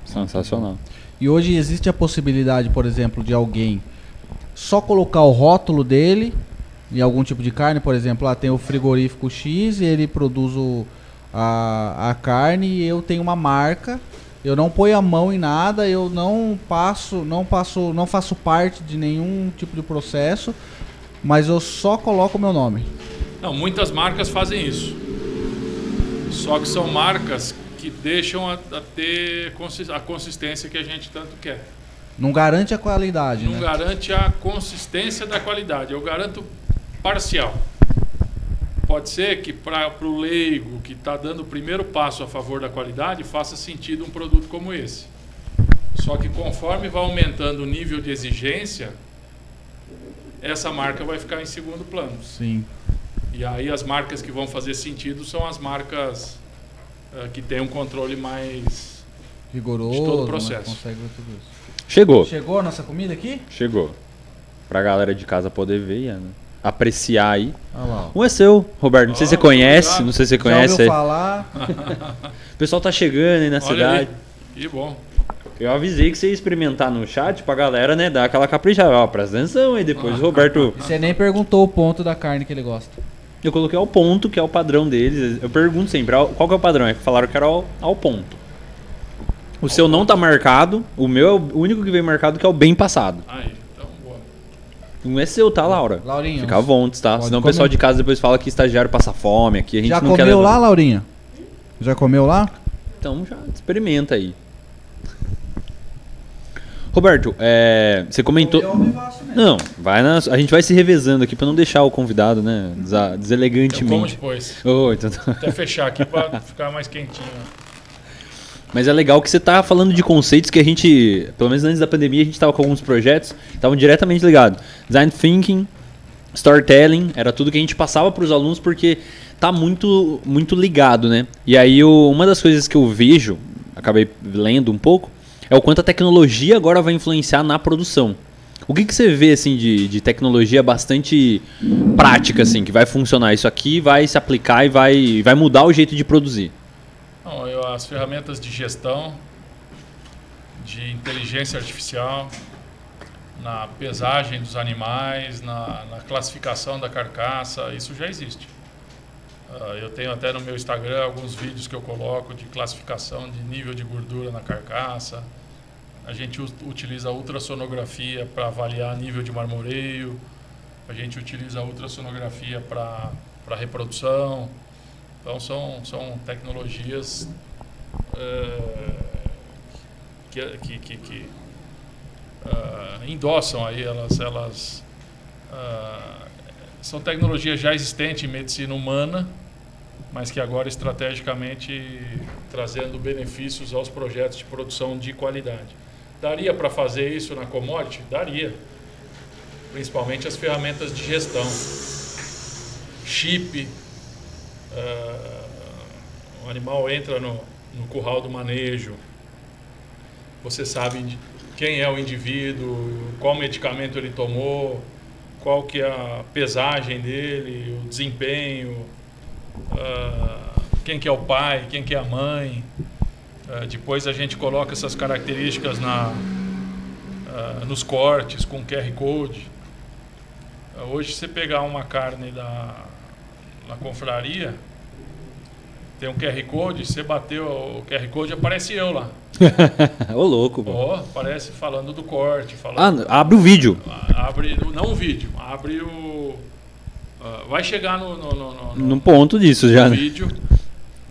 Sensacional. E hoje existe a possibilidade, por exemplo, de alguém só colocar o rótulo dele em algum tipo de carne, por exemplo, lá tem o frigorífico X e ele produz o- a, a carne e eu tenho uma marca. Eu não ponho a mão em nada, eu não passo, não passo, não faço parte de nenhum tipo de processo, mas eu só coloco o meu nome. Não, muitas marcas fazem isso. Só que são marcas que deixam a, a ter a consistência que a gente tanto quer. Não garante a qualidade, Não né? garante a consistência da qualidade. Eu garanto parcial. Pode ser que para o leigo que está dando o primeiro passo a favor da qualidade faça sentido um produto como esse. Só que conforme vai aumentando o nível de exigência, essa marca vai ficar em segundo plano. Sim. E aí as marcas que vão fazer sentido são as marcas eh, que têm um controle mais. Rigoroso. De todo o né? processo. Consegue ver tudo isso. Chegou. Chegou a nossa comida aqui? Chegou. Pra galera de casa poder ver e né, apreciar aí. Ó. Um é seu, Roberto. Não sei se você conhece, não sei se você Já conhece. ouviu aí. falar? O pessoal tá chegando aí na Olha cidade. aí. Que bom. Eu avisei que você ia experimentar no chat pra galera, né, dar aquela caprichada. Ó, presta atenção aí depois. O Roberto, Você nem perguntou o ponto da carne que ele gosta. eu coloquei ao ponto, que é o padrão deles. Eu pergunto sempre, ao- qual que é o padrão? É que falaram que era ao, ao ponto. O seu não tá marcado, o meu é o único que veio marcado que é o bem passado. Aí. Não é seu, tá, Laura? Laurinha. Fica à vontade, tá? Senão o comer. pessoal de casa depois fala que estagiário passa fome aqui. A gente Já não quer comeu levar. lá, Laurinha? Já comeu lá? Então já experimenta aí. Roberto, é, você comentou. Não, vai na- a gente vai se revezando aqui pra não deixar o convidado, né? desa- Eu como Deselegantemente. depois. Oh, então tá. Até fechar aqui pra ficar mais quentinho. Mas é legal que você tá falando de conceitos que a gente, pelo menos antes da pandemia, a gente tava com alguns projetos, estavam diretamente ligados. Design thinking, storytelling, era tudo que a gente passava para os alunos porque tá muito muito ligado, né? E aí o- uma das coisas que eu vejo, acabei lendo um pouco, é o quanto a tecnologia agora vai influenciar na produção. O que, que você vê assim de, de tecnologia bastante prática assim, que vai funcionar isso aqui, vai se aplicar e vai vai mudar o jeito de produzir? Não, eu- as ferramentas de gestão, de inteligência artificial, na pesagem dos animais, na, na classificação da carcaça, isso já existe. Ah, eu tenho até no meu Instagram alguns vídeos que eu coloco de classificação de nível de gordura na carcaça. A gente utiliza ultrassonografia para avaliar nível de marmoreio. A gente utiliza ultrassonografia para reprodução. Então são, são tecnologias eh, que, que, que, que, ah, endossam aí, elas, elas ah, são tecnologias já existentes em medicina humana, mas que agora estrategicamente trazendo benefícios aos projetos de produção de qualidade. Daria para fazer isso na commodity? Daria. Principalmente as ferramentas de gestão. Chip, ah, o animal entra no, no curral do manejo, você sabe quem é o indivíduo, qual medicamento ele tomou, qual que é a pesagem dele, o desempenho, ah, quem que é o pai, quem que é a mãe. Ah, depois a gente coloca essas características na, ah, nos cortes com QR Code. Hoje você pegar uma carne da, na confraria, tem um QR Code, você bateu o QR Code, aparece eu lá. Ô louco, pô. Ó, aparece falando do corte, falando. Ah, abre o vídeo. Abre, não o vídeo, abre o. ah, vai chegar no, no, no, no- no- ponto disso já, no né? vídeo,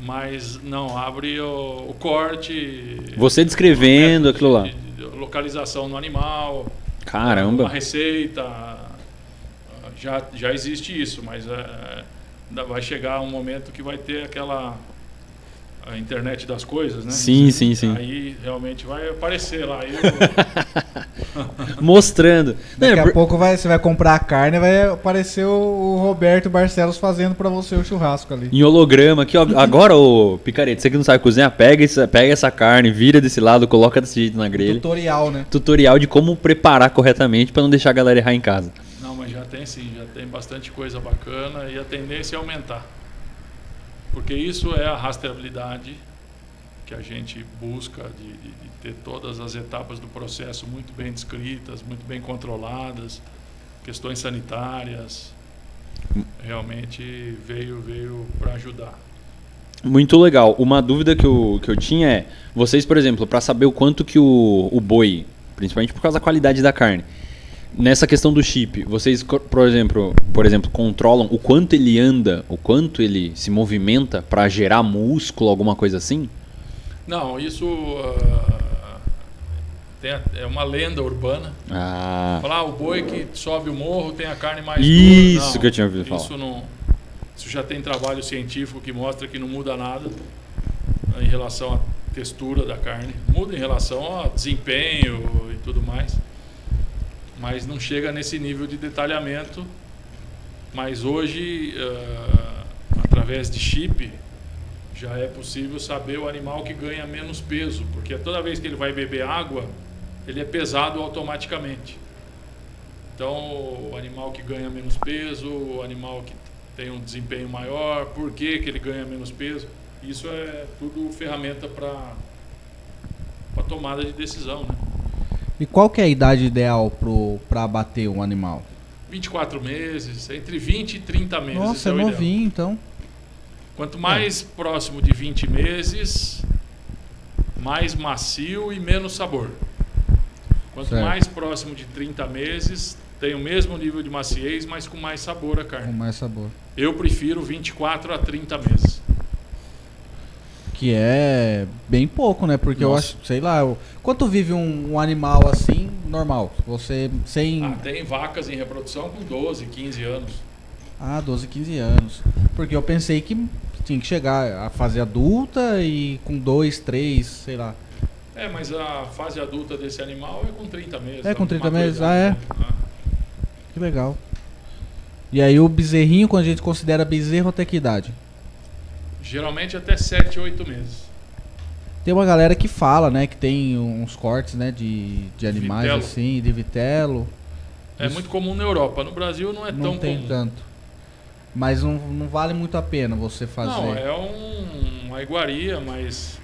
mas não, abre o, o corte. Você descrevendo aquilo lá. de- de Localização no animal, uma Caramba. receita. ah, Já, já existe isso, mas ainda vai chegar um momento que vai ter aquela. A internet das coisas, né? Sim, sim, sim. Aí realmente vai aparecer lá. Eu, Mostrando. Daqui é a pouco vai, você vai comprar a carne e vai aparecer o, o Roberto Barcelos fazendo pra você o churrasco ali. Em holograma aqui, ó. Agora, ô Picareta, você que não sabe cozinhar, pega essa, pega essa carne, vira desse lado, coloca desse jeito na grelha. Tutorial, né? Tutorial de como preparar corretamente pra não deixar a galera errar em casa. Tem sim, já tem bastante coisa bacana e a tendência é aumentar. Porque isso é a rastreabilidade que a gente busca de, de- de ter todas as etapas do processo muito bem descritas, muito bem controladas, questões sanitárias. Realmente veio, veio para ajudar. Muito legal. Uma dúvida que eu, que eu tinha é, vocês, por exemplo, pra saber o quanto que o, o boi, principalmente por causa da qualidade da carne, nessa questão do chip, vocês, por exemplo, por exemplo, controlam o quanto ele anda, o quanto ele se movimenta pra gerar músculo, alguma coisa assim? Não, isso a- é uma lenda urbana. Ah, Falar ah, o boi que sobe o morro tem a carne mais Isso dura. Não, que eu tinha ouvido falar. Isso não. Isso já tem trabalho científico que mostra que não muda nada em relação à textura da carne. Muda em relação ao desempenho e tudo mais. Mas não chega nesse nível de detalhamento. Mas hoje, ah, através de chip, já é possível saber o animal que ganha menos peso, porque toda vez que ele vai beber água, ele é pesado automaticamente. Então, o animal que ganha menos peso, o animal que tem um desempenho maior, por que, que ele ganha menos peso, isso é tudo ferramenta para para tomada de decisão. Né? E qual que é a idade ideal pro, pra abater um animal? 24 meses, entre 20 e 30 meses. Nossa, é ideal. novinho, então. Quanto mais próximo de 20 meses, mais macio e menos sabor. Quanto Certo. mais próximo de 30 meses, tem o mesmo nível de maciez, mas com mais sabor a Com carne. mais sabor. Eu prefiro 24 a 30 meses. Que é bem pouco, né? Porque eu Nossa. acho, sei lá, eu- quanto vive um, um animal assim, normal? Você sem. Ah, tem vacas em reprodução com 12, 15 anos. Ah, 12, 15 anos. Porque eu pensei que tinha que chegar à fase adulta e com 2, 3, sei lá. É, mas a fase adulta desse animal é com 30 meses. É, com a 30 meses? Ah, né? Que legal. E aí o bezerrinho, quando a gente considera bezerro até que idade? Geralmente até 7, 8 meses. Tem uma galera que fala, né, que tem uns cortes, né, de, de animais Vitelo. assim, de vitelo. É Isso. muito comum na Europa. No Brasil não é não tão tem comum. tanto. Mas não, não vale muito a pena você fazer. Não, é um, uma iguaria, mas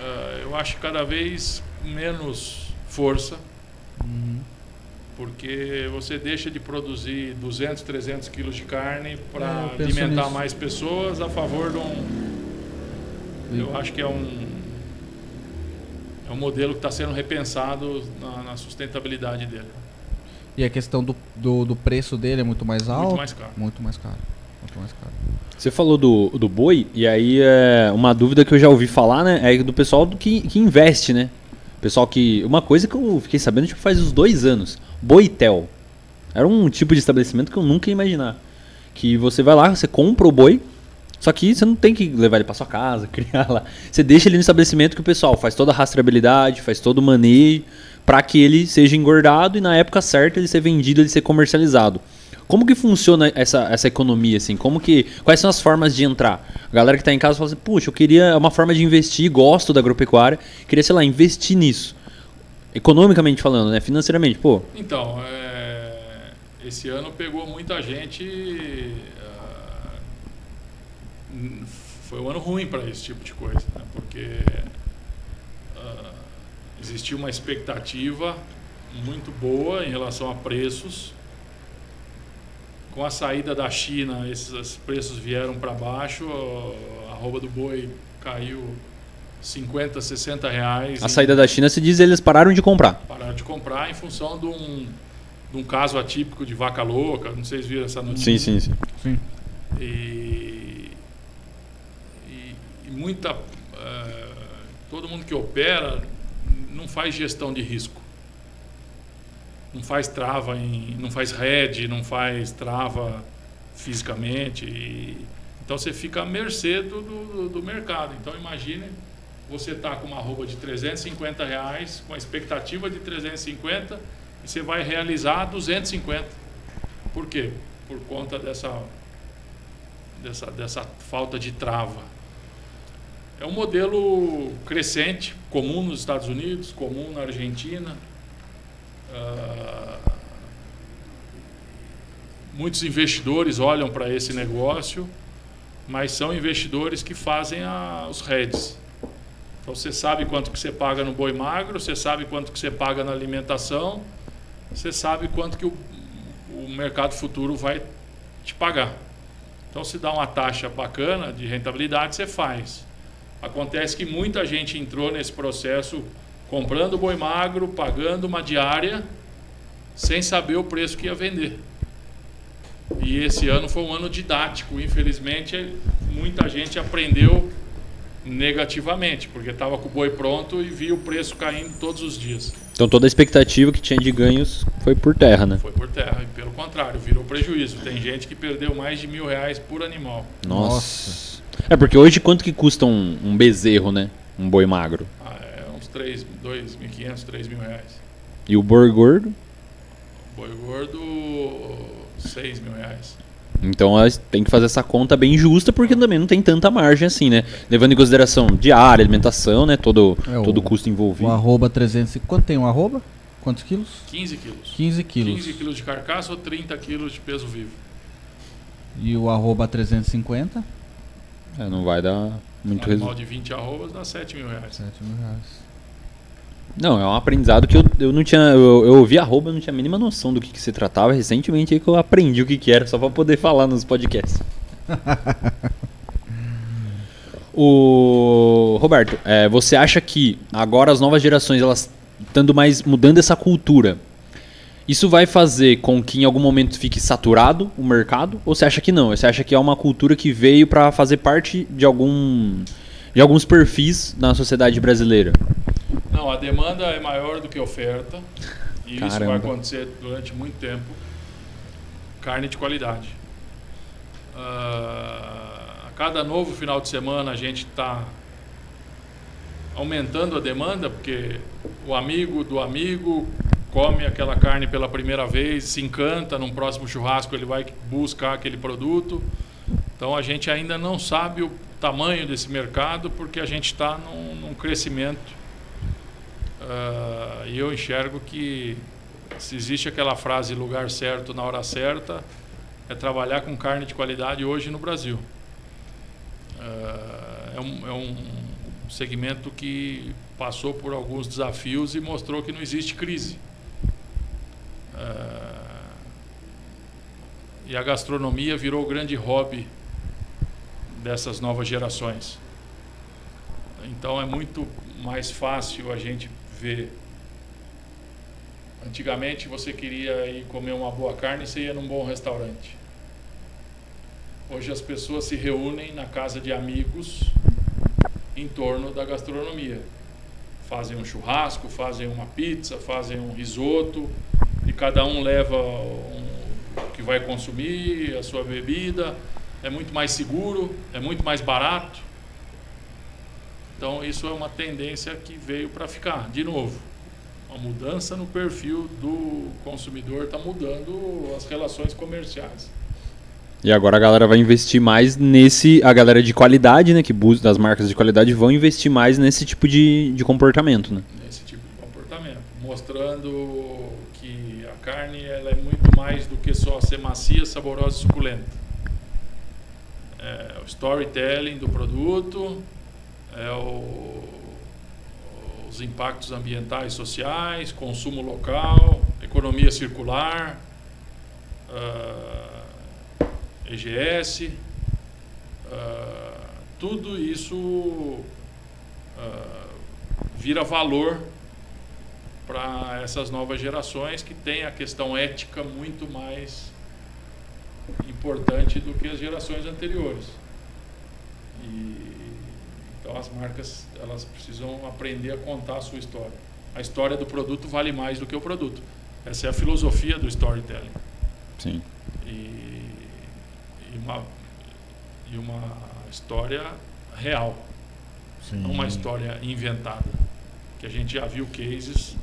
ah, eu acho cada vez menos força. Porque você deixa de produzir 200, 300 quilos de carne É, para penso alimentar nisso. mais pessoas a favor de um. Eu acho que é um. É um modelo que está sendo repensado na, na sustentabilidade dele. E a questão do, do, do preço dele é muito mais alto? Muito mais caro. Muito mais caro. Muito mais caro. Você falou do, do boi, e aí é uma dúvida que eu já ouvi falar, né? É do pessoal do que, que investe, né? Pessoal que. Uma coisa que eu fiquei sabendo tipo, faz uns dois anos. Boitel. Era um tipo de estabelecimento que eu nunca ia imaginar. Que você vai lá, você compra o boi, só que você não tem que levar ele pra sua casa, criar lá. Você deixa ele no estabelecimento que o pessoal faz toda a rastreabilidade, faz todo o manejo, para que ele seja engordado e na época certa ele ser vendido, ele ser comercializado. Como que funciona essa, essa economia, assim? Como que, quais são as formas de entrar? A galera que está em casa fala assim, puxa, eu queria é uma forma de investir, gosto da agropecuária, queria, sei lá, investir nisso. Economicamente falando, né? Financeiramente, pô, Então, é, esse ano pegou muita gente. ah, foi um ano ruim para esse tipo de coisa, né? porque ah, existia uma expectativa muito boa em relação a preços. Com a saída da China, esses preços vieram para baixo, a arroba do boi caiu 50, 60 reais. a em- saída da China se diz eles pararam de comprar. pararam de comprar em função de um, de um caso atípico de vaca louca. Não sei se viram essa notícia. Sim, sim, sim. Sim. E, e, e muita. eh, todo mundo que opera não faz gestão de risco. Não faz trava, em, não faz head, não faz trava fisicamente. e- então você fica à mercê do, do, do mercado. Então imagine você está com uma roupa de 350 reais, com a expectativa de 350, e você vai realizar 250. Por quê? Por conta dessa, dessa, dessa falta de trava. É um modelo crescente, comum nos Estados Unidos, comum na Argentina. Ah, muitos investidores olham para esse negócio, mas são investidores que fazem a, os heads. Então você sabe quanto que você paga no boi magro, você sabe quanto que você paga na alimentação, você sabe quanto que o, o mercado futuro vai te pagar. Então se dá uma taxa bacana de rentabilidade, você faz. Acontece que muita gente entrou nesse processo comprando boi magro, pagando uma diária, sem saber o preço que ia vender. E esse ano foi um ano didático. Infelizmente, muita gente aprendeu negativamente, porque estava com o boi pronto e via o preço caindo todos os dias. Então toda a expectativa que tinha de ganhos foi por terra, né? Foi por terra, e pelo contrário, virou prejuízo. Tem gente que perdeu mais de mil reais por animal. Nossa. É porque hoje quanto que custa um, um bezerro, né? Um boi magro. Ah, é uns 3, 2.500, 3 mil reais. E o boi gordo? Boi gordo, 6 mil reais. Então tem que fazer essa conta bem justa, porque também não tem tanta margem assim, né? Levando em consideração diária, alimentação, né? Todo, É, o- todo o custo O envolvido. arroba 300. Quanto tem um arroba? Quantos quilos? 15 quilos. 15 quilos. 15 quilos de carcaça ou 30 quilos de peso vivo. E o arroba 350? É, não vai dar muito resultado. de 20 arrobas dá 7 mil reais. 7 mil reais. Não, é um aprendizado que eu, eu não tinha. Eu, eu ouvi arroba, eu não tinha a mínima noção do que, que se tratava. Recentemente aí que eu aprendi o que, que era, só pra poder falar nos podcasts. o Roberto, é, você acha que agora as novas gerações elas estando mais mudando essa cultura, isso vai fazer com que em algum momento fique saturado o mercado? Ou você acha que não? Você acha que é uma cultura que veio pra fazer parte de algum de alguns perfis na sociedade brasileira. Não, a demanda é maior do que a oferta. E isso Caramba. vai acontecer durante muito tempo. Carne de qualidade. Ah, a cada novo final de semana a gente está aumentando a demanda, porque o amigo do amigo come aquela carne pela primeira vez, se encanta, num próximo churrasco ele vai buscar aquele produto. Então a gente ainda não sabe o tamanho desse mercado, porque a gente está num, num crescimento. Ah, e eu enxergo que se existe aquela frase lugar certo na hora certa, é trabalhar com carne de qualidade hoje no Brasil. Ah, é, um, é um segmento que passou por alguns desafios e mostrou que não existe crise. Ah, e a gastronomia virou grande hobby dessas novas gerações. Então é muito mais fácil a gente ver. Antigamente você queria ir comer uma boa carne e você ia num bom restaurante. Hoje as pessoas se reúnem na casa de amigos em torno da gastronomia. Fazem um churrasco, fazem uma pizza, fazem um risoto e cada um leva o que vai consumir, a sua bebida. É muito mais seguro, é muito mais barato. Então isso é uma tendência que veio para ficar. De novo, uma mudança no perfil do consumidor está mudando as relações comerciais. E agora a galera vai investir mais nesse. A galera de qualidade, né? Que busca das marcas de qualidade vão investir mais nesse tipo de, de comportamento, né? nesse tipo de comportamento, mostrando que a carne ela é muito mais do que só ser macia, saborosa e suculenta. É o storytelling do produto, é o- os impactos ambientais, sociais, consumo local, economia circular, ah, EGS, ah, tudo isso ah, vira valor para essas novas gerações que têm a questão ética muito mais importante do que as gerações anteriores. E, então as marcas elas precisam aprender a contar a sua história. A história do produto vale mais do que o produto. Essa é a filosofia do storytelling Sim. e, e uma, e uma história real, não uma história inventada. Que a gente já viu cases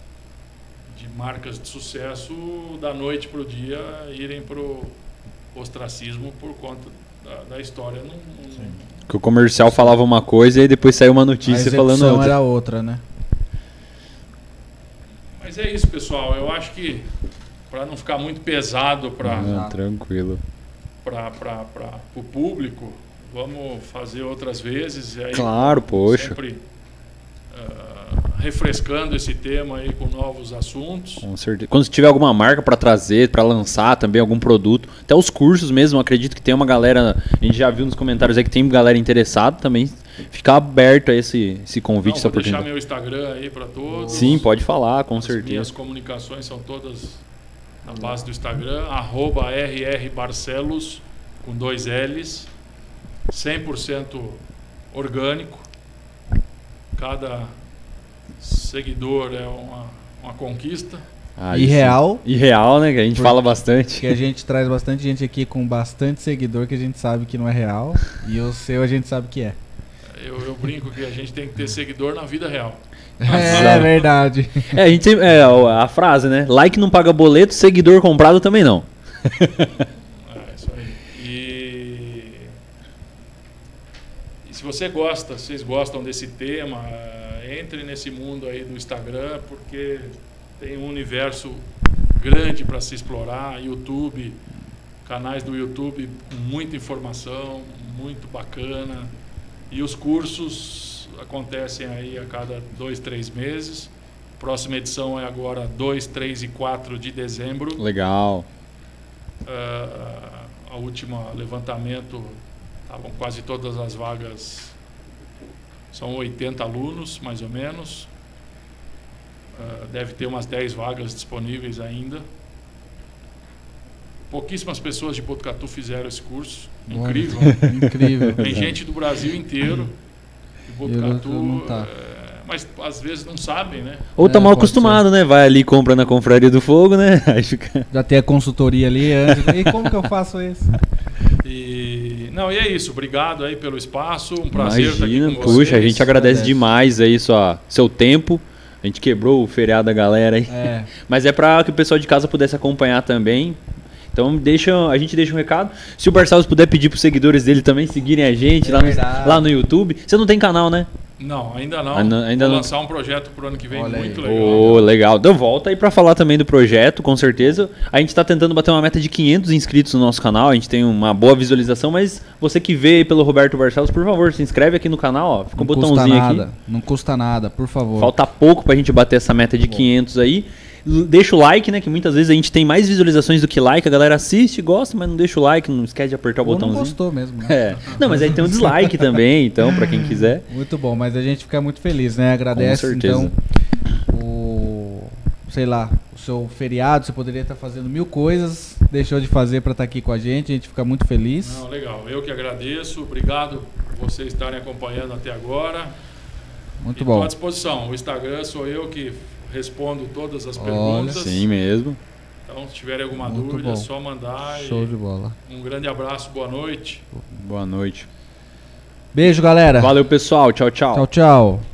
de marcas de sucesso da noite para o dia irem para o ostracismo por conta da, da história. Não, não- Que o comercial falava uma coisa e depois saiu uma notícia falando outra. era outra, né? Mas é isso, pessoal. Eu acho que para não ficar muito pesado para Ah, tranquilo. para o público, vamos fazer outras vezes. E aí, Claro, poxa. Sempre ah, refrescando esse tema aí com novos assuntos. Com certeza. Quando tiver alguma marca para trazer, para lançar também algum produto, até os cursos mesmo, acredito que tem uma galera, a gente já viu nos comentários aí que tem galera interessada também, ficar aberto a esse, esse convite, Não, essa vou deixar oportunidade. meu Instagram aí para todos. Sim, pode falar, com As minhas certeza. comunicações são todas na base do Instagram, arroba rrbarcelos, com dois L's, 100% orgânico. Cada seguidor é uma, uma conquista. Aí e sim. real, E real, né? Que a gente fala bastante. que a gente traz bastante gente aqui com bastante seguidor que a gente sabe que não é real. E o seu a gente sabe que é. Eu, eu brinco que a gente tem que ter seguidor na vida real. É verdade. É, a gente é a frase, né? Like não paga boleto, seguidor comprado também não. É isso aí. E, e se você gosta, vocês gostam desse tema, entre nesse mundo aí do Instagram, porque tem um universo grande para se explorar, YouTube, canais do YouTube muita informação, muito bacana. E os cursos acontecem aí a cada dois, três meses. Próxima edição é agora 2, 3 e 4 de dezembro. Legal. Ah, a última levantamento estavam quase todas as vagas, são 80 alunos mais ou menos. Ah, deve ter umas 10 vagas disponíveis ainda. Pouquíssimas pessoas de Botucatu fizeram esse curso. Incrível. Incrível. Tem gente do Brasil inteiro. de Botucatu. tá. é, mas às vezes não sabem, né? Ou tá É, mal acostumado, né? Vai ali, compra na Confraria do Fogo, né? Aí fica... Já tem a consultoria ali antes. E como que eu faço isso? E não, e é isso. Obrigado aí pelo espaço. Um prazer estar aqui Imagina, com puxa, a vocês. gente agradece Agradece. demais aí sua, seu tempo. A gente quebrou o feriado da galera aí. É. Mas é pra que o pessoal de casa pudesse acompanhar também. Então deixa, a gente deixa um recado. Se o Barcelos puder pedir pros seguidores dele também seguirem a gente É lá, no, lá no YouTube. Você não tem canal, né? Não, ainda não. Não, ainda Vou não. lançar um projeto pro ano que vem Olha muito aí. legal. Ô, legal. Então volta aí pra falar também do projeto, com certeza. A gente tá tentando bater uma meta de 500 inscritos no nosso canal. A gente tem uma boa visualização, mas você que vê aí pelo Roberto Barcelos, por favor, se inscreve aqui no canal, ó. Fica um Não custa botãozinho aqui. nada. Não custa nada, por favor. Falta pouco pra gente bater essa meta de 500 aí. Deixa o like, né? Que muitas vezes a gente tem mais visualizações do que like. A galera assiste, gosta, mas não deixa o like, não esquece de apertar o Ou não botãozinho. gostou mesmo, né? É. Não, mas aí tem um dislike também, então, pra quem quiser. Muito bom, mas a gente fica muito feliz, né? Agradece, Com certeza. então, o... Sei lá, o seu feriado, você poderia estar fazendo mil coisas, deixou de fazer para estar aqui com a gente, a gente fica muito feliz. Não, legal. Eu que agradeço. Obrigado por vocês estarem acompanhando até agora. Muito Estou bom. à disposição. O Instagram sou eu que respondo todas as Olha, perguntas. Sim mesmo. Então, se tiverem alguma Muito dúvida, bom. é só mandar. e Show de bola. Um grande abraço, boa noite. Boa noite. Beijo, galera. Valeu, pessoal. Tchau, tchau. Tchau, tchau.